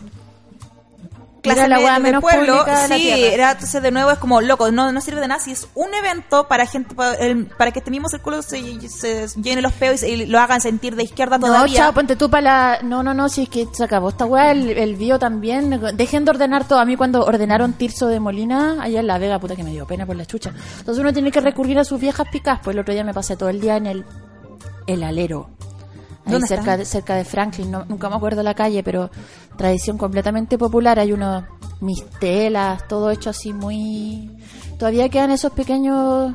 Era la media menos pueblo, pública de sí, era, entonces de nuevo es como, loco, no, no sirve de nada si es un evento para gente, para, el- para que este mismo círculo se, se llene los peos y, se- y lo hagan sentir de izquierda No, todavía. chao, ponte tú para la... No, no, no, si es que se acabó esta weá, el, el bio también. Dejen de ordenar todo. A mí cuando ordenaron Tirso de Molina, allá en La Vega, puta que me dio pena por la chucha. Entonces uno tiene que recurrir a sus viejas picas. Pues el otro día me pasé todo el día en el... El Alero. Ahí ¿Dónde cerca de, cerca de Franklin, no- nunca me acuerdo la calle, pero tradición completamente popular. Hay unos mistelas, todo hecho así muy... Todavía quedan esos pequeños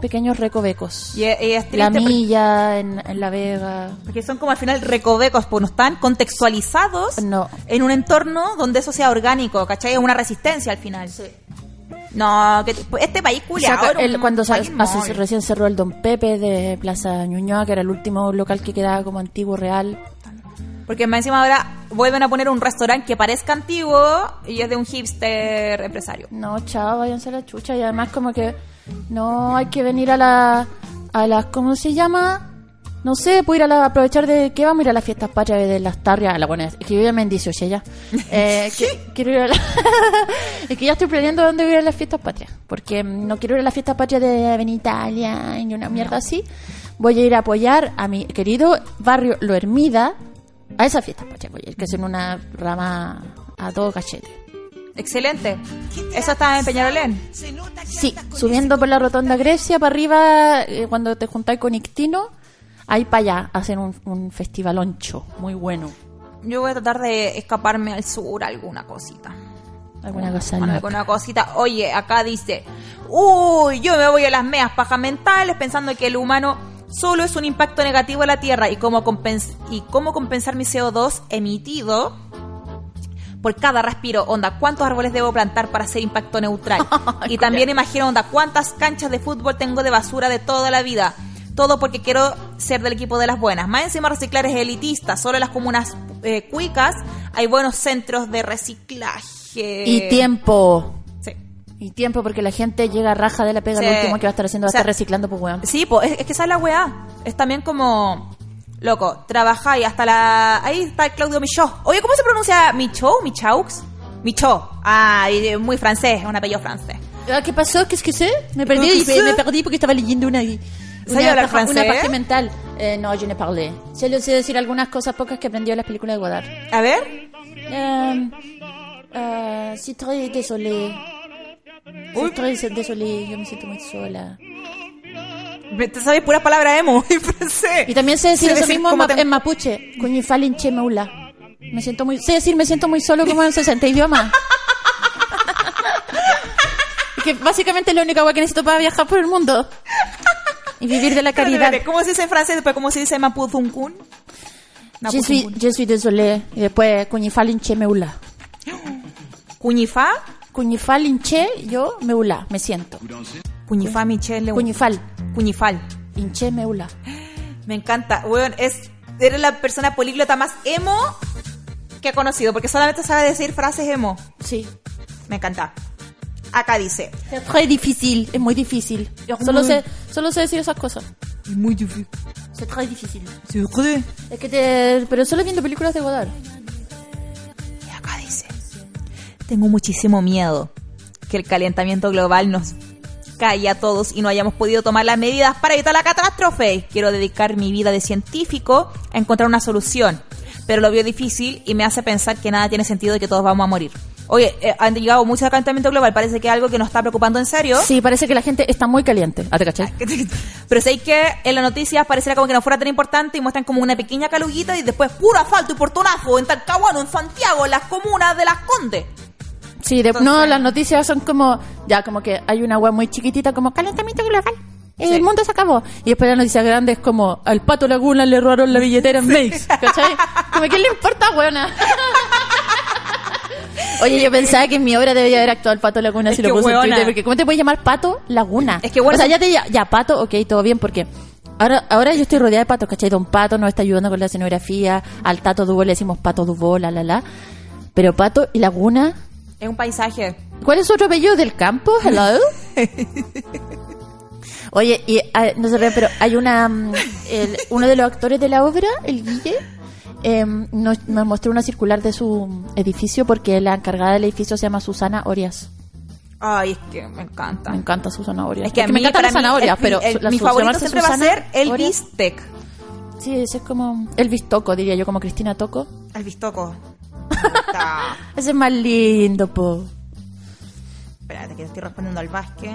pequeños recovecos. Y es- y es la milla en, en La Vega. Porque son como al final recovecos, pues no están contextualizados No. en un entorno donde eso sea orgánico, ¿cachai? Es una resistencia al final. No, que este país un el- cuando sa- país hace- móvil. recién cerró el Don Pepe de Plaza Ñuñoa, que era el último local que quedaba como antiguo real. Porque más encima ahora vuelven a poner un restaurante que parezca antiguo y es de un hipster empresario. No, chao, váyanse a la chucha. Y además como que no hay que venir a la... A las ¿Cómo se llama? No sé, puedo ir a la, aprovechar de que vamos a ir a las fiestas patrias de las tarrias. La buena es que yo vivo en 18 ya. (laughs) Eh, que- quiero ir a la- (laughs) es que ya estoy planeando dónde voy a ir a las fiestas patrias. Porque mm, no quiero ir a las fiestas patrias de Avenida Italia y una mierda así. Voy a ir a apoyar a mi querido barrio Lo Hermida a esa fiesta patrias. Voy a ir, que es en una rama a todo cachete. Excelente. Eso está en Peñarolén. Sí, subiendo por la rotonda Grecia para arriba, eh, cuando te juntáis con Ictino, ahí para allá hacen un, un festivaloncho muy bueno. Yo voy a tratar de escaparme al sur alguna cosita. Alguna cosa loca. Alguna cosita. Oye, acá dice, uy, yo me voy a las meas pajas mentales pensando que el humano solo es un impacto negativo a la Tierra y cómo, compens- y cómo compensar mi CO2 emitido por cada respiro. Onda, ¿cuántos árboles debo plantar para hacer impacto neutral? (laughs) y también imagino, onda, ¿cuántas canchas de fútbol tengo de basura de toda la vida? Todo porque quiero ser del equipo de las buenas. Más encima reciclar es elitista. Solo en las comunas eh, cuicas hay buenos centros de reciclaje. Y tiempo. Sí. Y tiempo porque la gente llega a raja de la pega Sí. lo último que va a estar haciendo, va O sea, a estar reciclando, pues weón. Sí, pues es, es que esa es la weá. Es también como. Loco, trabajáis hasta la. Ahí está Claudio Michaud. Oye, ¿cómo se pronuncia Michaud? ¿Michaux? Michaud. Ah, y, muy francés, es un apellido francés. Ah, ¿Qué pasó? ¿Qué es que sé? Me perdí, ¿Qué me, me perdí porque estaba leyendo una, ¿Sabes hablar francés? una paja mental. Eh, no, yo no parlé. Solo sé decir algunas cosas pocas que aprendió en las películas de Godard. A ver. Euh, euh, sí, très désolé. Sí, très désolé, yo me siento muy sola. Te sabes puras palabras emo (laughs) en francés. Y también sé decir eso decir mismo en, ma- te- en mapuche. Cuñifalin chemeula. Me siento muy... Sé decir me siento muy solo como en 60 idiomas. (laughs) Que básicamente es la única cosa que necesito para viajar por el mundo. Y vivir de la caridad. ¿Cómo se dice en francés? Después, ¿cómo se dice en Mapuzuncún? Je suis, je suis désolé. Y después Cuñifalin chemeula. (gasps) ¿Cuñifá? Cuñifal hinché, yo meula, me siento. Cuñifal, Michelle. Cuñifal, Cuñifal. hinché, meula. (gasps) Me encanta. Weón, es, eres la persona políglota más emo que he conocido, porque solamente sabe decir frases emo. Sí. Me encanta. Acá dice. Es muy difícil, es muy difícil. Solo muy- sé, solo sé decir esas cosas. Es muy difícil. Es muy difícil. Es que te... Pero solo viendo películas de Godard. Y acá dice. Tengo muchísimo miedo que el calentamiento global nos calle a todos y no hayamos podido tomar las medidas para evitar la catástrofe. Quiero dedicar mi vida de científico a encontrar una solución, pero lo veo difícil y me hace pensar que nada tiene sentido y que todos vamos a morir. Oye, eh, han llegado mucho al calentamiento global, parece que es algo que nos está preocupando en serio. Sí, parece que la gente está muy caliente. ¿Ah, te cachai? (laughs) Pero sé que en las noticias pareciera como que no fuera tan importante y muestran como una pequeña caluguita y después puro asfalto y portonazo en Talcahuano, en Santiago, en las comunas de Las Condes. Sí, de, no, las noticias son como, ya como que hay una web muy chiquitita como calentamiento global. El mundo se acabó. Y después la noticia grande es como, al pato Laguna le robaron la billetera en Mace. (laughs) ¿Cachai? Como, ¿qué le importa, buena? (laughs) Oye, yo pensaba que en mi obra debería haber actuado el pato Laguna Es si lo puse en. Twitter. Porque ¿cómo te puedes llamar pato Laguna? Es que bueno, O sea, ya te ya, ya, pato, ok, todo bien, porque ahora, ahora yo estoy rodeada de patos, ¿cachai? Don Pato nos está ayudando con la escenografía. Al Tato Dubó le decimos pato Dubó, la, la, la. Pero pato y Laguna, Es un paisaje. ¿Cuál es otro apellido del campo? Hello. (laughs) Oye, y ah, no se ríe, pero hay una. mm, el- uno de los actores de la obra, el Guille, em, nos, nos mostró una circular de su edificio porque la encargada del edificio se llama Susana Orias. Ay, es que me encanta. Me encanta Susana Orias. Es que a me mí, encantan para las zanahorias, el- pero el- la- mi su- favorito siempre va a Susana ser el Orias. bistec. Sí, ese es como Elvis Toco, diría yo, como Cristina Toco. El bistoco. (laughs) Ese es más lindo, po. Espérate, que estoy respondiendo al Vázquez.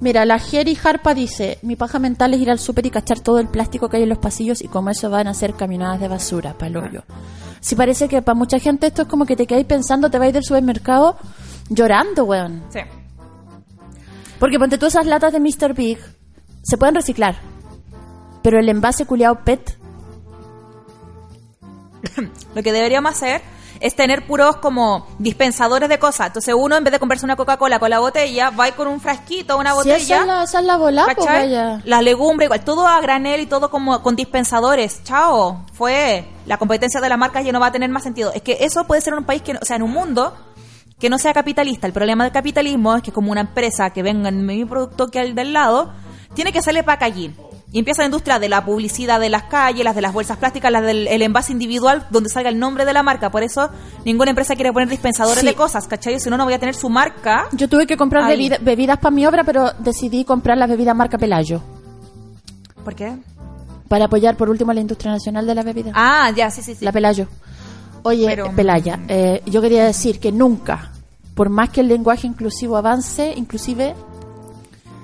Mira, la Jerry Harpa dice, mi paja mental es ir al súper y cachar todo el plástico que hay en los pasillos y como eso van a ser caminadas de basura, palollo. Si parece que para mucha gente esto es como que te quedáis pensando, te vais del supermercado llorando, weón. Sí. Porque ponte tú esas latas de Mr. Big, se pueden reciclar. Pero el envase culiao PET, (coughs) Lo que deberíamos hacer es tener puros como dispensadores de cosas. Entonces uno en vez de comprarse una Coca-Cola con la botella, va con un frasquito, una botella. esa es la, esa es la bola, pues. Las legumbres, igual, todo a granel y todo como con dispensadores. Chao, fue. La competencia de la marca ya no va a tener más sentido. Es que eso puede ser en un país que, no- o sea, en un mundo que no sea capitalista. El problema del capitalismo es que como una empresa que venga en mismo producto que el del lado, tiene que hacerle packaging. Y empieza la industria de la publicidad de las calles, las de las bolsas plásticas, las del el envase individual donde salga el nombre de la marca. Por eso ninguna empresa quiere poner dispensadores Sí. de cosas, ¿cachai? Si no, no voy a tener su marca. Yo tuve que comprar bebida- bebidas para mi obra, pero decidí comprar las bebidas marca Pelayo. ¿Por qué? Para apoyar por último a la industria nacional de la bebida. Ah, ya, sí, sí, sí. La Pelayo. Oye, Pero, Pelaya, eh, yo quería decir que nunca, por más que el lenguaje inclusivo avance, inclusive,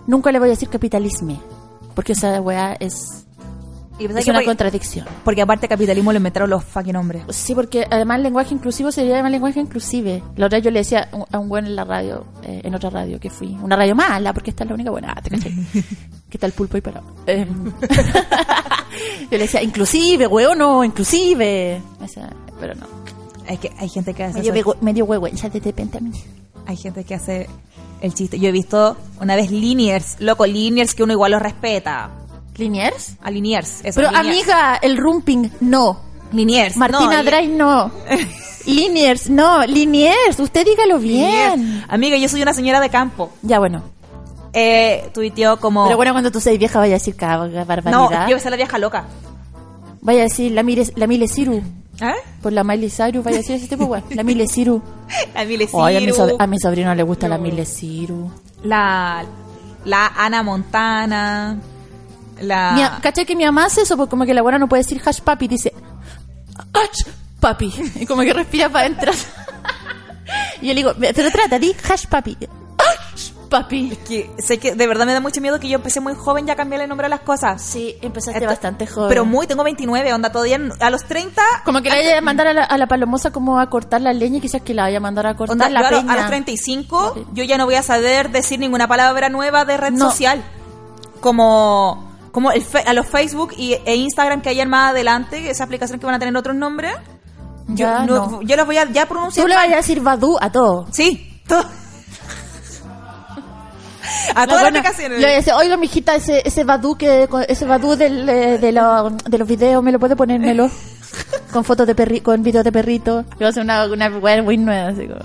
nunca le voy a decir capitalismo. Porque esa weá es, Y es que una contradicción. Porque aparte capitalismo le inventaron los fucking hombres. Sí, porque además el lenguaje inclusivo se llama lenguaje inclusive. La otra yo le decía a un- buen en la radio, eh, en otra radio que fui, una radio mala, porque esta es la única buena, ah, te caché. (laughs) ¿Qué tal pulpo y parado? Eh, (laughs) yo le decía, inclusive, weón, no, inclusive. Me decía, pero no. Es que hay gente que hace Medio, eso. medio huevo, ya de repente a mí. Hay gente que hace el chiste. Yo he visto una vez Liniers, loco, Liniers que uno igual los respeta. ¿Liniers? A Liniers, eso. Pero Liniers. amiga, el rumping, no. Liniers. Martina no, Dray, no. (laughs) Liniers, no. Liniers, usted dígalo bien. Liniers. Amiga, yo soy una señora de campo. Ya, bueno. Eh, tuiteó como... Pero bueno, cuando tú seas vieja, vaya a decir cada no, barbaridad. yo soy la vieja loca. Vaya a decir la Mile, la Mile Ciru. ¿Eh? Por la Miley Cyrus, vaya a decir ese tipo, güey. La Mile Ciru. (laughs) La Mile Ay, a mi, a sobrino le gusta la Mile Ciru. la, la Ana Montana, la... ¿Cachai que mi mamá hace eso? Porque como que la buena no puede decir hash papi, dice hash papi. (laughs) Y como que respira para adentro. (laughs) y yo le digo, pero trata, di hash papi. Papi. que sé que de verdad me da mucho miedo que yo empecé muy joven ya a cambiarle el nombre a las cosas. Sí, empezaste Esto- bastante joven. Pero muy, tengo 29, onda, todavía a los 30... Como que le vaya a mandar a la, a la palomosa como a cortar la leña y quizás que la vaya a mandar a cortar Onda, la yo a, lo- peña. a los 35 yo ya no voy a saber decir ninguna palabra nueva de red No. social. Como como el fe- a los Facebook y, e Instagram que hayan más adelante, esas aplicaciones que van a tener otros nombres. Yo, no- no. yo los voy a ya pronunciar. Tú le vayas a decir Badu a todo. Sí, Todo- A La todas las aplicaciones. le dice, oiga, mijita, ese, ese badú que, ese badú del, eh, de, lo- de los videos, ¿me lo puede ponérmelo? (laughs) con fotos de perrito, con videos de perrito. Yo hacer una, una wea muy nueva, así como.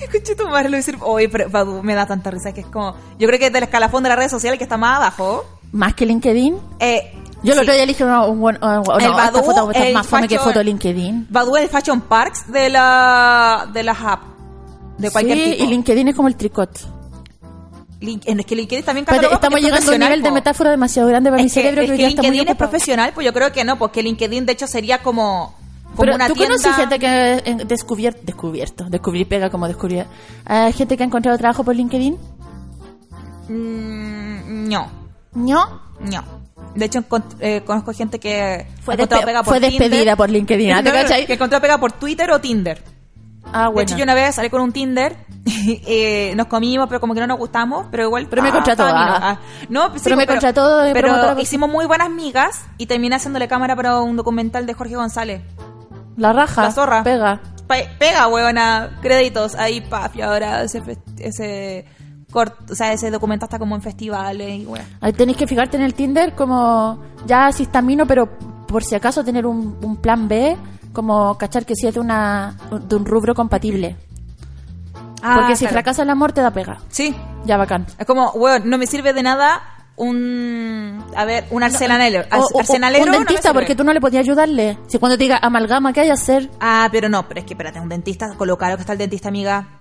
Escuché tu madre lo decir, oye, pero Badu, me da tanta risa que es como, yo creo que es del escalafón de la red social que está más abajo. Más que LinkedIn. Eh, Yo sí. otro día una, un buen, oh, no, El esta Badoo, foto más fome que foto LinkedIn. Badu es el Fashion Parks de la de las apps. De cualquier sí, tipo. y LinkedIn es como el tricot. Es que LinkedIn también cataloga estamos llegando a un nivel de po. metáfora demasiado grande para mi Es que, cerebro es que que LinkedIn es profesional, pues yo creo que no, porque LinkedIn de hecho sería como, como Pero una tú tienda. conoces gente que ha eh, descubierto, descubierto, descubrir pega como descubrir. ¿Hay gente que ha encontrado trabajo por LinkedIn? Mm, no, No. no. De hecho, eh, conozco gente que Fue, despe- pega por fue despedida Tinder. por LinkedIn, ¿ah? ¿te (laughs) No? Que encontró pega por Twitter o Tinder. Ah, De bueno. hecho, yo una vez salí con un Tinder, (laughs) eh, nos comimos, pero como que no nos gustamos, pero igual. Pero me ah, contrató, estaba ah. ah. No, pues sí, Pero me pero, contrató de Pero hicimos muy buenas migas y terminé haciéndole cámara para un documental de Jorge González. La raja. La zorra. Pega. Pe- pega, huevona, créditos, ahí, paf, y ahora ese, ese corto, o sea, ese documental está como en festivales y weón. Ahí tenéis que fijarte en el Tinder como ya si está mino, pero por si acaso tener un, un plan B, como cachar que si es de, una, de un rubro compatible. Porque si Ah, claro. fracasa el amor te da pega. Sí, Ya bacán. es como, weón, no me sirve de nada un, a ver, un arsenalero. O- o- arsenalero un dentista, porque tú no le podías ayudarle. Si cuando te diga amalgama, ¿qué hay que hacer? Ah, pero no, pero es que espérate, un dentista, con lo que está el dentista, amiga.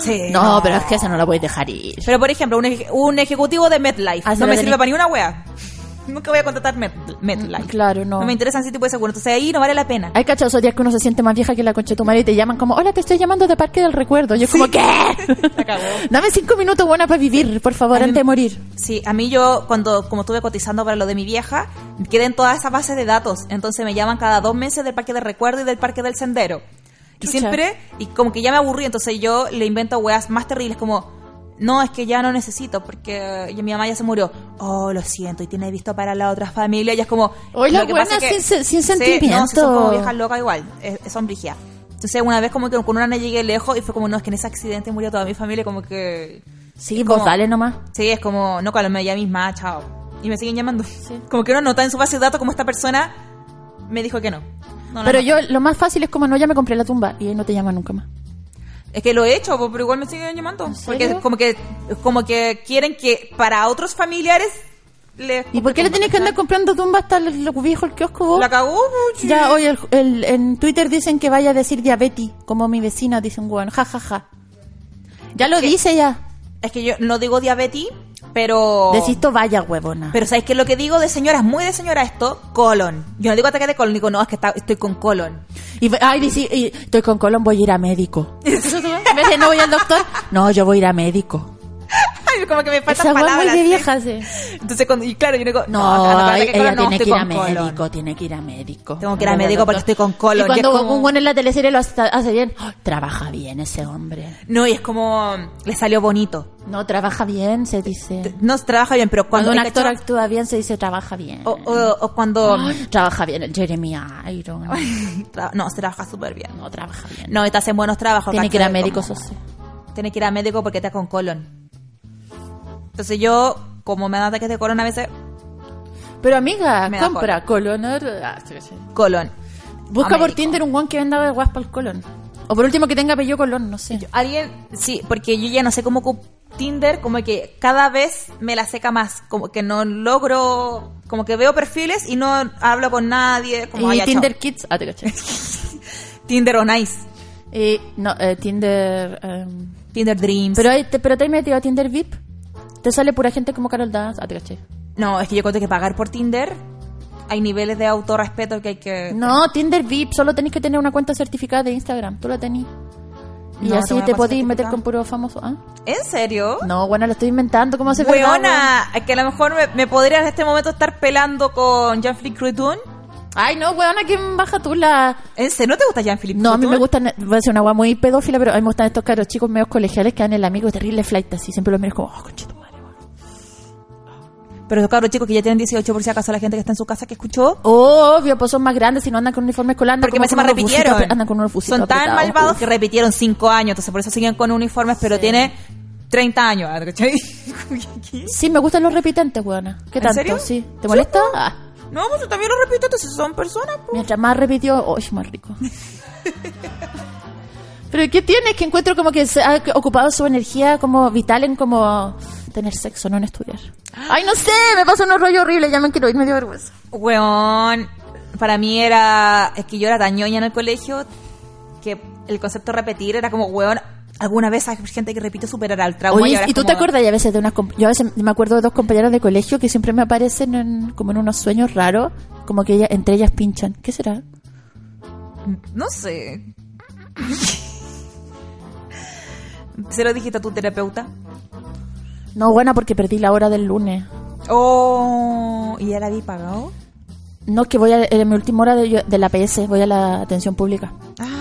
Sí. No, pero es que esa no la puedes dejar ir. Pero por ejemplo, un, eje- un ejecutivo de MetLife. Ah, no me sirve para ni una wea. Nunca voy a contratar Met, MetLife. Claro, no. No me interesan ese tipo de seguro. Entonces ahí no vale la pena. Hay cachado esos días que uno se siente más vieja que la concha de tu madre y te llaman como, hola, te estoy llamando de Parque del Recuerdo. Yo como, ¿qué? (laughs) Dame cinco minutos buena para vivir, por favor, mí- antes de morir. Sí, a mí yo, cuando como estuve cotizando para lo de mi vieja, quedé en toda esa base de datos. Entonces me llaman cada dos meses del Parque del Recuerdo y del Parque del Sendero. Y Chucha. siempre, y como que ya me aburrí, entonces yo le invento weas más terribles como, no, es que ya no necesito, porque ya mi mamá ya se murió. Oh, lo siento, y tiene visto para la otra familia. Y es como... Oye, lo que pasa buenas es que- sin- sin Sí, no, sentimiento. sí, son como viejas locas igual, es- son brígidas. Entonces una vez como que con una llegué lejos y fue como, no, es que en ese accidente murió toda mi familia, como que... Sí, vos como- dale nomás. Sí, es como, no calme ya misma, chao. Y me siguen llamando. Como que uno nota en su base de datos como esta persona me dijo que no. No, Pero no. yo, lo más fácil es como, no, ya me compré la tumba y ahí no te llaman nunca más. Es que lo he hecho, pero igual me siguen llamando. Porque como que, como que quieren que para otros familiares le... ¿Y por qué le tenés que andar comprando tumba hasta el, lo viejo el kiosco vos? La cagó, po, chi. Ya, oye, el, el- en Twitter dicen que vaya a decir diabetes, como mi vecina, dicen, weón, ja, ja, ja. Ya lo dice ya. Es que yo no digo diabetes, pero... Decís to vaya, huevona. Pero ¿sabes qué es lo que digo de señora? Es muy de señora esto. Colon. Yo no digo ataque de colon, digo, no, es que está- estoy con colon. Y, ay, dice, y estoy con colon, voy a ir a médico. (laughs) no voy al doctor, no, yo voy a ir a médico. Como que me faltan Esa palabras. muy de vieja, sí. Entonces, cuando, y claro, yo digo, No, no, ella colon, no, tiene que ir a con colon. médico, tiene que ir a médico. Tengo que ir a médico porque estoy con colon. Y cuando como- un buen en la teleserie lo hace bien, ¡ay, trabaja bien ese hombre. No, y es como, le salió bonito. No, trabaja bien, se dice. No, trabaja bien, pero Cuando cuando... un ¿hay actor cachado? actúa bien, se dice trabaja bien. O, o- o cuando... Ay, trabaja bien Jeremy Iron. (laughs) No, se trabaja súper bien. No, trabaja bien. No, y te hacen buenos trabajos. Tiene que ir a médico, eso sí. Tiene que ir a médico porque está con colon. Entonces yo, como me dan ataques de colon a veces, Pero amiga, Me compra colon. ah, sí, sí. colon. Busca por. Tinder un guan que venda de guas para el colon. O por último que tenga apellido colon, no sé. Alguien, sí, porque yo ya no sé cómo Tinder, como que cada vez me la seca más, como que no logro, como que veo perfiles y no hablo con nadie, como y "Ay, ya, Tinder chao". Kids, ah, te caché. (laughs) Tinder on Ice, Y, no, eh, Tinder. em, Tinder Dreams. pero, pero te has metido a Tinder VIP. Te sale pura gente como Carol Dance. Ah, te caché. no, es que yo cuento que pagar por Tinder, hay niveles de autorrespeto que hay que... No, Tinder VIP, solo tenés que tener una cuenta certificada de Instagram. Tú la tenés. Y No, así te podéis meter con puro famoso. ¿ah? ¿En serio? No, bueno, lo estoy inventando. ¿Cómo se? Weona, es que a lo mejor me, me podría en este momento estar pelando con Jean-Philippe Cruton. Ay, no, weona, ¿quién baja tú la...? ¿En serio no te gusta Jean-Philippe No, a mí me gustan, voy a decir una agua muy pedófila, pero a mí me gustan estos caros chicos medios colegiales que dan el amigo terrible flight así. Siempre los miro como, oh, weón. Pero los cabros chicos que ya tienen 18, por si acaso la gente que está en su casa que escuchó, Obvio, pues son más grandes y no andan con uniforme escolar. porque me se me repitieron. Andan con unos Son tan apretados. malvados Uf. que repitieron 5 años, entonces por eso siguen con uniformes, pero tiene 30 años, ¿cachai? (laughs) Sí, me gustan los repitentes, weona. ¿Qué ¿En tanto? serio? Sí. ¿Te molesta? Ah. No, pues también lo repito, entonces son personas. pues. Mientras más repitió, ¡oh, es más rico! (laughs) Pero ¿qué tiene? Es que encuentro como que se ha ocupado su energía como vital en como tener sexo, no en estudiar. Ay, no sé, me pasa un rollo horrible, ya me quiero ir, me dio vergüenza. Weón, para mí era, es que yo era tan ñoña en el colegio que el concepto de repetir era como, weón, alguna vez hay gente que repite superar al trauma. Oye, ahora ¿y es tú te como- acuerdas y a veces de unas... Yo a veces me acuerdo de dos compañeras de colegio que siempre me aparecen en- como en unos sueños raros, como que ella- entre ellas pinchan. ¿Qué será? No sé. (laughs) ¿Se lo dijiste a tu terapeuta? No, buena, porque perdí la hora del lunes. Oh, ¿y ya la habí pagado? No, que voy a, en mi última hora de, de la PS, voy a la atención pública.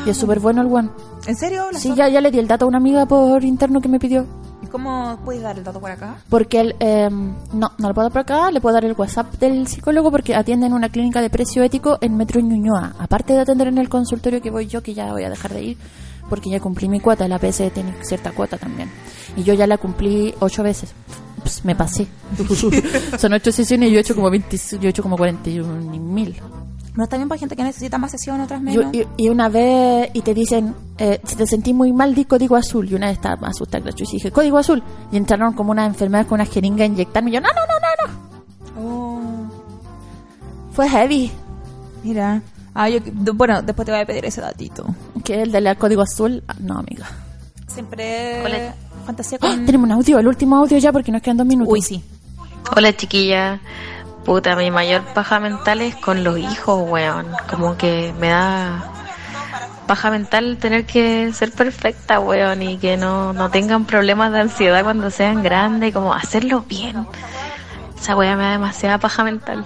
y es súper bueno el one. ¿En serio? ¿La Sí, ya, ya le di el dato a una amiga por interno que me pidió. ¿Y cómo puedes dar el dato por acá? Porque él, eh, no, no lo puedo dar por acá, le puedo dar el WhatsApp del psicólogo porque atiende en una clínica de precio ético en Metro Ñuñoa. Aparte de atender en el consultorio que voy yo, que ya voy a dejar de ir, porque ya cumplí mi cuota, la PS tiene cierta cuota también. Y yo ya la cumplí ocho veces. Pues me pasé. (laughs) Son ocho sesiones y yo he hecho como 20, yo he hecho como 41 mil. No está bien para gente que necesita más sesiones, otras Yo- menos. y, y una vez, y te dicen, eh, si te sentís muy mal, di código azul. Y una vez estaba más asustada y dije, código azul. Y entraron como unas enfermeras con una jeringa a inyectarme. Y yo, no, no, no, no, no. Oh, Fue heavy. mira. Ah, yo, bueno, después te voy a pedir ese datito. Que el del código azul. Ah, No, amiga. Siempre Hola. fantasía ¡Ah! con... Tenemos un audio, el último audio ya porque nos quedan dos minutos. Uy, sí. Hola chiquilla, puta, mi mayor paja mental es con los hijos, weón. Como que me da paja mental tener que ser perfecta, weón, y que no, no tengan problemas de ansiedad cuando sean grandes, como hacerlo bien. Esa weá me da demasiada paja mental.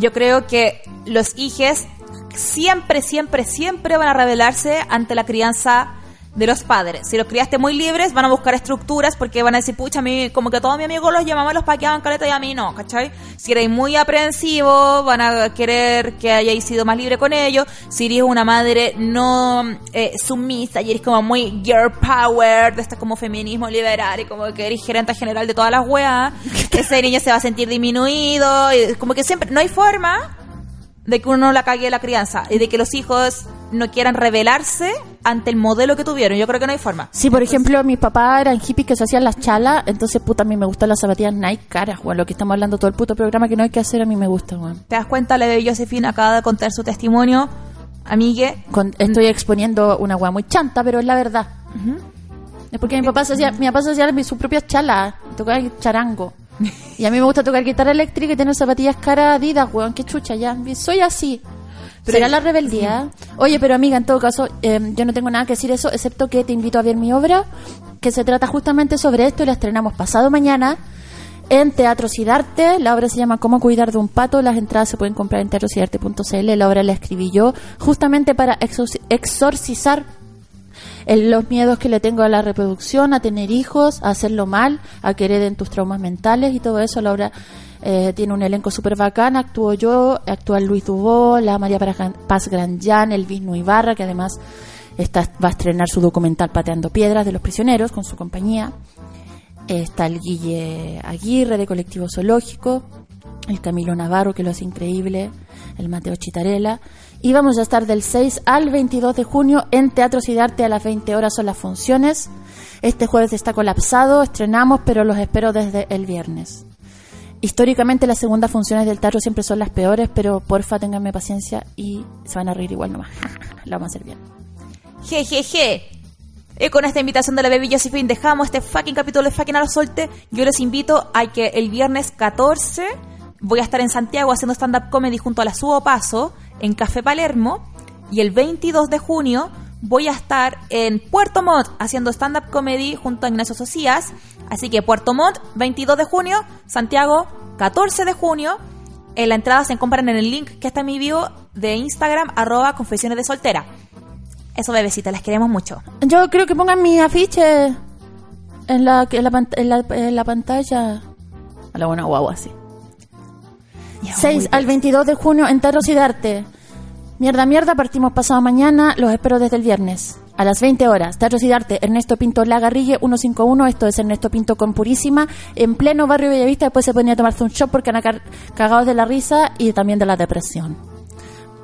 Yo creo que los hijes siempre, siempre, siempre van a rebelarse ante la crianza de los padres. Si los criaste muy libres, van a buscar estructuras porque van a decir, pucha, a mí, como que a todos mis amigos los llamaba, los paqueaban caleta y a mí no, ¿cachai? Si eres muy aprensivo, van a querer que hayáis sido más libre con ellos. Si eres una madre no eh, sumisa y eres como muy girl power, de este como feminismo liberal y como que eres gerente general de todas las weas, (laughs) ese niño se va a sentir disminuido. y como que siempre, no hay forma de que uno la cague la crianza y de que los hijos no quieran rebelarse ante el modelo que tuvieron. Yo creo que no hay forma. Sí, por ejemplo, mis papás eran hippies que se hacían las chalas, entonces, puta, a mí me gustan las zapatillas Nike caras, weón. Lo que estamos hablando todo el puto programa que no hay que hacer, a mí me gusta, weón. ¿Te das cuenta? La de Josephine acaba de contar su testimonio. Amigue, Con- estoy exponiendo una weá muy chanta, pero es la verdad. Es porque mi papá se hacía, mi papá se hacía sus propias chalas, tocaba charango. Y a mí me gusta tocar guitarra eléctrica y tener zapatillas caras Adidas, weón, qué chucha ya. Soy así. ¿Será la rebeldía? Oye, pero amiga, en todo caso, eh, yo no tengo nada que decir eso, excepto que te invito a ver mi obra, que se trata justamente sobre esto y la estrenamos pasado mañana en Teatro Sidarte. La obra se llama Cómo cuidar de un pato. Las entradas se pueden comprar en teatrosidarte.cl. La obra la escribí yo justamente para exorci- exorcizar el- los miedos que le tengo a la reproducción, a tener hijos, a hacerlo mal, a que hereden tus traumas mentales y todo eso. La obra eh, tiene un elenco súper bacán. Actúo yo, actúa Luis Dubó, la María Paz Granján, el Vizno Ibarra, que además está, va a estrenar su documental Pateando Piedras de los Prisioneros con su compañía. Está el Guille Aguirre de Colectivo Zoológico, el Camilo Navarro que lo hace increíble, el Mateo Chitarela. Y vamos a estar del 6 al 22 de junio en Teatro Cidarte a las 20 horas son las funciones. Este jueves está colapsado, estrenamos, pero los espero desde el viernes. Históricamente las segundas funciones del teatro siempre son las peores, pero porfa ténganme paciencia y se van a reír igual nomás. (laughs) Lo vamos a hacer bien. jejeje. Y con esta invitación de la Baby Josephine dejamos este fucking capítulo de fucking a los solte. Yo les invito a que el viernes 14 voy a estar en Santiago haciendo stand-up comedy junto a la Subo Paso en Café Palermo. Y el 22 de junio voy a estar en Puerto Montt haciendo stand-up comedy junto a Ignacio Socias. Así que Puerto Montt, 22 de junio, Santiago, 14 de junio. En la entrada se compran en el link que está en mi bio de Instagram, arroba confesiones de soltera. Eso, bebecita, las queremos mucho. Yo creo que pongan mi afiche en la, en la, pant- en la, en la pantalla. A la buena guagua, sí. 6 al 22 de junio en Terros y Darte. Mierda, mierda, partimos pasado mañana. Los espero desde el viernes. A las 20 horas. Terros y Darte, Ernesto Pinto Lagarrille 151. Esto es Ernesto Pinto con Purísima. En pleno barrio Bellavista. Después se ponía a tomarse un shot porque han car- cagados de la risa y también de la depresión.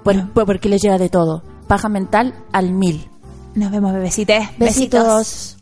Por- porque les llega de todo. Paja mental al mil. Nos vemos, bebecites. Besitos.